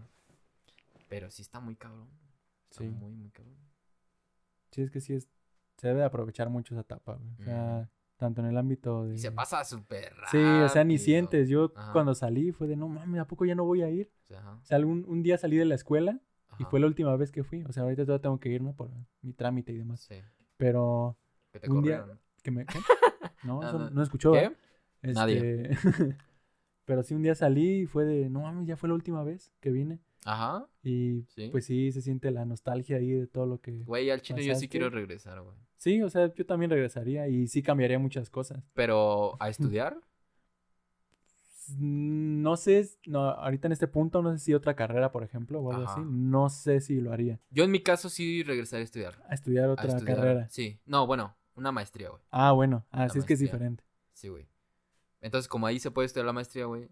Speaker 1: Pero sí está muy cabrón. Está
Speaker 2: Sí.
Speaker 1: muy, muy cabrón.
Speaker 2: Sí, es que sí es... Se debe aprovechar mucho esa etapa, güey. O sea, tanto en el ámbito de...
Speaker 1: Y se pasa súper.
Speaker 2: Sí, o sea, ni sientes. Yo
Speaker 1: Ajá.
Speaker 2: cuando salí fue de, no mames, ¿a poco ya no voy a ir?
Speaker 1: O sea, ajá,
Speaker 2: O sea, algún, un día salí de la escuela y fue la última vez que fui. O sea, ahorita todavía tengo que ir, ¿no? Por mi trámite y demás.
Speaker 1: Sí.
Speaker 2: Pero
Speaker 1: Que te
Speaker 2: Un día-
Speaker 1: corrieron.
Speaker 2: Que me... ¿qué? No, eso
Speaker 1: no.
Speaker 2: no escuchó.
Speaker 1: ¿Qué?
Speaker 2: ¿eh?
Speaker 1: Nadie.
Speaker 2: Este, Pero sí, un día salí y fue de, no mames, ya fue la última vez que vine.
Speaker 1: Ajá.
Speaker 2: Y
Speaker 1: Sí.
Speaker 2: pues sí, se siente la nostalgia ahí de todo lo que...
Speaker 1: Güey, al chile yo sí quiero regresar, güey.
Speaker 2: Sí, o sea, yo también regresaría y sí cambiaría muchas cosas.
Speaker 1: Pero, ¿a estudiar?
Speaker 2: Mm, No sé, no, ahorita en este punto, no sé si otra carrera, por ejemplo, o algo
Speaker 1: Ajá.
Speaker 2: así. No sé si lo haría.
Speaker 1: Yo en mi caso sí regresaría a estudiar.
Speaker 2: A estudiar
Speaker 1: A
Speaker 2: otra
Speaker 1: estudiar.
Speaker 2: carrera.
Speaker 1: Sí. No, bueno, una maestría, güey.
Speaker 2: Ah, bueno. Ah,
Speaker 1: La
Speaker 2: sí es que es diferente.
Speaker 1: Sí, güey. Entonces, como ahí se puede estudiar la maestría, güey,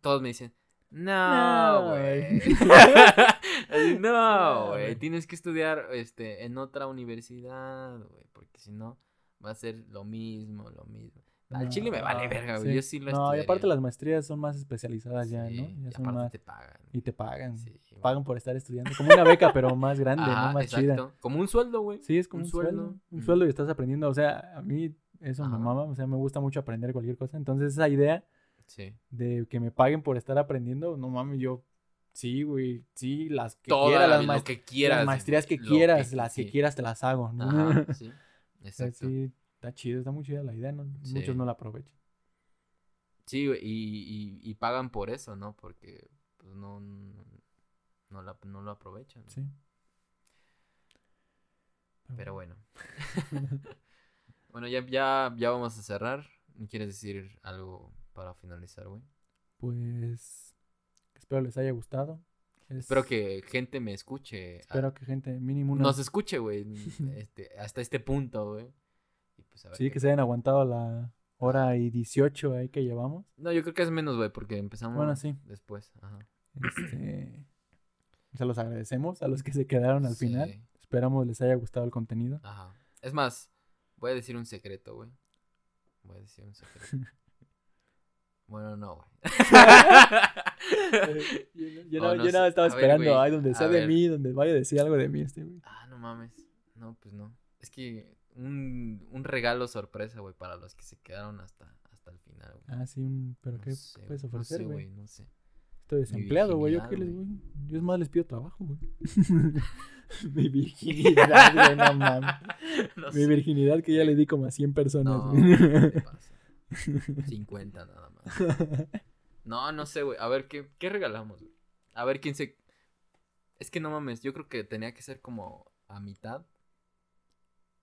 Speaker 1: todos me dicen,
Speaker 2: No,
Speaker 1: no, güey.
Speaker 2: güey".
Speaker 1: Así, no,
Speaker 2: No,
Speaker 1: güey.
Speaker 2: güey.
Speaker 1: Tienes que estudiar este, en otra universidad, güey, porque si no, va a ser lo mismo, lo mismo. Al
Speaker 2: No,
Speaker 1: chile me vale verga, güey. Yo sí lo
Speaker 2: No, y aparte las maestrías son más especializadas ya,
Speaker 1: Sí,
Speaker 2: ¿no?
Speaker 1: y
Speaker 2: Ya son
Speaker 1: aparte
Speaker 2: más...
Speaker 1: te pagan.
Speaker 2: Y te pagan.
Speaker 1: Sí.
Speaker 2: Pagan por estar estudiando. Como una beca, pero más grande, ¿no? Más chida.
Speaker 1: exacto. Como un sueldo, güey.
Speaker 2: Sí, es como
Speaker 1: Un
Speaker 2: un, sueldo.
Speaker 1: sueldo.
Speaker 2: Un sueldo y estás aprendiendo. O sea, a mí eso me mama. O sea, me gusta mucho aprender cualquier cosa. Entonces, esa idea
Speaker 1: Sí.
Speaker 2: de que me paguen por estar aprendiendo, no mames, yo. Sí, güey. Sí, las que
Speaker 1: Toda
Speaker 2: quieras,
Speaker 1: la
Speaker 2: las,
Speaker 1: vida, lo
Speaker 2: maest-
Speaker 1: que quieras.
Speaker 2: las maestrías que quieras, las que
Speaker 1: sí.
Speaker 2: quieras te las hago. ¿no?
Speaker 1: Ajá, sí. Exacto.
Speaker 2: sí, está chido, está muy chida la idea. ¿no?
Speaker 1: Sí.
Speaker 2: Muchos no la aprovechan.
Speaker 1: Sí, güey, y, y, y pagan por eso, ¿no? Porque pues, no, no, no la- no lo aprovechan.
Speaker 2: Sí.
Speaker 1: Pero bueno. bueno, ya, ya, ya vamos a cerrar. ¿Quieres decir algo para finalizar, güey?
Speaker 2: Pues espero les haya gustado. Es-
Speaker 1: Espero que gente me escuche. a-
Speaker 2: espero que gente mínimo una-
Speaker 1: Nos escuche, güey. Este, hasta este punto, güey. Y pues, a ver
Speaker 2: sí
Speaker 1: qué-
Speaker 2: que se hayan aguantado la hora y 18 ahí que llevamos.
Speaker 1: No, yo creo que es menos, güey, porque empezamos
Speaker 2: Bueno, sí.
Speaker 1: después. Ajá.
Speaker 2: Este, se los agradecemos a los que se quedaron al final. Esperamos les haya gustado el contenido.
Speaker 1: Ajá. Es más, voy a decir un secreto, güey. Voy a decir un secreto. Bueno, no, güey.
Speaker 2: yo, no,
Speaker 1: no
Speaker 2: yo
Speaker 1: sé.
Speaker 2: nada estaba
Speaker 1: ver,
Speaker 2: esperando,
Speaker 1: güey,
Speaker 2: ay, donde sea de
Speaker 1: ver.
Speaker 2: mí, donde vaya a decir algo de mí este, güey.
Speaker 1: ah, no mames. No, pues no. Es que un, un regalo sorpresa, güey, para los que se quedaron hasta, hasta el final, güey.
Speaker 2: Ah, sí, un, pero
Speaker 1: No
Speaker 2: ¿qué
Speaker 1: sé,
Speaker 2: puedes
Speaker 1: güey,
Speaker 2: ofrecer,
Speaker 1: No sé,
Speaker 2: güey?
Speaker 1: güey, no sé.
Speaker 2: Estoy desempleado, güey, yo qué les voy. Yo es más les pido trabajo, güey. Mi virginidad, güey, no mames.
Speaker 1: No
Speaker 2: Mi
Speaker 1: sé.
Speaker 2: virginidad que ya le di como a 100 personas,
Speaker 1: No,
Speaker 2: güey.
Speaker 1: ¿qué te pasa? 50 nada más. No, no sé, güey. A ver, ¿qué, qué regalamos, güey? A ver quién se... Es que no mames, yo creo que tenía que ser como a mitad.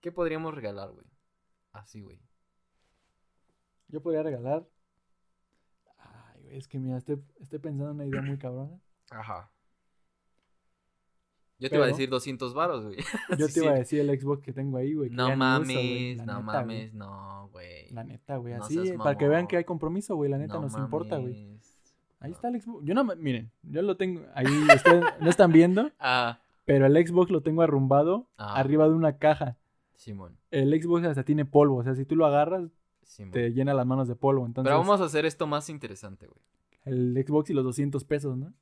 Speaker 1: ¿Qué podríamos regalar, güey? Así, güey.
Speaker 2: Yo podría regalar. Ay, güey, es que mira, estoy, estoy pensando en una idea muy cabrona.
Speaker 1: Ajá. Yo te iba a decir 200 varos, güey.
Speaker 2: Yo
Speaker 1: Sí,
Speaker 2: te iba a decir el Xbox que tengo ahí, güey.
Speaker 1: No
Speaker 2: uso, güey,
Speaker 1: mames, no
Speaker 2: neta,
Speaker 1: mames,
Speaker 2: güey.
Speaker 1: no, güey.
Speaker 2: La neta, güey,
Speaker 1: No
Speaker 2: así,
Speaker 1: seas
Speaker 2: eh, para que vean que hay compromiso, güey, la neta
Speaker 1: No
Speaker 2: nos importa, güey. Ahí
Speaker 1: No.
Speaker 2: está el Xbox. Yo no, miren, yo lo tengo, ahí ustedes no están viendo,
Speaker 1: Ah,
Speaker 2: pero el Xbox lo tengo arrumbado
Speaker 1: Ah.
Speaker 2: arriba de una caja.
Speaker 1: Simón,
Speaker 2: El Xbox hasta tiene polvo, o sea, si tú lo agarras,
Speaker 1: Simón.
Speaker 2: te llena las manos de polvo. Entonces,
Speaker 1: Pero vamos a hacer esto más interesante, güey.
Speaker 2: el Xbox y los 200 pesos, ¿no?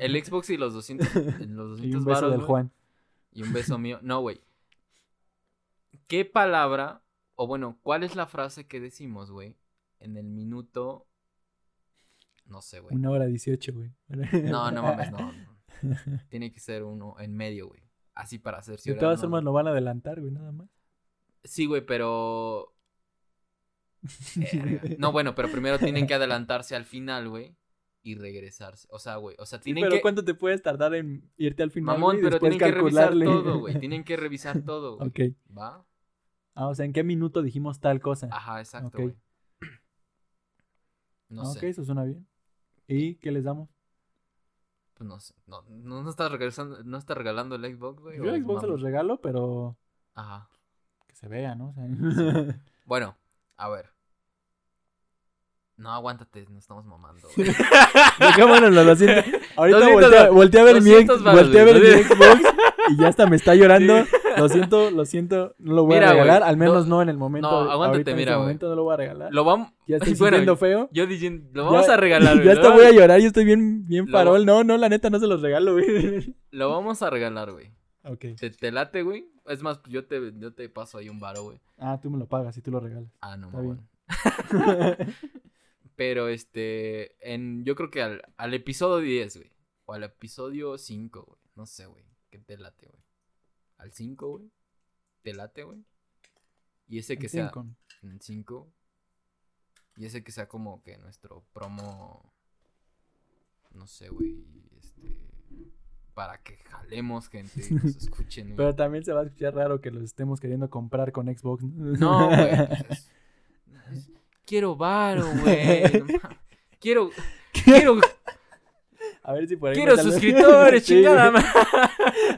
Speaker 1: El Xbox y los 200, en los 200
Speaker 2: y un beso
Speaker 1: varos,
Speaker 2: del Juan.
Speaker 1: Y un beso mío. No, güey. ¿Qué palabra, o bueno, cuál es la frase que decimos, güey, en el minuto... No sé, güey.
Speaker 2: Una hora 18, güey.
Speaker 1: No, no mames, no. no. Tiene que ser uno en medio, güey. Así para hacer
Speaker 2: De todas formas lo van a adelantar, güey, nada más.
Speaker 1: Sí, güey, pero... Verga. No, bueno, pero primero tienen que adelantarse al final, güey. Y regresarse. O sea, güey. O sea,
Speaker 2: Sí,
Speaker 1: tienen
Speaker 2: pero
Speaker 1: que...
Speaker 2: ¿cuánto te puedes tardar en irte al final?
Speaker 1: Mamón,
Speaker 2: güey,
Speaker 1: pero tienen que revisar todo, güey. Tienen que revisar todo, güey.
Speaker 2: Ok.
Speaker 1: ¿Va?
Speaker 2: Ah, o sea, ¿en qué minuto dijimos tal cosa?
Speaker 1: Ajá, exacto,
Speaker 2: Ok.
Speaker 1: güey. No
Speaker 2: Ah, ok,
Speaker 1: sé.
Speaker 2: eso suena bien. ¿Y qué les damos?
Speaker 1: Pues no sé. No, no, no estás regresando, no estás regalando el Xbox, güey.
Speaker 2: Yo el Xbox se los regalo, pero
Speaker 1: Ajá.
Speaker 2: que se vea, ¿no? O sea,
Speaker 1: Bueno, a ver. No, aguántate, no estamos mamando. güey.
Speaker 2: Dejémonos los 200. Ahorita
Speaker 1: 200
Speaker 2: voltea, voltea a ver, mi, ex-
Speaker 1: 200 varos,
Speaker 2: voltea a ver mi Xbox y ya hasta me está llorando. Lo siento, lo siento, no lo voy
Speaker 1: Mira,
Speaker 2: a regalar, al menos
Speaker 1: no-
Speaker 2: no, en el momento.
Speaker 1: no, aguántate,
Speaker 2: ahorita en
Speaker 1: mira,
Speaker 2: este momento no lo voy a regalar.
Speaker 1: Lo vamos.
Speaker 2: Ya estoy
Speaker 1: bueno,
Speaker 2: sintiendo feo.
Speaker 1: Yo diciendo, lo
Speaker 2: Ya-
Speaker 1: vamos a regalar, güey.
Speaker 2: Ya hasta voy a llorar, yo estoy bien, bien
Speaker 1: Lo-
Speaker 2: farol. No, no, la neta no se los regalo, güey.
Speaker 1: Lo vamos a regalar, güey.
Speaker 2: ok.
Speaker 1: ¿Te, te late, güey? Es más, yo te, yo te paso ahí un varo, güey.
Speaker 2: Ah, tú me lo pagas y tú lo regalas.
Speaker 1: Ah, no, mamón. Pero este, en, yo creo que al, al episodio 10, güey. O al episodio 5, güey. No sé, güey. ¿Qué te late, güey? Al 5, güey. ¿Te late, güey? Y ese que
Speaker 2: En
Speaker 1: sea
Speaker 2: cinco.
Speaker 1: en el 5. Y ese que sea como que nuestro promo. No sé, güey. Este. Para que jalemos gente y nos escuchen, güey.
Speaker 2: Pero también se va a escuchar raro que los estemos queriendo comprar con Xbox.
Speaker 1: No, güey. pues es- es- quiero varo, güey. Quiero. Quiero,
Speaker 2: A ver si por ahí.
Speaker 1: quiero suscriptores,
Speaker 2: Sí,
Speaker 1: chingada. madre.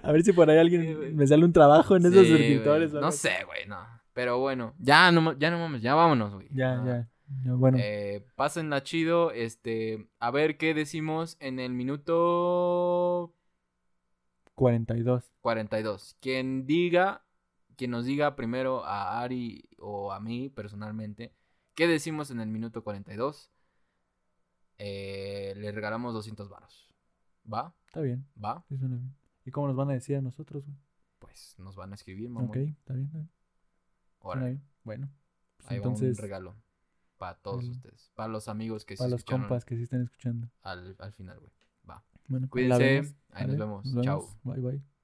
Speaker 2: A ver si por ahí
Speaker 1: Sí,
Speaker 2: alguien
Speaker 1: güey.
Speaker 2: me sale un trabajo en esos
Speaker 1: Sí,
Speaker 2: suscriptores.
Speaker 1: güey.
Speaker 2: o
Speaker 1: No sé, güey, no. Pero bueno, ya no, ya no mames, ya vámonos, güey.
Speaker 2: Ya,
Speaker 1: Ah,
Speaker 2: ya. ya, Bueno,
Speaker 1: Eh, pásenla chido, este, a ver qué decimos en el minuto
Speaker 2: 42.
Speaker 1: 42. Quien diga, quien nos diga primero a Ari o a mí personalmente, qué decimos en el minuto 42, eh, le regalamos 200 varos. ¿Va?
Speaker 2: Está bien.
Speaker 1: ¿Va?
Speaker 2: sí suena bien. ¿Y cómo nos van a decir a nosotros? güey?
Speaker 1: Pues nos van a escribir, mamón.
Speaker 2: Ok, está bien. está bien.
Speaker 1: Órale,
Speaker 2: bien. Bueno. pues
Speaker 1: ahí va
Speaker 2: entonces,
Speaker 1: un regalo. Para todos ustedes. Para los amigos que se
Speaker 2: para los compas que sí están escuchando.
Speaker 1: al, al final, güey. Va.
Speaker 2: Bueno, ahí
Speaker 1: Cuídense.
Speaker 2: vemos.
Speaker 1: Ahí nos
Speaker 2: ¿vale?
Speaker 1: vemos. Chao.
Speaker 2: Bye, bye.